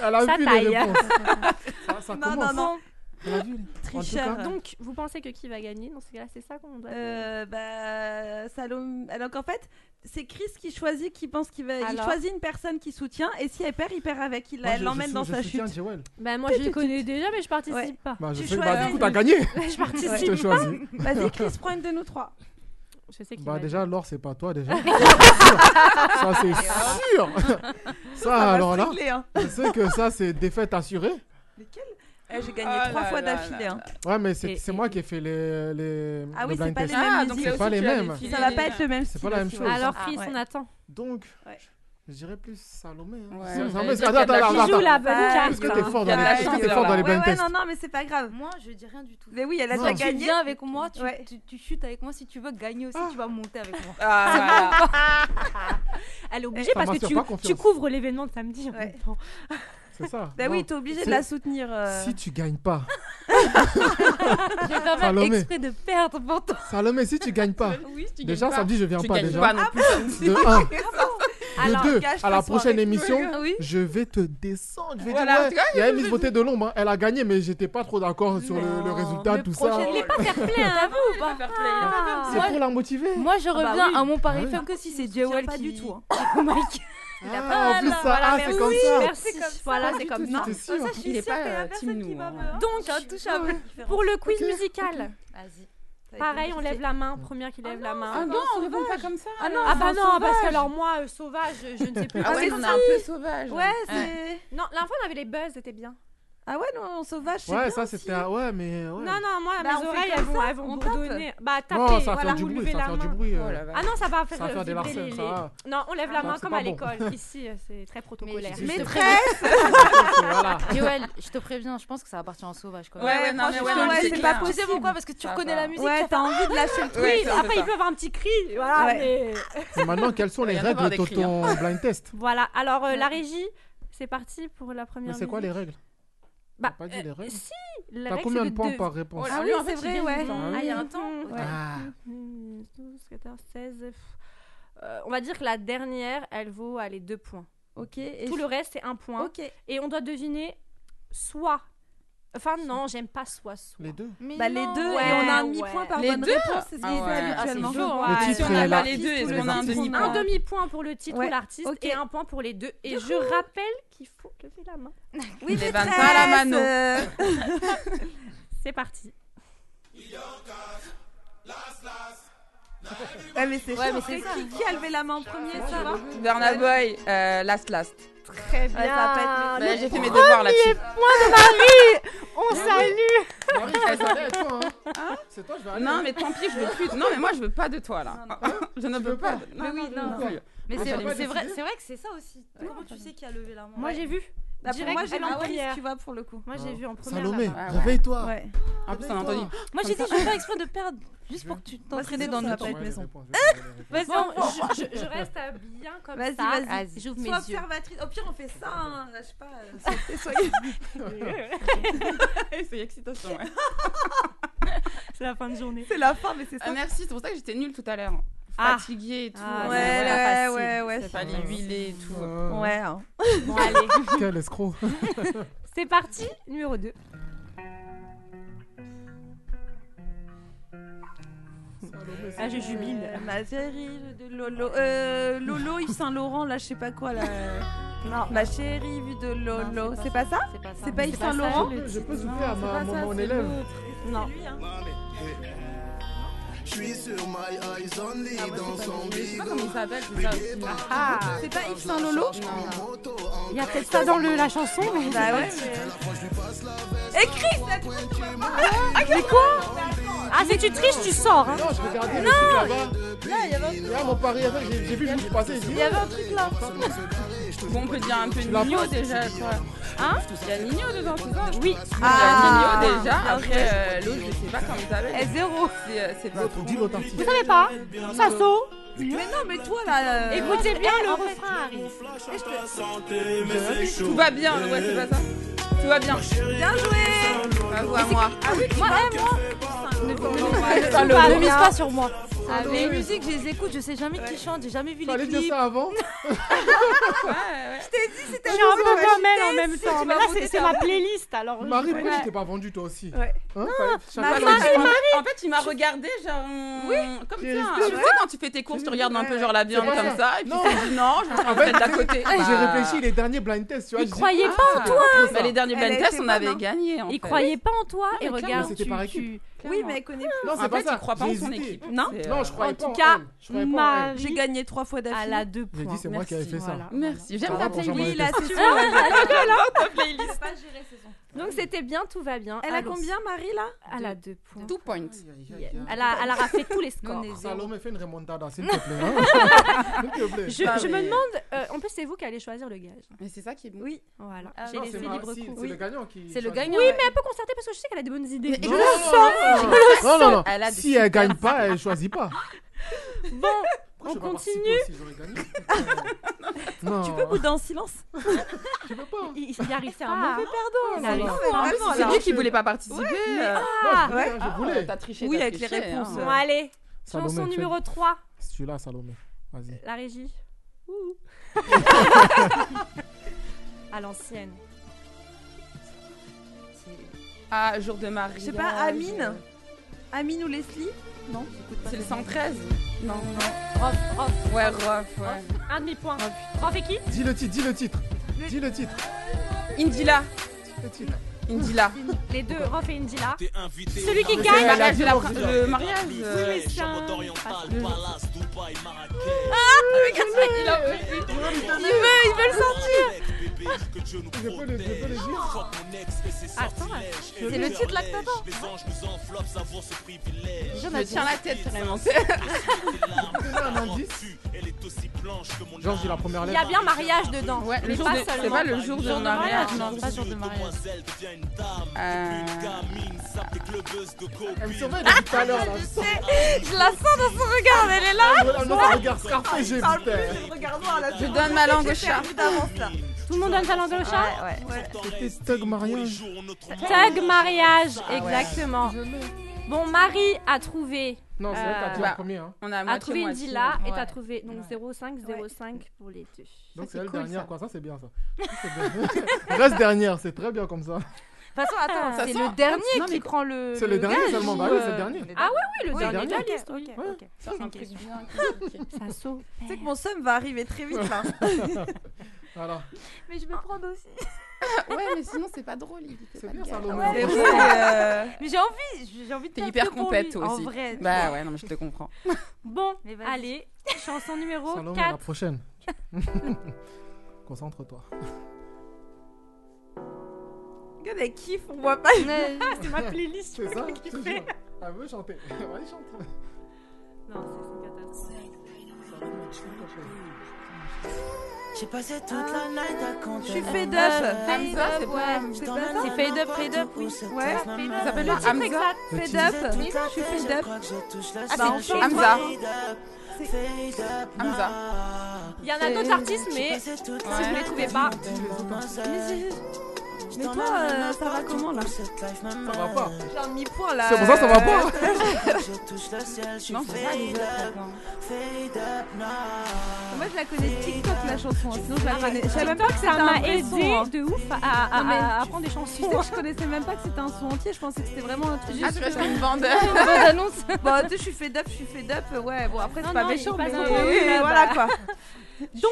Speaker 2: Elle a
Speaker 1: Ça
Speaker 2: vu
Speaker 1: taille.
Speaker 2: les réponses. Ça, ça
Speaker 5: Non,
Speaker 2: commence.
Speaker 5: non, non. Tricheur.
Speaker 1: Donc, vous pensez que qui va gagner Dans ce cas-là, c'est ça qu'on doit.
Speaker 5: Euh, bah, Salomé. Alors qu'en fait, c'est Chris qui choisit, qui pense qu'il va. Il choisit une personne qui soutient et si elle perd, il perd avec. Il l'emmène dans
Speaker 2: je
Speaker 5: sa
Speaker 2: soutiens
Speaker 5: chute.
Speaker 1: Bah, moi, je les connais déjà, mais je participe
Speaker 5: Ouais.
Speaker 1: pas.
Speaker 2: Bah, je
Speaker 5: Tu
Speaker 2: sais, bah,
Speaker 5: choisis.
Speaker 2: du coup, t'as gagné.
Speaker 1: Je participe
Speaker 2: Je te choisis.
Speaker 5: Vas-y, Chris, prends une de nous trois.
Speaker 1: Je sais qui
Speaker 2: Bah déjà, Laure, c'est pas toi déjà. ça, c'est sûr. Ça, alors là,
Speaker 5: hein.
Speaker 2: je sais que ça, c'est défaite assurée.
Speaker 5: Lesquels Eh, J'ai gagné
Speaker 7: Oh
Speaker 5: trois
Speaker 7: là
Speaker 5: fois
Speaker 7: là
Speaker 5: d'affilée.
Speaker 7: là
Speaker 5: hein.
Speaker 2: Ouais, mais c'est
Speaker 1: Et-
Speaker 2: c'est
Speaker 1: et-
Speaker 2: moi qui ai fait les, les,
Speaker 5: Ah oui, c'est
Speaker 2: blind
Speaker 5: pas les mêmes
Speaker 7: Ah, donc
Speaker 5: musiques.
Speaker 2: C'est pas les mêmes.
Speaker 5: Ça va pas être le même
Speaker 2: C'est
Speaker 5: style.
Speaker 2: pas la même
Speaker 5: aussi,
Speaker 2: chose.
Speaker 5: ouais.
Speaker 1: Alors,
Speaker 7: Ah,
Speaker 1: Chris,
Speaker 7: ouais.
Speaker 1: on attend.
Speaker 2: Donc,
Speaker 5: Ouais.
Speaker 2: je dirais plus Salomé. hein.
Speaker 7: Ouais,
Speaker 2: C'est-
Speaker 7: j'allais
Speaker 2: Salomé,
Speaker 7: dire
Speaker 2: attends,
Speaker 7: qu'il y a de la
Speaker 2: attends,
Speaker 1: Qui
Speaker 2: attends,
Speaker 1: joue
Speaker 2: attends.
Speaker 1: la bonne
Speaker 5: Ah,
Speaker 1: carte
Speaker 2: Est-ce que t'es fort dans les que
Speaker 7: de
Speaker 2: fort dans les
Speaker 5: Ouais,
Speaker 2: blind
Speaker 5: ouais,
Speaker 2: tests
Speaker 5: non, non, mais c'est pas grave.
Speaker 4: Moi, je dis rien du tout.
Speaker 5: Mais oui, elle a
Speaker 2: Non.
Speaker 5: déjà
Speaker 4: Tu
Speaker 5: gagné.
Speaker 4: viens avec moi, tu,
Speaker 5: Ouais.
Speaker 4: tu, tu chutes avec moi. Si tu veux gagner aussi, tu vas monter avec moi.
Speaker 7: Ah.
Speaker 1: Elle est obligée
Speaker 2: Ça
Speaker 1: parce que
Speaker 2: m'inspire
Speaker 1: tu,
Speaker 2: pas confiance.
Speaker 1: tu couvres l'événement de samedi. en
Speaker 5: Ouais.
Speaker 1: même temps.
Speaker 2: C'est ça.
Speaker 5: Bah
Speaker 2: Non.
Speaker 5: oui, t'es obligé de la soutenir. euh.
Speaker 2: Si tu gagnes pas,
Speaker 4: Je vais faire même
Speaker 2: Salomé.
Speaker 4: exprès de perdre pour toi.
Speaker 2: Salomé, si tu gagnes pas,
Speaker 7: Oui, si tu
Speaker 2: déjà
Speaker 7: gagnes pas,
Speaker 2: samedi, je viens
Speaker 7: tu
Speaker 2: pas
Speaker 7: gagnes
Speaker 2: déjà.
Speaker 7: pas non plus samedi.
Speaker 2: De 1.
Speaker 1: Alors,
Speaker 2: de 2.
Speaker 5: gâche
Speaker 2: À la prochaine émission,
Speaker 5: Ah oui.
Speaker 2: je vais te descendre. Je vais
Speaker 7: Voilà,
Speaker 2: dire, ouais, il y a une Miss Beauté de l'ombre. hein. Elle a gagné, mais j'étais pas trop d'accord sur le, le résultat,
Speaker 4: mais
Speaker 2: tout ça.
Speaker 4: prochaine-
Speaker 1: il est pas fair play, hein, vous.
Speaker 7: Va faire play, play.
Speaker 2: C'est
Speaker 4: Moi,
Speaker 2: pour la motiver.
Speaker 4: Moi, je
Speaker 5: bah
Speaker 4: reviens
Speaker 5: oui.
Speaker 4: à mon pari
Speaker 2: Ah oui.
Speaker 4: femme que si c'est Jewel
Speaker 5: pas
Speaker 4: qui...
Speaker 5: du tout, hein.
Speaker 4: Qui Mike.
Speaker 2: Ah, en plus, ça,
Speaker 1: Voilà,
Speaker 2: ah, c'est comme ça.
Speaker 1: Merci. Voilà, c'est comme ça.
Speaker 2: Sûr
Speaker 7: Il est pas euh, team nous. hein.
Speaker 1: Donc, pour le quiz musical,
Speaker 4: Vas-y.
Speaker 1: pareil, on lève la main. Première qui lève la main.
Speaker 7: Ah non, on répond pas comme ça.
Speaker 5: Ah non,
Speaker 1: Ah bah parce que alors moi, euh, sauvage, je ne sais plus.
Speaker 7: Ah
Speaker 1: Ah,
Speaker 7: ouais,
Speaker 1: c'est
Speaker 7: on est
Speaker 1: ça.
Speaker 7: un peu sauvage.
Speaker 5: Ouais, c'est.
Speaker 1: Non, l'info, on avait les buzz, c'était bien.
Speaker 5: Ah ouais, non, sauvage, c'est
Speaker 2: Ouais,
Speaker 5: bien
Speaker 2: ça
Speaker 5: aussi.
Speaker 2: c'était. Ouais, mais. Ouais.
Speaker 1: Non, non, moi,
Speaker 5: Bah, on
Speaker 1: mes
Speaker 5: fait
Speaker 1: oreilles,
Speaker 5: comme
Speaker 1: elles vont,
Speaker 5: ça,
Speaker 1: elles vont
Speaker 5: on tape.
Speaker 1: bourdonner. Bah, tapez,
Speaker 2: Non, ça va
Speaker 1: voilà,
Speaker 2: faire du
Speaker 1: vous
Speaker 2: bruit,
Speaker 1: levez
Speaker 2: ça va
Speaker 1: la
Speaker 2: faire du
Speaker 1: main.
Speaker 2: bruit. euh.
Speaker 7: Oh.
Speaker 1: Ah non, ça va faire,
Speaker 2: Ça va faire des
Speaker 1: vibrer
Speaker 2: larcins,
Speaker 1: les-
Speaker 2: ça va.
Speaker 1: Non, on lève la main
Speaker 2: c'est
Speaker 1: comme
Speaker 2: pas
Speaker 1: à
Speaker 2: bon.
Speaker 1: l'école. Ici, euh, c'est très protocolaire.
Speaker 2: Mais
Speaker 4: je te
Speaker 5: Maîtresse
Speaker 2: Voilà.
Speaker 4: Joël, je te préviens, je pense que ça va partir en sauvage quand même.
Speaker 7: Ouais, ouais, non, mais
Speaker 5: franchement,
Speaker 7: ouais,
Speaker 5: ouais,
Speaker 7: c'est
Speaker 5: c'est
Speaker 7: clair.
Speaker 5: pas
Speaker 4: Tu sais
Speaker 5: possible.
Speaker 4: pourquoi Parce que tu
Speaker 7: Ça
Speaker 4: reconnais
Speaker 7: va.
Speaker 4: la musique.
Speaker 5: Ouais, t'as envie de lâcher le truc.
Speaker 7: Ouais,
Speaker 1: Oui, après,
Speaker 7: ça.
Speaker 1: ils peuvent un petit cri. Voilà,
Speaker 5: Ouais.
Speaker 1: mais-
Speaker 2: Et maintenant, quelles sont les règles de ton blind test?
Speaker 1: Voilà, alors euh, la régie, c'est parti pour la première
Speaker 2: Mais c'est quoi les règles
Speaker 1: Bah,
Speaker 2: pas dit les
Speaker 1: euh,
Speaker 2: règles
Speaker 1: Si, les
Speaker 2: T'as
Speaker 1: règles,
Speaker 2: combien
Speaker 1: c'est
Speaker 2: de points
Speaker 1: deux-
Speaker 2: par réponse
Speaker 7: Oh,
Speaker 5: Ah
Speaker 7: lui,
Speaker 5: oui,
Speaker 7: en fait,
Speaker 5: c'est
Speaker 7: il
Speaker 5: vrai, ouais.
Speaker 2: Ah
Speaker 4: Ah, il y a un temps
Speaker 5: Ouais.
Speaker 2: Ah.
Speaker 1: 12, 14, 16. pff. Euh, on va dire que la dernière, elle vaut allez, deux points.
Speaker 5: Ok. Et
Speaker 1: Tout
Speaker 5: je-
Speaker 1: le reste, c'est un point.
Speaker 5: Ok.
Speaker 1: Et on doit deviner soit. Enfin, non, j'aime pas soit soit.
Speaker 2: Les deux
Speaker 4: Mais
Speaker 5: Bah, les deux,
Speaker 1: Ouais,
Speaker 5: et on a un
Speaker 1: ouais.
Speaker 5: demi-point par
Speaker 7: Les
Speaker 5: bonne
Speaker 7: deux
Speaker 5: réponse, c'est ce
Speaker 7: Ah ouais.
Speaker 5: habituellement.
Speaker 1: Ah,
Speaker 2: Le
Speaker 1: ouais.
Speaker 7: Si
Speaker 2: titre
Speaker 7: on
Speaker 2: et
Speaker 7: a pas les deux, est-ce qu'on a un
Speaker 2: artistes.
Speaker 7: demi-point
Speaker 1: Un demi-point pour le titre
Speaker 5: Ouais,
Speaker 1: ou l'artiste
Speaker 5: ok.
Speaker 1: et un point pour les deux. Et je rappelle qu'il faut lever la main.
Speaker 5: Oui,
Speaker 7: Les
Speaker 5: maîtresse,
Speaker 7: 25 à la mano.
Speaker 1: C'est parti.
Speaker 5: Ouais, mais c'est
Speaker 4: Ouais,
Speaker 5: chaud.
Speaker 4: mais c'est
Speaker 5: C'est
Speaker 4: ça.
Speaker 5: qui, qui a levé la main en premier, ça va
Speaker 7: Burna Boy, euh, Last Last.
Speaker 1: Très bien.
Speaker 5: Ouais, ça va pas être
Speaker 7: Bah, J'ai fait mes devoirs là-dessus.
Speaker 1: On salue.
Speaker 2: Marie, je vais aller avec toi, hein. C'est toi, je vais aller.
Speaker 7: Non, mais tant pis, je veux plus. Non, mais moi, je veux pas de toi là. Je ne veux
Speaker 2: veux
Speaker 7: pas.
Speaker 2: pas
Speaker 7: de-
Speaker 5: Mais oui,
Speaker 7: non.
Speaker 4: Mais c'est vrai, c'est vrai que c'est ça aussi. Comment tu sais qui a levé la main?
Speaker 1: Moi, j'ai vu.
Speaker 5: Bah, pour moi, j'ai
Speaker 1: elle en
Speaker 5: la
Speaker 1: première.
Speaker 5: prise, tu vois, pour le coup.
Speaker 1: Moi, j'ai vu en première.
Speaker 2: Salomé.
Speaker 7: Ah ouais.
Speaker 2: réveille-toi.
Speaker 5: Ouais.
Speaker 7: En plus, on a entendu.
Speaker 4: Moi, j'ai dit, je vais faire exprès de perdre. Juste pour que tu t'entraînes dans notre
Speaker 5: maison.
Speaker 1: Vas-y, je, reste euh, bien comme
Speaker 5: Vas-y,
Speaker 1: ça.
Speaker 5: vas-y.
Speaker 4: Vas-y, j'ouvre mes
Speaker 5: Sois
Speaker 4: yeux.
Speaker 5: observatrice. Au pire, on fait ça. Hein. Je sais pas. euh, soyez-
Speaker 7: C'est excitation, ouais.
Speaker 1: C'est la fin de journée.
Speaker 5: C'est la fin, mais c'est
Speaker 7: Ah,
Speaker 5: ça.
Speaker 7: merci, c'est pour ça que j'étais nulle tout à l'heure.
Speaker 1: Ah.
Speaker 7: Fatiguée et tout.
Speaker 1: Ah,
Speaker 5: Ouais,
Speaker 1: c'est
Speaker 5: ouais, ouais, ouais.
Speaker 7: Il fallait huiler et tout.
Speaker 2: Euh,
Speaker 5: Ouais. hein.
Speaker 1: Bon, allez.
Speaker 2: Quel escroc.
Speaker 1: C'est parti, numéro 2. Ah, je jubile.
Speaker 5: Euh, Ma chérie de Lolo. Euh, Lolo, Yves Saint-Laurent, là, je sais pas quoi. Là.
Speaker 1: Non.
Speaker 5: Ma chérie vue de Lolo.
Speaker 4: c'est
Speaker 5: pas ça
Speaker 4: C'est pas
Speaker 5: pas Yves Saint-Laurent
Speaker 2: Je peux souffler à ma- mon élève.
Speaker 1: Non.
Speaker 5: lui, hein.
Speaker 11: Je suis sur my eyes only dans son
Speaker 7: Je sais pas comment ça s'appelle, c'est ça aussi.
Speaker 1: Ah,
Speaker 5: C'est pas Yves Saint Lolo
Speaker 1: il y a peut-être ça dans le, la chanson, mais.
Speaker 5: Bah ouais. Écris
Speaker 1: Mais quoi Ah, si tu triches, tu sors. Hein.
Speaker 2: Non, je regardais le
Speaker 1: Non,
Speaker 2: truc là-bas.
Speaker 5: Là, il y avait un-
Speaker 2: Là, mon pari FM, j'ai j'ai vu juste passer.
Speaker 5: il y avait un truc là.
Speaker 7: Bon, on peut dire un peu Nino déjà, quoi. Hein Il y a Nino dedans, c'est ça
Speaker 1: Oui.
Speaker 7: Il y
Speaker 5: Ah,
Speaker 7: a Nino déjà, après euh, l'autre, je sais pas comment il s'appelle.
Speaker 5: Eh, zéro.
Speaker 7: C'est euh, pas.
Speaker 1: Vous savez pas Ça saute.
Speaker 5: Mais non, mais toi là. euh,
Speaker 1: Écoutez bien, le
Speaker 5: en fait-
Speaker 1: refrain arrive.
Speaker 7: Tout va bien, ouais, c'est pas ça Tout va bien.
Speaker 5: Bien joué.
Speaker 7: Bravo à moi.
Speaker 5: Ah oui, moi, eh, moi.
Speaker 4: Ne, ne- mise pas sur moi.
Speaker 5: Ah,
Speaker 4: Les musiques, je les écoute, je sais jamais qui chante, j'ai jamais vu les
Speaker 2: Fallait dire
Speaker 4: clips.
Speaker 2: ça avant.
Speaker 7: Ouais, ouais.
Speaker 5: Je t'ai dit, c'était
Speaker 1: Je suis un peu comme elle en même temps. Mais là, c'est ma playlist. Alors,
Speaker 2: Marie,
Speaker 1: je-
Speaker 2: pourquoi tu t'es pas vendu toi aussi?
Speaker 5: Ouais.
Speaker 2: Hein
Speaker 5: Marie,
Speaker 2: le-
Speaker 7: En fait- il m'a regardé, genre. Oui, comme ça. Tu sais, quand tu fais tes courses, tu regardes un peu, genre la viande comme
Speaker 2: ça.
Speaker 7: et puis
Speaker 2: Non.
Speaker 7: tu te dis non, je vais
Speaker 2: En
Speaker 7: faire
Speaker 2: fait,
Speaker 7: d'à côté.
Speaker 2: J'ai réfléchi les derniers blind tests, tu vois.
Speaker 1: Il
Speaker 2: je dis,
Speaker 1: croyait
Speaker 2: ah,
Speaker 1: pas en toi.
Speaker 7: Bah, les derniers blind tests, on avait gagné. en
Speaker 1: Il
Speaker 7: fait.
Speaker 1: croyait pas en toi et regarde.
Speaker 2: c'était par
Speaker 1: tu-
Speaker 5: Oui, mais elle connaît plus.
Speaker 2: Non,
Speaker 7: En
Speaker 2: c'est pas
Speaker 7: fait,
Speaker 2: ça.
Speaker 7: il croit pas
Speaker 2: J'ai
Speaker 7: en son équipe.
Speaker 1: Non.
Speaker 7: Euh,
Speaker 2: je croyais
Speaker 1: En
Speaker 2: pas
Speaker 1: tout cas.
Speaker 5: J'ai gagné trois fois d'affilée.
Speaker 1: elle a deux
Speaker 2: J'ai
Speaker 1: points.
Speaker 2: dit, c'est moi qui avais fait ça.
Speaker 7: Merci, j'aime ta playlist.
Speaker 5: Oui, là, c'est sûr.
Speaker 7: Ta playlist.
Speaker 5: pas gérer ces sons.
Speaker 1: Donc c'était bien, tout va bien.
Speaker 5: Elle a combien, Marie, là?
Speaker 1: Elle a deux points.
Speaker 7: Two points.
Speaker 1: Elle a, elle a raflé tous les scores.
Speaker 2: Salomé, fais une remontada, s'il te plaît. hein. S'il te plaît.
Speaker 1: Je, je me demande, euh, en plus c'est vous qui allez choisir le gage.
Speaker 7: Mais c'est ça qui est bon.
Speaker 5: Oui.
Speaker 1: Voilà.
Speaker 5: Ah,
Speaker 1: J'ai laissé libre
Speaker 2: si,
Speaker 1: cours.
Speaker 2: C'est le gagnant qui.
Speaker 4: C'est le gagnant.
Speaker 1: Oui, mais un peu concertée parce que je sais qu'elle a des bonnes idées.
Speaker 2: Non,
Speaker 7: je
Speaker 2: non,
Speaker 7: le
Speaker 2: non,
Speaker 7: sens.
Speaker 2: non, non, non.
Speaker 7: Elle a
Speaker 2: Si elle gagne pas, elle choisit pas.
Speaker 1: Bon,
Speaker 2: Pourquoi
Speaker 1: on continue.
Speaker 2: Non.
Speaker 5: Tu peux bouder en silence
Speaker 2: Tu peux pas.
Speaker 1: Il, il arrive, c'est un
Speaker 5: Ah.
Speaker 1: mauvais perdant.
Speaker 2: Non,
Speaker 5: vraiment,
Speaker 7: C'est lui qui voulait pas participer. euh,
Speaker 1: Ah,
Speaker 2: Non, je voulais, je voulais.
Speaker 7: T'as triché.
Speaker 5: Oui,
Speaker 7: t'as
Speaker 5: avec les réponses,
Speaker 7: hein.
Speaker 1: Bon, allez.
Speaker 2: Salomé,
Speaker 1: Chanson numéro 3,
Speaker 2: Celui-là, Salomé. Vas-y.
Speaker 1: la régie. Ouh. à l'ancienne.
Speaker 7: Ah, jour de mariage.
Speaker 5: Je sais pas, Amine Amine ou Leslie? Non
Speaker 7: C'est le 113 Non, non.
Speaker 1: Rof, Rof.
Speaker 7: Ouais, Rof, ouais.
Speaker 1: Un demi-point. Rof et qui
Speaker 2: Dis le titre, dis le titre. Dis le titre.
Speaker 7: Indila.
Speaker 2: Le titre.
Speaker 7: Indila.
Speaker 1: Les deux, Rof et Indila.
Speaker 12: Celui
Speaker 1: Celui qui
Speaker 7: Le
Speaker 1: gagne.
Speaker 7: mariage de la prin- Le mariage.
Speaker 1: Oui,
Speaker 7: euh,
Speaker 1: mais c'est un...
Speaker 7: Il a-
Speaker 1: Il veut, il veut le sortir.
Speaker 2: Le.
Speaker 1: Attends,
Speaker 4: C'est le titre là que t'attends.
Speaker 7: Je me tiens la tête vraiment.
Speaker 2: Un indice. Genre, la première
Speaker 1: il y
Speaker 2: lettre.
Speaker 1: a bien mariage dedans.
Speaker 7: Ouais, le
Speaker 1: mais
Speaker 7: jour
Speaker 1: pas
Speaker 7: de- c'est
Speaker 1: seulement.
Speaker 7: pas le jour de
Speaker 1: Jour de
Speaker 7: mariage,
Speaker 1: mariage,
Speaker 7: non,
Speaker 4: Pas jour de mariage.
Speaker 7: Euh,
Speaker 2: Elle me surveille depuis tout à l'heure. là.
Speaker 5: Je la sens dans son regard, elle est là
Speaker 2: Voilà, non, ça regarde Scarface, j'ai
Speaker 5: Parle
Speaker 2: putain.
Speaker 5: plus, regarde-moi là.
Speaker 7: Je donne ma langue au chat.
Speaker 5: d'avance là.
Speaker 1: Tout le monde donne sa langue au chat
Speaker 5: Ouais, ouais.
Speaker 2: C'était Stug Mariage.
Speaker 1: Tag mariage,
Speaker 7: Ah ouais.
Speaker 1: exactement. Bon, Marie a trouvé.
Speaker 2: Non, c'est elle qui a dit
Speaker 7: Bah,
Speaker 2: en premier. Hein.
Speaker 7: On a
Speaker 1: A trouvé
Speaker 7: moitié.
Speaker 1: Indila et
Speaker 7: Ouais.
Speaker 1: t'as trouvé donc
Speaker 7: Ouais.
Speaker 1: 0,5, 0,5 pour les deux.
Speaker 2: Donc
Speaker 7: c'est
Speaker 2: elle
Speaker 7: cool,
Speaker 2: dernière,
Speaker 7: ça.
Speaker 2: quoi. Ça, c'est bien, ça. Reste dernière, c'est très bien comme ça.
Speaker 4: De toute façon, attends,
Speaker 7: Ça
Speaker 4: c'est le dernier
Speaker 7: Non,
Speaker 4: qui
Speaker 7: mais-
Speaker 4: prend le.
Speaker 2: C'est le dernier
Speaker 4: gage
Speaker 2: seulement.
Speaker 4: ou,
Speaker 2: Bah oui, c'est
Speaker 4: euh,
Speaker 2: le dernier.
Speaker 1: Ah oui, oui, le
Speaker 2: Oui,
Speaker 1: dernier de la
Speaker 2: dernier.
Speaker 1: liste.
Speaker 4: Ok,
Speaker 1: oui.
Speaker 4: ok.
Speaker 7: Ça, c'est un truc bien.
Speaker 1: Ça saute.
Speaker 5: Tu sais que mon somme va arriver très vite là.
Speaker 2: Voilà.
Speaker 4: Mais je vais prendre aussi.
Speaker 7: Ouais, mais sinon, c'est pas drôle.
Speaker 2: C'est
Speaker 7: pas
Speaker 2: bien.
Speaker 5: C'est vrai, euh,
Speaker 4: Mais j'ai envie, j'ai envie de
Speaker 7: T'es
Speaker 4: faire
Speaker 7: hyper
Speaker 4: lui,
Speaker 7: toi
Speaker 4: En
Speaker 7: aussi.
Speaker 4: vrai. tu
Speaker 7: Bah ouais, non, mais je te comprends.
Speaker 1: Bon,
Speaker 4: Mais
Speaker 1: allez, chanson numéro
Speaker 2: Salomé, la
Speaker 1: 4.
Speaker 2: prochaine. Concentre-toi.
Speaker 5: Regarde, elle kiffe, on voit pas.
Speaker 1: Ah, c'est ma playlist.
Speaker 2: C'est ça,
Speaker 1: qui fait.
Speaker 2: Elle veut chanter. Vas-y, chante.
Speaker 1: Non, c'est une catastrophe.
Speaker 6: J'ai passé toute la night à compter.
Speaker 5: Je suis fed up.
Speaker 7: Hamza, c'est
Speaker 5: c'est
Speaker 4: fade up, fade up, oui.
Speaker 5: Ouais,
Speaker 7: Ça s'appelle
Speaker 5: le titre exact.
Speaker 2: Titre.
Speaker 5: up. Je suis fed up.
Speaker 7: Ah, c'est Hamza. Hamza.
Speaker 1: Il y en a d'autres artistes, mais si vous ne les trouvez pas,
Speaker 5: Mais toi, euh, ça va comment là
Speaker 2: Ça va pas.
Speaker 5: J'ai un demi-point là.
Speaker 2: C'est pour ça que ça va pas.
Speaker 7: Non, c'est pas les autres. attends.
Speaker 5: Moi je la connais de TikTok la chanson, hein, sinon je la connais. Je savais même pas que
Speaker 1: ça m'a aidé
Speaker 5: hein.
Speaker 1: de ouf à, apprendre des
Speaker 5: Tu
Speaker 1: chansons.
Speaker 5: je connaissais même pas que c'était un son entier, je pensais que c'était vraiment un truc
Speaker 7: Ah,
Speaker 5: juste.
Speaker 7: tu vas une bande.
Speaker 5: une bande annonce. Bon, tu sais, je suis fed up, je suis fed up. Ouais, bon après c'est pas méchant, mais, voilà
Speaker 1: bah.
Speaker 5: quoi.
Speaker 1: Donc,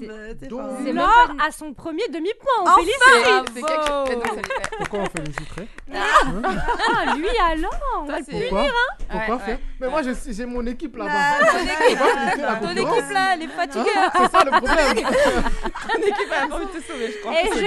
Speaker 2: c'est-
Speaker 5: Non,
Speaker 1: Laure à son premier demi-point. On
Speaker 5: Enfin
Speaker 1: félicite.
Speaker 7: c'est quelque chose. mais non,
Speaker 4: Bravo.
Speaker 7: c'est-
Speaker 2: Pourquoi on fait les sucrés
Speaker 1: Ah, lui alors on va le punir,
Speaker 2: Pourquoi
Speaker 1: hein
Speaker 2: Pourquoi
Speaker 7: Ouais,
Speaker 2: faire
Speaker 7: ouais.
Speaker 2: Mais moi, j'ai mon équipe là-bas.
Speaker 5: Ah, ton équipe. équipe là, elle est fatiguée.
Speaker 2: Hein C'est ça le problème.
Speaker 7: Ton équipe a envie de te sauver, je crois.
Speaker 1: Et je,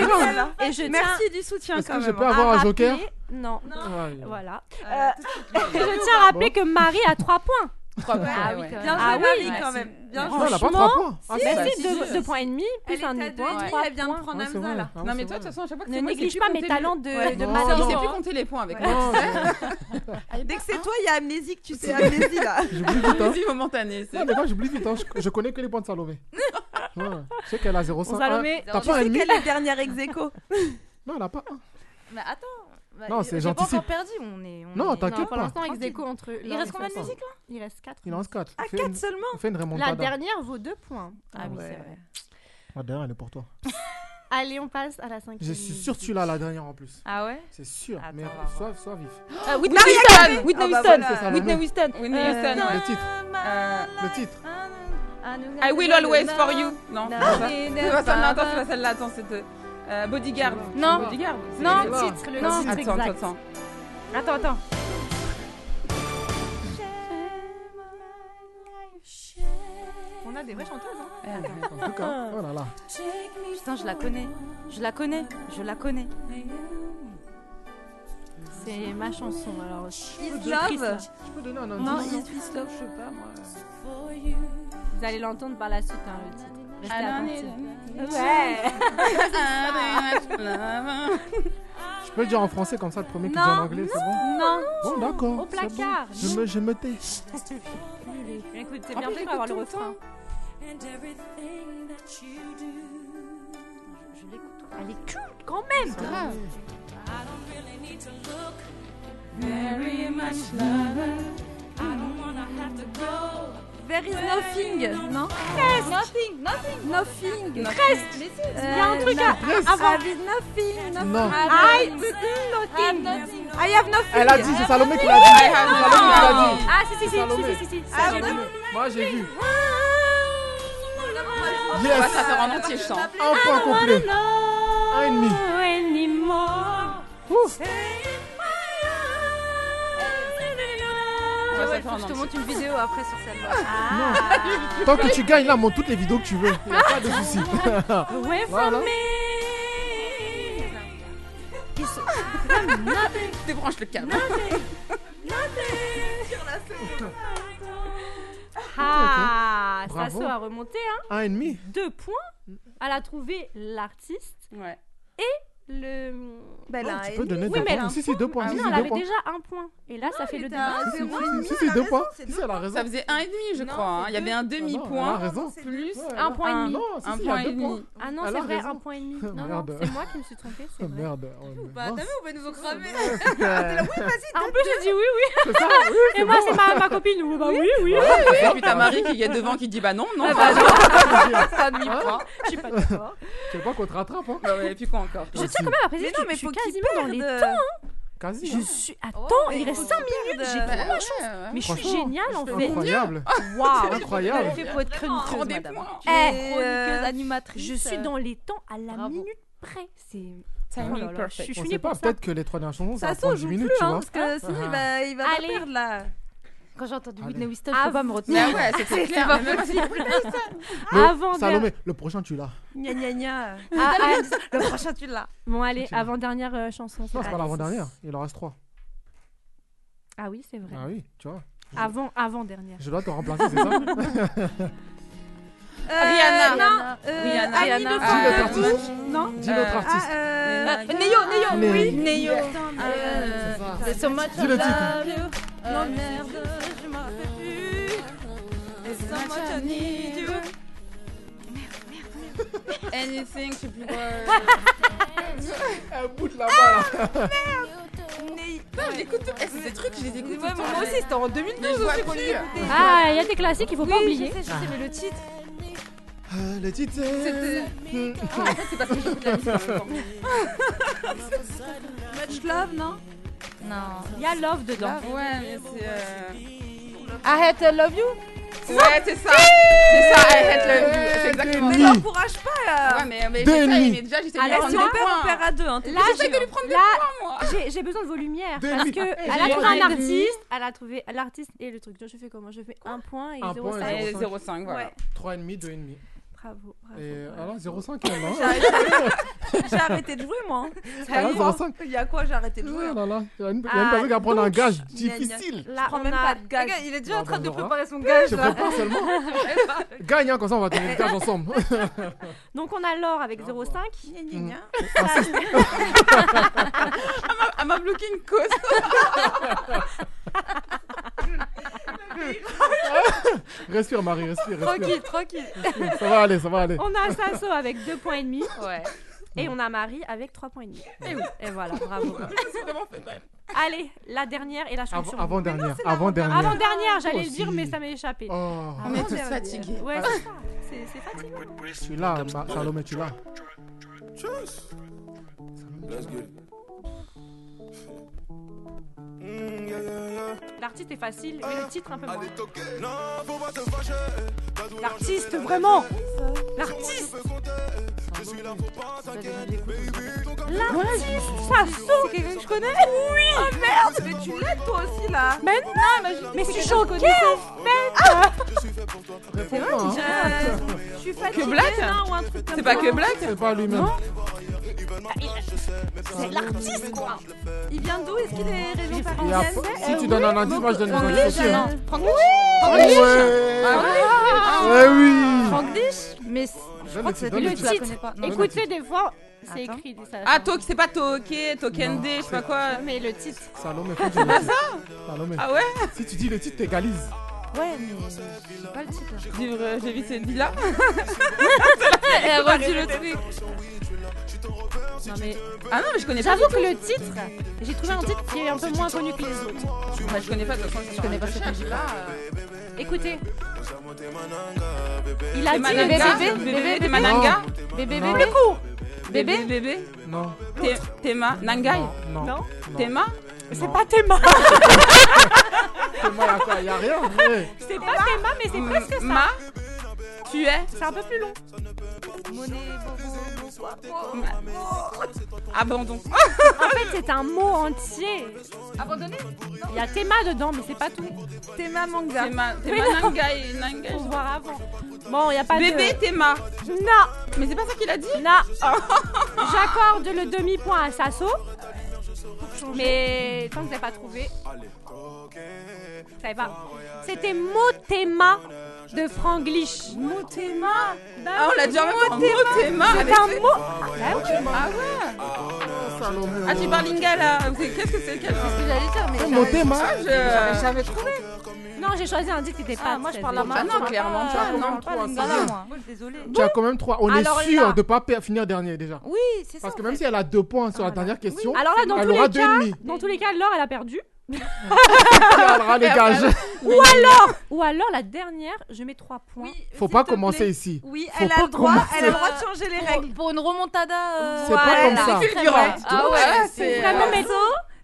Speaker 1: et je tiens
Speaker 5: Merci du soutien
Speaker 2: Est-ce
Speaker 5: quand
Speaker 2: que je peux
Speaker 5: hein.
Speaker 2: avoir
Speaker 1: à
Speaker 2: un joker
Speaker 1: rappeler- Non.
Speaker 2: Ouais.
Speaker 1: Voilà.
Speaker 5: Euh,
Speaker 1: Euh, je tiens à rappeler que Marie a 3 points.
Speaker 7: Trois points,
Speaker 4: Ah oui,
Speaker 7: ouais.
Speaker 4: quand même.
Speaker 5: Bien joué,
Speaker 1: Ah oui,
Speaker 5: quand même. Bien
Speaker 2: Non,
Speaker 5: joué.
Speaker 2: elle a pas
Speaker 1: Franchement,
Speaker 2: 3 points. Ah,
Speaker 5: si, bah,
Speaker 1: si,
Speaker 5: si,
Speaker 1: deux,
Speaker 5: si.
Speaker 1: deux points et demi,
Speaker 5: Elle
Speaker 1: plus un demi-point,
Speaker 5: elle vient de
Speaker 1: points.
Speaker 5: prendre
Speaker 2: Ah,
Speaker 5: Hamza
Speaker 2: vrai.
Speaker 5: là.
Speaker 2: Ah,
Speaker 7: Non, mais toi, de toute façon, à chaque fois que
Speaker 1: Ne néglige pas
Speaker 7: plus
Speaker 1: mes talents de,
Speaker 7: Ouais.
Speaker 1: de
Speaker 2: Non,
Speaker 7: Ça,
Speaker 1: maths.
Speaker 7: on
Speaker 2: non.
Speaker 7: sait plus compter les points avec moi.
Speaker 2: Non,
Speaker 5: Dès que c'est toi, il y a amnésique, tu sais, amnésie là.
Speaker 2: j'oublie vite. hein.
Speaker 7: Vas-y, momentané. c'est-
Speaker 2: Non, mais moi, j'oublie vite. hein. Je- Je connais que les points de Salomé. Ouais. Je sais qu'elle a 0,5.
Speaker 1: Salomé,
Speaker 2: Ah, T'as
Speaker 5: Tu
Speaker 2: pas un
Speaker 5: sais
Speaker 2: demi
Speaker 5: qu'elle est dernière ex.
Speaker 2: Non, elle a pas un.
Speaker 4: Mais attends. Bah,
Speaker 2: Non, c'est
Speaker 4: j'ai pas encore perdu. On est. on
Speaker 2: Non, t'inquiète
Speaker 1: Non, pour
Speaker 2: pas.
Speaker 1: l'instant, ex aequo entre eux.
Speaker 4: Il reste combien de musiques là
Speaker 1: Il reste 4.
Speaker 2: Il en reste 4.
Speaker 5: Ah, 4 seulement
Speaker 2: Fais une
Speaker 1: La
Speaker 2: remontada.
Speaker 1: dernière vaut 2 points.
Speaker 4: Ah oui,
Speaker 5: ouais.
Speaker 4: c'est vrai.
Speaker 2: La dernière, elle est pour toi.
Speaker 1: Allez, on passe à la cinquième.
Speaker 2: Je suis sûr que tu l'as la dernière en plus.
Speaker 4: Ah ouais
Speaker 2: C'est sûr.
Speaker 4: Attends,
Speaker 2: Mais
Speaker 4: on
Speaker 2: sois, sois vif.
Speaker 4: Ah, Whitney Houston. Whitney
Speaker 5: Ah bah
Speaker 4: Houston Whitney
Speaker 2: le nom.
Speaker 4: Houston
Speaker 7: Whitney
Speaker 4: Euh,
Speaker 7: Houston,
Speaker 2: Le titre.
Speaker 7: Euh,
Speaker 2: Le titre.
Speaker 7: I will always for you. Non, c'est pas ça. C'est pas. Non, attends, c'est pas celle-là. Attends, c'était euh, Bodyguard.
Speaker 4: Non.
Speaker 7: Bodyguard.
Speaker 4: Non.
Speaker 2: Là.
Speaker 1: titre, le
Speaker 4: Non.
Speaker 1: titre
Speaker 7: Attends,
Speaker 1: exact.
Speaker 7: attends, attends.
Speaker 4: Attends, attends.
Speaker 1: On a des vraies chanteuses. Hein.
Speaker 2: En tout cas, oh là là.
Speaker 4: Putain, je la connais. Je la connais. Je la connais.
Speaker 1: C'est ma chanson. Alors,
Speaker 5: Is
Speaker 1: de
Speaker 5: Love?
Speaker 2: Je peux donner un
Speaker 5: Non,
Speaker 2: indice
Speaker 5: Is This Love, je sais pas moi.
Speaker 1: Vous allez l'entendre par la suite, hein, le titre.
Speaker 7: I don't
Speaker 1: Ouais.
Speaker 2: Je peux le dire en français comme ça, le premier qui dit
Speaker 1: Non,
Speaker 2: en anglais, c'est bon
Speaker 1: Non.
Speaker 2: Bon, d'accord.
Speaker 1: Au
Speaker 2: c'est bon.
Speaker 1: placard.
Speaker 2: Je me, je me tais.
Speaker 1: Écoute, c'est
Speaker 7: Ah,
Speaker 1: bien fait d'avoir le refrain.
Speaker 4: Je l'écoute.
Speaker 1: Elle est culte quand même.
Speaker 7: Grave.
Speaker 5: There is nothing, non?
Speaker 4: Nothing, nothing.
Speaker 5: Nothing.
Speaker 7: Presque.
Speaker 5: Il
Speaker 1: y a un truc à- avant.
Speaker 5: nothing, nothing.
Speaker 2: Non.
Speaker 1: I
Speaker 4: I'm nothing.
Speaker 5: I have nothing.
Speaker 2: Elle a dit, c'est Salomé qui l'a dit.
Speaker 7: I
Speaker 2: C'est Salomé qui l'a dit.
Speaker 1: Ah, si, si, si, si, si, si.
Speaker 2: Moi, j'ai vu.
Speaker 7: On va
Speaker 2: Yes.
Speaker 7: ça faire en entier, je sens.
Speaker 2: Un point complet. Un et demi. Ouf.
Speaker 4: Ouais, faut que je te montre une vidéo après sur celle-là.
Speaker 1: Ah.
Speaker 2: Tant que tu gagnes là, montre toutes les vidéos que tu veux. Il n'y a pas de souci.
Speaker 1: Away from
Speaker 2: Voilà.
Speaker 1: me.
Speaker 7: Débranche le câble.
Speaker 1: Ah,
Speaker 2: Bravo.
Speaker 1: Sasso a remonté, hein.
Speaker 2: Un et demi.
Speaker 1: Deux points. Elle a trouvé l'artiste
Speaker 7: Ouais.
Speaker 1: Le.
Speaker 5: Ben
Speaker 2: Non,
Speaker 5: là,
Speaker 2: tu peux donner
Speaker 1: Oui,
Speaker 2: deux
Speaker 1: mais
Speaker 2: points.
Speaker 1: un
Speaker 2: Si, si, deux points.
Speaker 1: Ah non,
Speaker 2: si,
Speaker 1: elle
Speaker 2: deux
Speaker 1: avait
Speaker 2: points.
Speaker 1: déjà un point. Et là, ça fait le
Speaker 5: demi,
Speaker 2: si,
Speaker 5: a
Speaker 2: deux points.
Speaker 5: c'est
Speaker 2: Si, elle a raison.
Speaker 7: Ça faisait un et demi, je
Speaker 5: Non,
Speaker 7: crois. hein.
Speaker 5: c'est
Speaker 7: Il y avait un demi-point plus
Speaker 2: Ouais,
Speaker 1: Un point et demi.
Speaker 2: Non, si,
Speaker 7: un point et demi.
Speaker 1: Ah non, c'est vrai, un point et demi. Non, non,
Speaker 2: Merde.
Speaker 1: c'est moi qui me suis trompée. c'est
Speaker 2: Oh,
Speaker 1: vrai.
Speaker 2: Merde. oh,
Speaker 5: Bah, t'as vu, on va nous en cramer.
Speaker 1: En plus, j'ai dit oui, oui.
Speaker 2: C'est ça,
Speaker 1: Et
Speaker 2: c'est
Speaker 1: moi, c'est ma, ma copine. Oui, bah oui, oui.
Speaker 7: Et puis t'as Marie qui est devant qui dit bah non, non.
Speaker 1: Ah bah. Pas demi-point. Je suis pas d'accord.
Speaker 2: Tu veux pas qu'on te rattrape, hein
Speaker 7: Bah et puis quoi encore
Speaker 1: Je tiens quand même à préciser
Speaker 5: Mais non, mais
Speaker 1: je suis
Speaker 5: faut
Speaker 1: quasiment dans les temps. hein.
Speaker 2: Quasi.
Speaker 1: Je
Speaker 2: hein.
Speaker 1: suis. Attends,
Speaker 5: mais
Speaker 1: il reste
Speaker 5: faut
Speaker 1: 5
Speaker 5: qu'il
Speaker 1: minutes.
Speaker 5: perde.
Speaker 1: J'ai trop la
Speaker 7: ouais,
Speaker 1: chance. Mais je suis
Speaker 2: Franchement,
Speaker 1: géniale en fait.
Speaker 2: Incroyable.
Speaker 1: Waouh.
Speaker 2: Incroyable.
Speaker 4: Elle fait pour être chroniqueuse, madame.
Speaker 7: points.
Speaker 4: Tu es
Speaker 1: Eh,
Speaker 4: chroniqueuse,
Speaker 5: euh,
Speaker 4: animatrice.
Speaker 1: Je suis dans les temps à la
Speaker 4: Bravo.
Speaker 1: minute près. C'est.
Speaker 7: Timing
Speaker 1: Oh là là,
Speaker 7: perfect.
Speaker 1: Je suis
Speaker 2: On pas,
Speaker 1: pour ça.
Speaker 2: peut-être que les trois dernières chansons, ça va
Speaker 5: Ça
Speaker 2: prendre
Speaker 5: joue
Speaker 2: 10
Speaker 5: plus,
Speaker 2: minutes, tu
Speaker 5: hein,
Speaker 2: vois.
Speaker 5: parce que sinon il va, il va
Speaker 1: Allez.
Speaker 5: pas perdre là.
Speaker 4: Quand j'ai entendu. Whitney Houston, je peux pas me retenir.
Speaker 7: ouais, c'était clair.
Speaker 4: pas
Speaker 7: mais même si-
Speaker 2: Le-
Speaker 1: Avant
Speaker 2: Salomé, le prochain, tu l'as.
Speaker 5: Gna gna gna.
Speaker 1: Ah, ah,
Speaker 4: Le prochain, tu l'as.
Speaker 1: Bon, allez,
Speaker 2: Tu l'as.
Speaker 1: avant-dernière euh, chanson.
Speaker 2: Non, c'est pas
Speaker 1: Allez.
Speaker 2: l'avant-dernière. Il en reste trois.
Speaker 1: Ah oui, c'est vrai.
Speaker 2: Ah oui, tu vois.
Speaker 1: Avant, avant-dernière.
Speaker 2: Je dois te remplacer, c'est ça
Speaker 5: Euh,
Speaker 7: Rihanna.
Speaker 5: Non, euh,
Speaker 7: Rihanna. Rihanna. Ah,
Speaker 5: de
Speaker 2: artiste.
Speaker 5: Non
Speaker 2: Dis notre
Speaker 5: Ah,
Speaker 2: artiste.
Speaker 5: euh,
Speaker 7: Euh, Neo, Neo, oui, Neo.
Speaker 4: Euh,
Speaker 2: Dis le titre.
Speaker 5: Non, merde, je m'en rappelle plus. There's so much I need you.
Speaker 7: Anything, je sais plus quoi.
Speaker 2: Un bout de là-bas, là.
Speaker 7: Non, j'écoute tout. Eh, c'est des trucs, je les écoute.
Speaker 5: Ouais, mais moi aussi, c'était en 2012
Speaker 7: Mais je vois
Speaker 5: aussi qu'on les écoutait.
Speaker 1: Ah, il y a des classiques, il faut pas oublier.
Speaker 5: je sais, je sais, mais le titre.
Speaker 2: Euh, Le titre,
Speaker 7: C'était-
Speaker 2: c'est...
Speaker 7: Ah, en fait, c'est parce que j'écoute la musique en même temps.
Speaker 5: Much Love, non?
Speaker 4: Non.
Speaker 1: Il y a Love dedans.
Speaker 7: Ouais, mais c'est. euh,
Speaker 4: I had to love you.
Speaker 7: Ouais, c'est ça. C'est ça, I hate love you. C'est exactement
Speaker 5: Mais
Speaker 7: ça.
Speaker 5: l'encourage pas là.
Speaker 7: Ouais, mais, mais,
Speaker 2: ennemis.
Speaker 7: mais déjà, j'essaie de lui
Speaker 1: Allez,
Speaker 7: prendre
Speaker 5: Si
Speaker 7: des
Speaker 5: on perd, on
Speaker 7: points.
Speaker 5: perd à deux. Hein. T'es
Speaker 1: Là,
Speaker 7: J'essaie de lui prendre des
Speaker 1: Là,
Speaker 7: points, moi.
Speaker 1: J'ai j'ai besoin de vos lumières parce que elle a
Speaker 7: j'ai
Speaker 1: trouvé
Speaker 7: un
Speaker 1: artiste, elle a trouvé l'artiste et le truc. Donc je fais comment? Je fais un point et
Speaker 2: Un
Speaker 1: 0,5.
Speaker 2: point et
Speaker 7: Et
Speaker 2: 0,5.
Speaker 7: 0,5, voilà.
Speaker 5: Ouais.
Speaker 2: 3,5, 2,5.
Speaker 1: Bravo, bravo.
Speaker 2: Et
Speaker 1: bravo.
Speaker 2: alors 0,5 elle, non
Speaker 5: J'ai arrêté- J'ai arrêté de jouer moi.
Speaker 2: Ah, 0,5.
Speaker 5: Il y a quoi J'ai arrêté de jouer?
Speaker 2: Là là, il y a une,
Speaker 1: Ah,
Speaker 2: personne qui va prendre un gage difficile.
Speaker 1: Là,
Speaker 5: Je prends
Speaker 1: on
Speaker 5: même
Speaker 1: a-
Speaker 5: pas de gage.
Speaker 4: Regarde, il est déjà
Speaker 2: Ah,
Speaker 4: en train de
Speaker 2: va.
Speaker 4: préparer son gage.
Speaker 2: Je
Speaker 4: là.
Speaker 2: prépare seulement. Gagne, hein, comme ça on va tenir le gage ensemble.
Speaker 1: Donc on a l'or avec 0,5.
Speaker 5: Gna, gna, gna.
Speaker 7: Elle m'a bloqué une cause.
Speaker 2: respire Marie, respire, respire.
Speaker 4: Tranquille, tranquille.
Speaker 2: Respire. Ça va aller, ça va aller.
Speaker 1: On a Sasso avec 2 points et demi.
Speaker 7: Ouais.
Speaker 1: Et on a Marie avec 3 points et demi.
Speaker 7: Et oui.
Speaker 1: Et voilà, bravo. Allez, la dernière et la
Speaker 2: Avant,
Speaker 1: chanson.
Speaker 2: avant dernière, avant dernière.
Speaker 1: Avant dernière, j'allais
Speaker 2: Oh,
Speaker 1: le dire,
Speaker 2: si.
Speaker 1: mais ça m'est échappé.
Speaker 2: Oh,
Speaker 7: On est tous fatigués.
Speaker 1: Ouais, c'est ça. C'est fatigant.
Speaker 2: tu l'as, Ma- Salomé, tu l'as.
Speaker 8: Let's get it. Yeah, yeah, yeah.
Speaker 1: L'artiste est facile, mais le titre un peu moins. L'artiste, vraiment. L'artiste. L'artiste Sasso Quelqu'un que je connais. Oui.
Speaker 5: Oh merde, mais tu l'aides toi aussi là.
Speaker 1: Mais non Mais je suis choquée en fait
Speaker 2: Réponds-moi, hein.
Speaker 5: Je, je suis fatiguée. Ou un truc comme
Speaker 7: C'est pas que Black.
Speaker 2: C'est pas lui-même.
Speaker 1: C'est l'artiste quoi.
Speaker 5: Il vient d'où? Est-ce qu'il est région parisienne?
Speaker 2: Si tu donnes un indice, moi je donne une
Speaker 4: Franglish,
Speaker 2: indice aussi. hein. Ah
Speaker 4: Franglish
Speaker 2: ouais Ouais, oui
Speaker 4: Franglish Mais c- je crois
Speaker 2: le
Speaker 4: que
Speaker 2: donne le
Speaker 4: la
Speaker 1: titre.
Speaker 4: connais pas. Non.
Speaker 1: Écoutez, des fois, c'est
Speaker 4: Attends.
Speaker 1: écrit. Ça,
Speaker 7: Ah, Tok, c'est pas Toké, Tokende, je sais pas quoi.
Speaker 1: Mais le titre.
Speaker 2: Salomé, faut dire le titre. Salomé.
Speaker 7: Ah ouais
Speaker 2: Si tu dis le titre, t'égalises.
Speaker 4: Ouais, mais j'ai pas le titre.
Speaker 7: Vivre, euh, J'ai vu cette vie-là.
Speaker 4: Elle a rendu le truc.
Speaker 1: Non mais
Speaker 7: Ah non, mais je connais pas.
Speaker 1: j'avoue que le titre, j'ai trouvé un titre qui est un peu moins connu que les autres.
Speaker 7: Bah, je connais pas, de toute façon, je connais pas cette musique-là.
Speaker 1: Écoutez, il a dit
Speaker 4: bébé,
Speaker 7: Bébé,
Speaker 4: bébé,
Speaker 7: t'es Mananga
Speaker 4: Bébé,
Speaker 2: Non.
Speaker 4: bébé.
Speaker 7: Bébé, bébé
Speaker 2: Non.
Speaker 7: Théma Nangai
Speaker 2: Non.
Speaker 1: Non
Speaker 7: Théma
Speaker 1: C'est pas Théma,
Speaker 2: C'est moi, y'a quoi Y'a rien
Speaker 1: c'est pas Théma, mais c'est presque ça.
Speaker 7: Tu es
Speaker 1: C'est un peu plus long.
Speaker 7: Abandon.
Speaker 1: En fait, c'est un mot entier.
Speaker 4: Abandonné
Speaker 1: Il y a Théma dedans, mais c'est pas tout.
Speaker 5: Théma manga.
Speaker 7: Théma Théma. Nangai. Nangai.
Speaker 1: Faut voir avant. Bon, il y a pas
Speaker 7: Bébé
Speaker 1: de.
Speaker 7: Théma.
Speaker 1: Non,
Speaker 7: Mais c'est pas ça qu'il a dit
Speaker 1: non. J'accorde le demi-point à Sasso. Mais tant que vous n'avez pas trouvé. Vous savez pas. C'était Motema de Franglish. Motema?
Speaker 7: Ah, on l'a dit en même temps. Motema.
Speaker 1: C'est un mot. Ah oui.
Speaker 7: Ah ouais
Speaker 2: Salomé.
Speaker 7: Ah, tu parles lingala. Qu'est-ce que c'est quel-
Speaker 4: C'est ce que j'allais dire, mais
Speaker 2: C'est
Speaker 4: j'avais-.
Speaker 7: Je-
Speaker 4: trouvé.
Speaker 1: Non, j'ai choisi un titre qui n'était pas.
Speaker 4: Ah, moi, je parle à
Speaker 7: Ah non, clairement
Speaker 2: Tu as quand
Speaker 7: Non.
Speaker 2: même trois, c'est.
Speaker 4: Désolée.
Speaker 2: Tu as quand même trois. On est sûr de pas finir dernier déjà.
Speaker 4: Oui, c'est ça.
Speaker 2: Parce que même si elle a deux points sur la
Speaker 4: Ah,
Speaker 2: dernière question,
Speaker 1: Alors là, dans
Speaker 2: elle
Speaker 1: tous
Speaker 2: aura
Speaker 1: les
Speaker 2: deux
Speaker 1: cas,
Speaker 2: ennemis.
Speaker 1: dans tous les cas, Laure, elle a perdu.
Speaker 2: Elle aura les gages.
Speaker 1: Ou alors, ou alors la dernière, je mets 3 points.
Speaker 5: Oui,
Speaker 2: Faut pas commencer
Speaker 5: plaît.
Speaker 2: ici.
Speaker 5: Oui,
Speaker 2: Faut
Speaker 5: elle
Speaker 2: pas
Speaker 5: a le droit,
Speaker 2: commencer.
Speaker 5: elle a le droit de changer les règles.
Speaker 4: Pour, pour une remontada. euh,
Speaker 2: C'est pas comme ça.
Speaker 7: Fulgurant.
Speaker 4: Ah ouais,
Speaker 7: c'est
Speaker 1: Vraiment, mais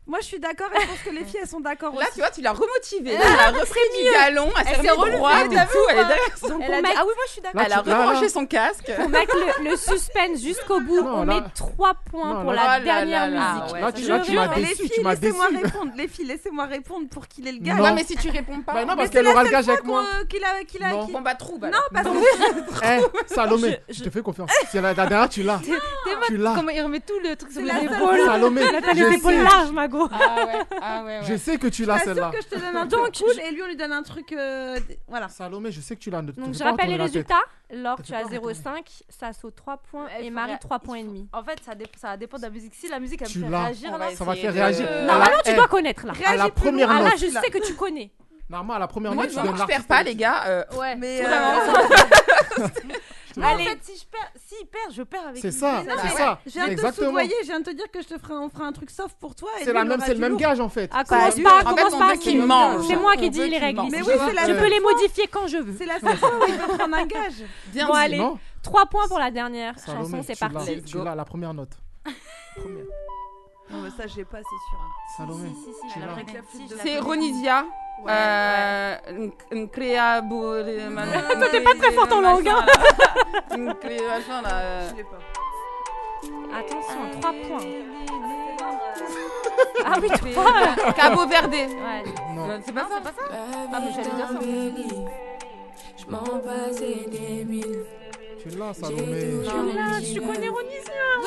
Speaker 5: Moi, je suis d'accord et je pense que les filles, elles sont d'accord
Speaker 7: Là,
Speaker 5: aussi.
Speaker 7: tu vois, tu l'as remotivée. Là, elle a repris du galon, elle s'est
Speaker 4: relevée,
Speaker 7: droite et tout. Elle est derrière son-
Speaker 5: Elle a dit, ah oui, moi, je suis d'accord.
Speaker 2: Là,
Speaker 7: Elle a
Speaker 2: là, là.
Speaker 7: rebranché son casque.
Speaker 1: pour mettre le, le suspense jusqu'au bout,
Speaker 2: Non,
Speaker 1: on
Speaker 2: là-
Speaker 1: met 3 points
Speaker 2: Non,
Speaker 1: pour
Speaker 2: là-
Speaker 1: la
Speaker 7: Oh là
Speaker 1: dernière
Speaker 7: là là,
Speaker 1: musique.
Speaker 2: Là, tu,
Speaker 7: je
Speaker 2: là, tu m'as déçu.
Speaker 5: filles,
Speaker 2: Tu m'as
Speaker 5: laissez-moi
Speaker 2: déçu.
Speaker 5: répondre. Les filles, laissez-moi répondre pour qu'il ait le gage.
Speaker 2: Non.
Speaker 7: Mais si tu réponds pas.
Speaker 2: Bah non,
Speaker 5: Mais
Speaker 2: parce
Speaker 5: c'est
Speaker 2: qu'elle aura le gage avec moi.
Speaker 5: qu'on- qu'il a, qu'il a,
Speaker 2: Non.
Speaker 5: qu'il-
Speaker 7: Bon, bah, trouve.
Speaker 5: Non, parce que
Speaker 2: Eh, Salomé, je te fais confiance. Si la, la dernière, tu l'as. Tu l'as.
Speaker 4: Comment il remet tout le truc sur
Speaker 5: C'est
Speaker 4: les épaules.
Speaker 2: Salomé,
Speaker 1: les
Speaker 2: je
Speaker 1: épaules
Speaker 2: sais,
Speaker 1: larges,
Speaker 7: Ah ouais, ah ouais,
Speaker 2: je
Speaker 7: ouais.
Speaker 2: sais que tu l'as celle-là.
Speaker 5: que je te donne un
Speaker 1: Donc,
Speaker 5: truc cool et lui, on lui donne un truc. euh, d- Voilà.
Speaker 2: Salomé, je sais que tu l'as. ne te
Speaker 1: Donc
Speaker 2: fais
Speaker 1: je
Speaker 2: pas
Speaker 1: rappelle les
Speaker 2: retourner la tête.
Speaker 1: résultats. Laure, tu as
Speaker 2: pas retourner.
Speaker 1: 0,5, Sasso 3 points et Marie
Speaker 4: ré-
Speaker 1: 3 points et demi.
Speaker 4: En fait, ça, dé- ça dépend de la musique. Si la musique elle
Speaker 2: Tu
Speaker 4: me fait
Speaker 2: l'as.
Speaker 4: réagir, là,
Speaker 2: Ça va faire réagir. La-
Speaker 1: Normalement, tu dois connaître là.
Speaker 2: La
Speaker 5: plus
Speaker 2: première
Speaker 1: Ah là,
Speaker 2: note.
Speaker 1: je sais que tu connais.
Speaker 2: Normalement, à la première
Speaker 7: Moi,
Speaker 2: note,
Speaker 7: tu
Speaker 2: donnes
Speaker 7: moi, je perds pas, les gars. euh,
Speaker 4: Ouais.
Speaker 5: Mais
Speaker 4: Vraiment.
Speaker 5: euh,
Speaker 4: En fait, si je perds, s'il perd, je perds avec
Speaker 2: C'est
Speaker 4: lui.
Speaker 2: ça,
Speaker 5: non,
Speaker 2: c'est ça.
Speaker 5: je viens de te soudoyer, je viens de te dire que je te ferai, on fera un truc soft pour toi. et
Speaker 2: C'est
Speaker 5: lui,
Speaker 2: la
Speaker 5: il
Speaker 2: même, c'est le même gage en fait.
Speaker 1: Ah,
Speaker 5: Pas
Speaker 1: commence pas, commence pas.
Speaker 7: qu'il mange.
Speaker 1: C'est moi qui dis les règles.
Speaker 5: Mais
Speaker 1: ici.
Speaker 5: oui, c'est la
Speaker 1: Je peux les modifier quand je veux.
Speaker 5: C'est la seule fois où il peut prendre un gage.
Speaker 7: Bien
Speaker 1: allez. 3 points pour la dernière chanson, c'est parti.
Speaker 2: Tu l'as, la première note. Première.
Speaker 5: Non, mais ça, j'ai pas, c'est sûr.
Speaker 2: Salomé.
Speaker 4: Si, si, si, Si,
Speaker 7: C'est
Speaker 4: connais.
Speaker 7: Euh, une créa
Speaker 1: Toi, t'es pas très forte en langue, hein.
Speaker 7: Une créa machin là. euh.
Speaker 1: Attention, 3 points. Ah oui, toi.
Speaker 7: Cabo Verde.
Speaker 1: Ouais.
Speaker 7: Euh, C'est pas ça, pas ça Ah, mais j'allais dire ça.
Speaker 6: Je m'en passais des mille.
Speaker 2: Tu l'as, Salomé.
Speaker 1: Tu l'as, tu connais.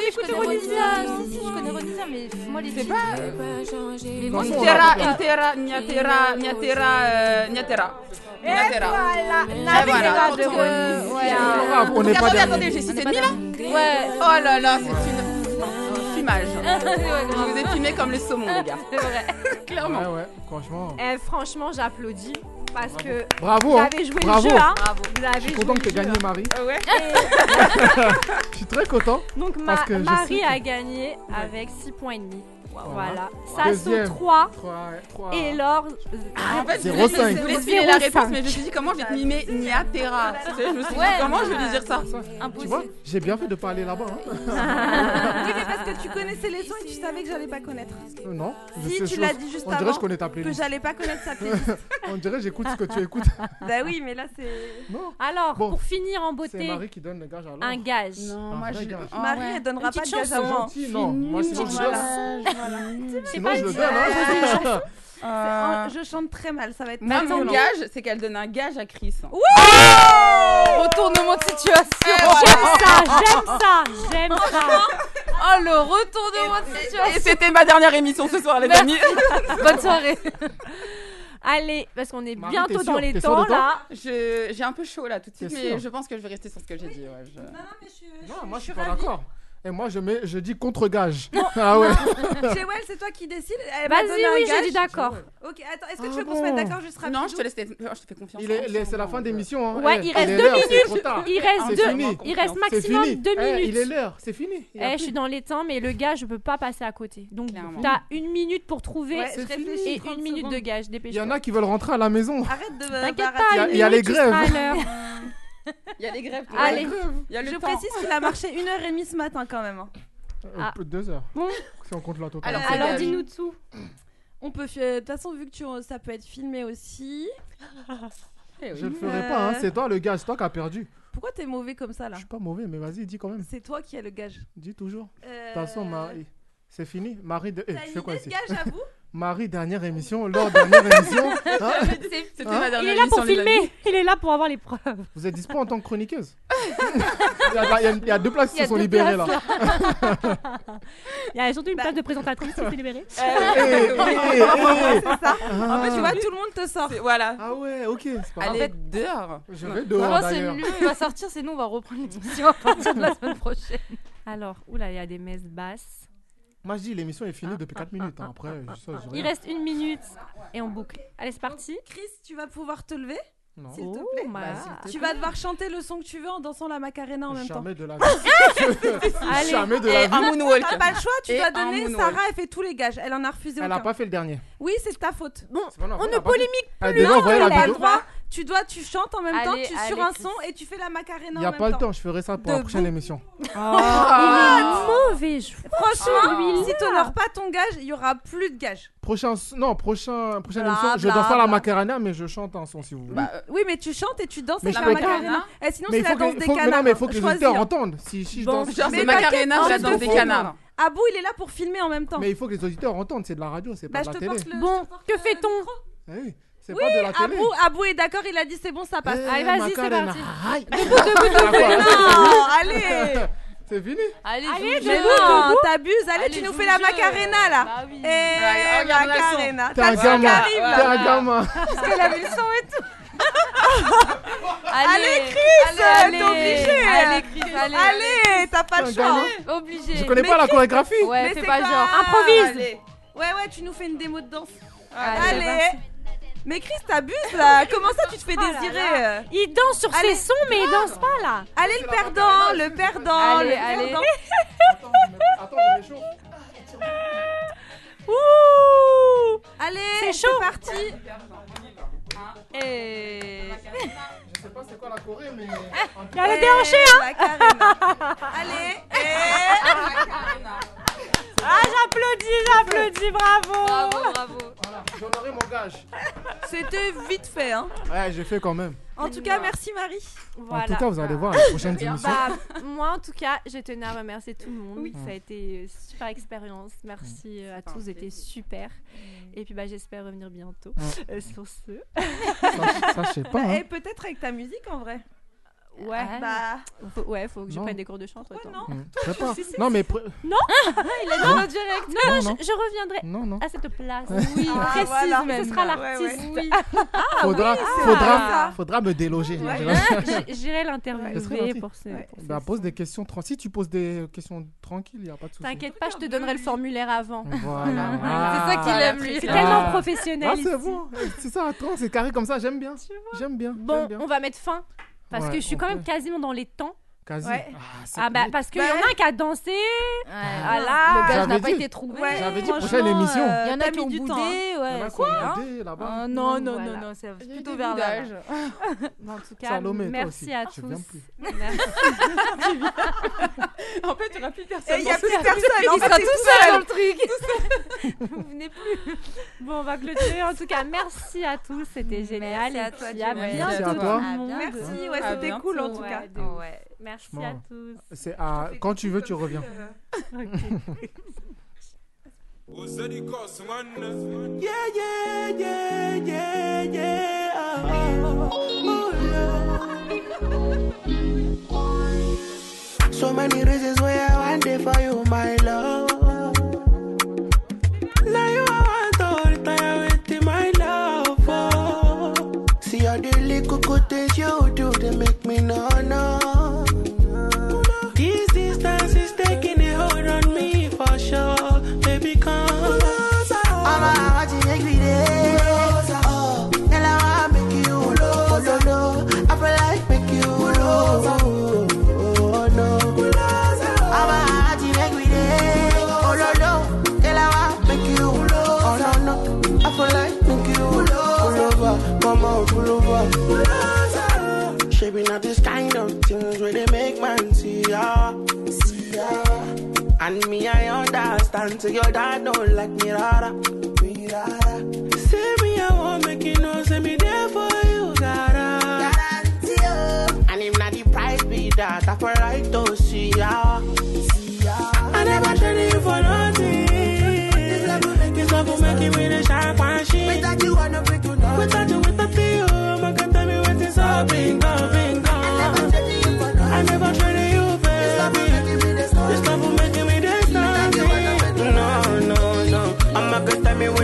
Speaker 4: Oui, je connais Ronisia. Si, si, je connais Ronisia, mais moi, les
Speaker 7: C'est
Speaker 4: filles,
Speaker 7: pas. Intera,
Speaker 2: l'a-
Speaker 7: Intera, Niatera, Niatera, Niatera. Niatera.
Speaker 1: voilà,
Speaker 7: voilà,
Speaker 1: de
Speaker 2: grave,
Speaker 7: euh,
Speaker 2: on n'est pas
Speaker 7: Attendez, j'ai 6 et demi là
Speaker 4: Ouais.
Speaker 7: Oh là là, c'est une. un Fumage. Je vous ai fumé comme le saumon, les gars.
Speaker 4: C'est vrai.
Speaker 7: Clairement.
Speaker 2: Ouais, ouais, franchement.
Speaker 1: Eh, franchement, j'applaudis parce que
Speaker 2: Bravo,
Speaker 1: vous
Speaker 2: hein.
Speaker 1: avez joué
Speaker 2: Bravo.
Speaker 1: le jeu, hein.
Speaker 4: Bravo.
Speaker 1: Vous avez
Speaker 2: Je suis content que tu
Speaker 1: jeu,
Speaker 2: gagné,
Speaker 1: hein.
Speaker 2: Marie.
Speaker 7: Ouais
Speaker 2: Je suis très content.
Speaker 1: Donc Ma-
Speaker 2: Parce que je
Speaker 1: Marie a gagné avec 6 points et demi. Voilà. Sasso 3
Speaker 2: Trois, trois.
Speaker 1: et Laure
Speaker 7: En fait, je voulais,
Speaker 2: cinq.
Speaker 7: je voulais filer la
Speaker 1: 0,5.
Speaker 7: réponse, mais je me suis dit comment je vais te mimer Niatera. Tu sais, Je me suis dit
Speaker 4: Ouais,
Speaker 7: comment je vais lui dire ça?
Speaker 2: Tu
Speaker 4: Impossible.
Speaker 2: vois, j'ai bien fait de pas aller là-bas. hein.
Speaker 5: Oui, mais parce que tu connaissais les sons et tu savais que j'allais pas connaître.
Speaker 2: Euh, non. je
Speaker 5: Si,
Speaker 2: sais
Speaker 5: tu
Speaker 2: chose.
Speaker 5: l'as dit juste
Speaker 2: On dirait
Speaker 5: avant
Speaker 2: je connais ta
Speaker 5: Que
Speaker 2: playlist.
Speaker 5: j'allais pas connaître sa playlist.
Speaker 2: On dirait j'écoute ce que tu écoutes.
Speaker 5: bah oui, mais là c'est.
Speaker 2: Non.
Speaker 1: Alors,
Speaker 2: Bon,
Speaker 1: pour finir en
Speaker 2: C'est
Speaker 1: beauté,
Speaker 2: Marie qui donne le gage à
Speaker 1: un
Speaker 2: Laure.
Speaker 1: gage.
Speaker 7: Non,
Speaker 2: Un
Speaker 7: moi
Speaker 2: vrai
Speaker 7: je.
Speaker 2: gage.
Speaker 7: Ah
Speaker 5: Marie,
Speaker 7: ouais.
Speaker 5: elle donnera
Speaker 1: Une
Speaker 5: pas de
Speaker 1: petite
Speaker 5: gage à
Speaker 2: C'est
Speaker 5: moi.
Speaker 2: gentil, non. Moi, sinon, je
Speaker 5: Voilà.
Speaker 2: Donne. Sinon,
Speaker 1: pas
Speaker 2: je le
Speaker 1: dit-
Speaker 2: donne. hein.
Speaker 7: Euh,
Speaker 5: Je chante très mal, ça va être très
Speaker 7: mon gage, c'est qu'elle donne un gage à Chris.
Speaker 4: Retournement de situation.
Speaker 1: J'aime ça, j'aime ça, j'aime ça.
Speaker 4: Oh, le retournement de
Speaker 7: Et
Speaker 4: situation.
Speaker 7: c'était ma dernière émission ce soir, les
Speaker 4: Merci.
Speaker 7: amis.
Speaker 4: Bonne soirée.
Speaker 1: Allez, parce qu'on est
Speaker 2: Marie,
Speaker 1: bientôt dans les temps là.
Speaker 7: Je- J'ai un peu chaud là tout de suite, mais je pense que je vais rester sur ce que j'ai dit. ouais, je-
Speaker 5: Non, non, mais je suis.
Speaker 2: Non, moi, je suis
Speaker 5: suis
Speaker 2: pas d'accord. Et moi, je, mets, je dis contre-gage. Ah ouais.
Speaker 5: Jewel, c'est toi qui décide. Elle m'a
Speaker 1: Vas-y, oui,
Speaker 5: gage.
Speaker 1: j'ai dit d'accord.
Speaker 5: Ok, attends, est-ce que
Speaker 2: Ah
Speaker 5: tu veux qu'on
Speaker 2: bon.
Speaker 5: se mette d'accord? Juste rapidement
Speaker 7: Non, je te laisse. Je te fais confiance.
Speaker 2: C'est la fin d'émission. Hein.
Speaker 1: Ouais, il reste
Speaker 2: est
Speaker 1: deux minutes. Il reste deux. Il reste maximum deux minutes.
Speaker 2: il est l'heure, c'est fini.
Speaker 1: Eh, je suis dans les temps, mais le gars, je peux pas passer à côté. Donc, t'as une minute pour trouver et
Speaker 5: 30
Speaker 1: une minute de gage.
Speaker 2: Il y en a qui veulent rentrer à la maison.
Speaker 5: Arrête de
Speaker 1: T'inquiète pas,
Speaker 2: Il y a- les grèves.
Speaker 7: Il y a les grèves.
Speaker 1: Allez.
Speaker 7: Il y a le
Speaker 5: Je
Speaker 7: temps.
Speaker 5: précise qu'il a marché une heure et demie ce matin quand même. hein.
Speaker 2: Euh,
Speaker 1: Ah.
Speaker 2: peu- Deux heures.
Speaker 1: Bon.
Speaker 2: Si on compte la totale.
Speaker 7: Alors,
Speaker 5: Euh,
Speaker 1: Alors,
Speaker 7: gage.
Speaker 1: dis-nous dessous.
Speaker 5: On peut. fi- De toute façon, vu que tu... ça peut être filmé aussi.
Speaker 7: Eh oui.
Speaker 2: Je le ferai pas, hein. c'est toi le gars, c'est toi qui as perdu.
Speaker 5: Pourquoi t'es mauvais comme ça là?
Speaker 2: Je suis pas mauvais, mais vas-y, dis quand même.
Speaker 5: C'est toi qui as le gage.
Speaker 2: Dis toujours. De
Speaker 5: Euh,
Speaker 2: toute façon, Marie, c'est fini. Marie, de... eh, je fais quoi ici?
Speaker 5: gage à vous?
Speaker 2: Marie, dernière émission. Laure, dernière émission. Hein
Speaker 7: C'était
Speaker 2: Hein
Speaker 7: ma
Speaker 1: Il
Speaker 7: dernière
Speaker 1: est là pour filmer. Il est là pour avoir les preuves.
Speaker 2: Vous êtes dispo en tant que chroniqueuse il, y a, il y a- il y a deux places qui
Speaker 1: Il
Speaker 2: se sont libérées
Speaker 1: places,
Speaker 2: là.
Speaker 1: Il y a surtout une
Speaker 5: Bah.
Speaker 1: place de présentatrice qui s'est libérée.
Speaker 5: C'est. En fait, tu
Speaker 2: Ah.
Speaker 5: vois, tout le monde te sort.
Speaker 7: C'est- Voilà.
Speaker 2: Ah ouais, ok, c'est pas grave.
Speaker 7: Elle est dehors.
Speaker 2: Je vais
Speaker 4: Non,
Speaker 2: dehors
Speaker 4: c'est
Speaker 2: d'ailleurs.
Speaker 4: mieux, il va sortir, sinon on va reprendre l'émission à partir de la semaine prochaine.
Speaker 1: Alors, oula, il y a des messes basses.
Speaker 2: Moi je dis l'émission est finie depuis 4 minutes. hein. Après, je sais, je
Speaker 1: Il
Speaker 2: rien.
Speaker 1: reste une minute et on boucle. Allez, c'est parti.
Speaker 5: Chris, tu vas pouvoir te lever
Speaker 2: Non.
Speaker 5: S'il te
Speaker 1: Oh,
Speaker 5: plaît.
Speaker 1: ma-
Speaker 5: Tu vas devoir chanter le son que tu veux en dansant la Macarena en même temps.
Speaker 2: Jamais de la
Speaker 1: Allez.
Speaker 2: Jamais de
Speaker 7: Et
Speaker 2: la
Speaker 7: un
Speaker 2: vie.
Speaker 7: moonwalk.
Speaker 5: T'as pas le choix, tu
Speaker 7: Et
Speaker 5: dois
Speaker 7: un
Speaker 5: donner.
Speaker 7: moonwalk.
Speaker 5: Sarah, elle fait tous les gages. Elle en a refusé
Speaker 2: Elle a
Speaker 5: aucun.
Speaker 2: pas fait le dernier.
Speaker 5: Oui, c'est ta faute.
Speaker 1: Bon, on
Speaker 2: elle
Speaker 1: ne
Speaker 2: a
Speaker 1: polémique
Speaker 2: Elle
Speaker 1: plus.
Speaker 2: la
Speaker 5: as le
Speaker 2: vidéo.
Speaker 5: droit. Tu dois, tu chantes en même temps, tu
Speaker 4: allez,
Speaker 5: sur un son et tu fais la Macarena
Speaker 2: Il n'y a
Speaker 5: même
Speaker 2: pas le
Speaker 5: temps.
Speaker 2: je ferai ça pour la prochaine émission.
Speaker 1: Il est mauvais. je-
Speaker 5: Franchement,
Speaker 1: Celui-là.
Speaker 5: si t'honores pas ton gage, il y aura plus de gages.
Speaker 2: Prochain, non, prochain, prochaine
Speaker 5: Bla,
Speaker 2: émission, je
Speaker 5: bla,
Speaker 2: danse pas la
Speaker 5: bla.
Speaker 2: Macarena, mais je chante un son si vous voulez.
Speaker 7: Bah, euh,
Speaker 5: Oui, mais tu chantes et tu danses
Speaker 2: Mais
Speaker 5: avec
Speaker 2: je
Speaker 5: la. Macarena. Et sinon,
Speaker 2: mais
Speaker 5: c'est la danse des
Speaker 2: mais non,
Speaker 5: canards.
Speaker 2: mais il faut que les auditeurs entendent. Si, je danse.
Speaker 5: t'inquiète,
Speaker 7: Macarena la danse des canards.
Speaker 5: Abou, il est là pour filmer en même temps.
Speaker 2: Mais il faut que les auditeurs entendent, c'est de la radio, c'est
Speaker 5: Bah,
Speaker 2: pas
Speaker 5: je
Speaker 2: de la télé.
Speaker 1: Bon,
Speaker 5: je
Speaker 1: que fait-on.
Speaker 2: Eh Oui, c'est
Speaker 5: Oui,
Speaker 2: pas de la télé.
Speaker 5: Abou, Abou est d'accord, il a dit c'est bon, ça passe.
Speaker 2: Eh,
Speaker 1: Allez, vas-y, c'est
Speaker 2: Macarena.
Speaker 1: parti.
Speaker 2: Aïe.
Speaker 5: Non, allez
Speaker 2: C'est fini
Speaker 4: Allez,
Speaker 1: Allez,
Speaker 4: jeu.
Speaker 5: t'abuses. Allez,
Speaker 4: Allez,
Speaker 5: tu nous fais la
Speaker 4: jeu.
Speaker 5: Macarena là.
Speaker 4: Bah oui.
Speaker 5: Eh. Macarena.
Speaker 2: T'es
Speaker 5: T'as
Speaker 2: un
Speaker 5: le son qui
Speaker 2: gamin.
Speaker 5: arrive
Speaker 2: T'es
Speaker 5: là.
Speaker 2: un gamin.
Speaker 5: Parce qu'elle a vu le son et tout.
Speaker 4: Allez,
Speaker 5: Allez, Chris,
Speaker 4: allez,
Speaker 5: t'es obligé.
Speaker 4: Allez, Chris, allez.
Speaker 5: Allez, t'as pas le choix.
Speaker 2: gamin.
Speaker 4: Obligé.
Speaker 2: Je connais pas la chorégraphie.
Speaker 4: Ouais, fais
Speaker 5: c'est
Speaker 4: pas genre.
Speaker 1: Improvise.
Speaker 5: Ouais, ouais, tu nous fais une démo de danse.
Speaker 4: Allez.
Speaker 5: Mais Chris, t'abuses là. Comment ça, tu te fais
Speaker 1: Oh
Speaker 5: désirer
Speaker 1: là.
Speaker 5: euh
Speaker 1: Il danse sur
Speaker 5: Allez.
Speaker 1: ses sons, mais il danse pas là.
Speaker 5: Allez, le perdant, le perdant,
Speaker 4: Allez,
Speaker 5: le
Speaker 4: allez.
Speaker 5: perdant.
Speaker 2: Attends, attends, je m'échauffe.
Speaker 1: Ouh
Speaker 5: Allez,
Speaker 1: C'est
Speaker 5: c'est
Speaker 1: chaud.
Speaker 5: parti.
Speaker 4: Et...
Speaker 2: Je sais pas c'est quoi la Corée, mais.
Speaker 1: Il y a le déhanché, hein
Speaker 5: Macarena. Allez. Et...
Speaker 1: Ah, j'applaudis, j'applaudis, bravo
Speaker 4: Bravo, bravo.
Speaker 2: Voilà, j'honorerai mon gage.
Speaker 5: C'était vite fait, hein.
Speaker 2: Ouais, j'ai fait quand même.
Speaker 5: En tout cas, merci Marie.
Speaker 2: En tout cas, vous allez voir les prochaines émissions.
Speaker 1: Bah, moi, en tout cas, je tenais à remercier tout le monde.
Speaker 2: Oui.
Speaker 1: Ça a été une super expérience. Merci euh, à tous, c'était super. Et puis, bah, j'espère revenir bientôt.
Speaker 2: Ouais.
Speaker 1: Euh, sur ce.
Speaker 2: Ça, ça, je sais pas.
Speaker 5: Bah,
Speaker 2: hein.
Speaker 5: Et peut-être avec ta musique en vrai.
Speaker 1: Ouais,
Speaker 5: bah.
Speaker 1: Faut, ouais, faut que je
Speaker 2: Non.
Speaker 1: prenne des cours de chant. Pourquoi
Speaker 5: non
Speaker 2: Hmm, je sais pas.
Speaker 1: Si, si,
Speaker 2: Non,
Speaker 1: si.
Speaker 2: mais. pr-
Speaker 1: Non Il dit
Speaker 2: Non.
Speaker 1: en direct. Non,
Speaker 2: Non,
Speaker 1: non,
Speaker 2: non.
Speaker 1: Je, je reviendrai
Speaker 2: Non, non.
Speaker 1: à cette place.
Speaker 2: Oui.
Speaker 1: Ah,
Speaker 5: Ah,
Speaker 1: précise
Speaker 5: voilà.
Speaker 1: même. Ce sera l'artiste.
Speaker 5: Ouais, ouais.
Speaker 2: faudra,
Speaker 5: oui, c'est
Speaker 2: faudra,
Speaker 5: ça.
Speaker 2: faudra me déloger.
Speaker 1: Ouais. J- J'irai
Speaker 2: Ce serait
Speaker 1: l'interviewer
Speaker 2: gentil.
Speaker 1: pour ce. pour ce-
Speaker 2: Bah, pose des questions tranquilles. Si tu poses des questions tranquilles, il n'y a pas de souci.
Speaker 1: T'inquiète pas, je te donnerai le formulaire avant.
Speaker 2: Voilà.
Speaker 1: C'est ça qu'il
Speaker 2: Ah.
Speaker 1: aime, lui. C'est
Speaker 2: Ah.
Speaker 1: tellement professionnel.
Speaker 2: Ah, c'est
Speaker 1: ici.
Speaker 2: bon. C'est ça, attends, c'est carré comme ça. J'aime bien. J'aime bien.
Speaker 1: Bon,
Speaker 2: j'aime bien.
Speaker 1: on va mettre fin. Parce
Speaker 2: Ouais,
Speaker 1: que je suis quand même
Speaker 2: peut.
Speaker 1: quasiment dans les temps.
Speaker 2: Quasi.
Speaker 1: Ouais.
Speaker 2: Ah,
Speaker 1: Ah, bah, parce qu'il y en a un qui a dansé.
Speaker 4: Voilà.
Speaker 1: Voilà.
Speaker 4: Le gage n'a pas été trouvé.
Speaker 5: Ouais,
Speaker 2: J'avais dit prochaine émission.
Speaker 5: euh,
Speaker 4: Il y en a qui
Speaker 5: mis
Speaker 4: ont
Speaker 5: du
Speaker 4: boudé,
Speaker 5: temps, hein.
Speaker 4: ouais.
Speaker 2: Il y en a qui
Speaker 4: quoi,
Speaker 2: ont boudé, là-bas.
Speaker 4: Ah, non, non,
Speaker 1: Voilà.
Speaker 4: non, non, c'est plutôt vers l'âge.
Speaker 1: en tout cas, merci à tous. Merci.
Speaker 7: En fait, il n'y aura plus personne.
Speaker 5: Il y a plus personne.
Speaker 7: Il sera tout seul dans le truc.
Speaker 1: Vous venez plus. Bon, on va clôturer. En tout cas, merci à tous. C'était génial.
Speaker 4: Merci à
Speaker 1: Et
Speaker 4: toi,
Speaker 1: puis à bientôt
Speaker 2: Merci.
Speaker 5: Merci, ouais, c'était cool en tout cas.
Speaker 4: Ouais.
Speaker 1: Merci à
Speaker 2: Franchement.
Speaker 1: tous.
Speaker 2: C'est à... Quand tu veux, tu reviens.
Speaker 11: Yeah, yeah, yeah, yeah, yeah. Oh, oh, Lord. So many reasons why I want it for you, my love. Pull over. Shaping up this kind of things where they make man see ya. See ya. And me, I understand. So your dad don't like me, rara. Me, rara. Say me, I won't make you know. Say me there for you, gotta. And if not the price be that, I feel like to see ya. See ya. I never traded you for nothing. This love will make this love will make you sharp and shit. Without you, I we do not. Without you, without you, I never treated you bad. This love is making me distant. No, no, no. I'm not gonna tell me what.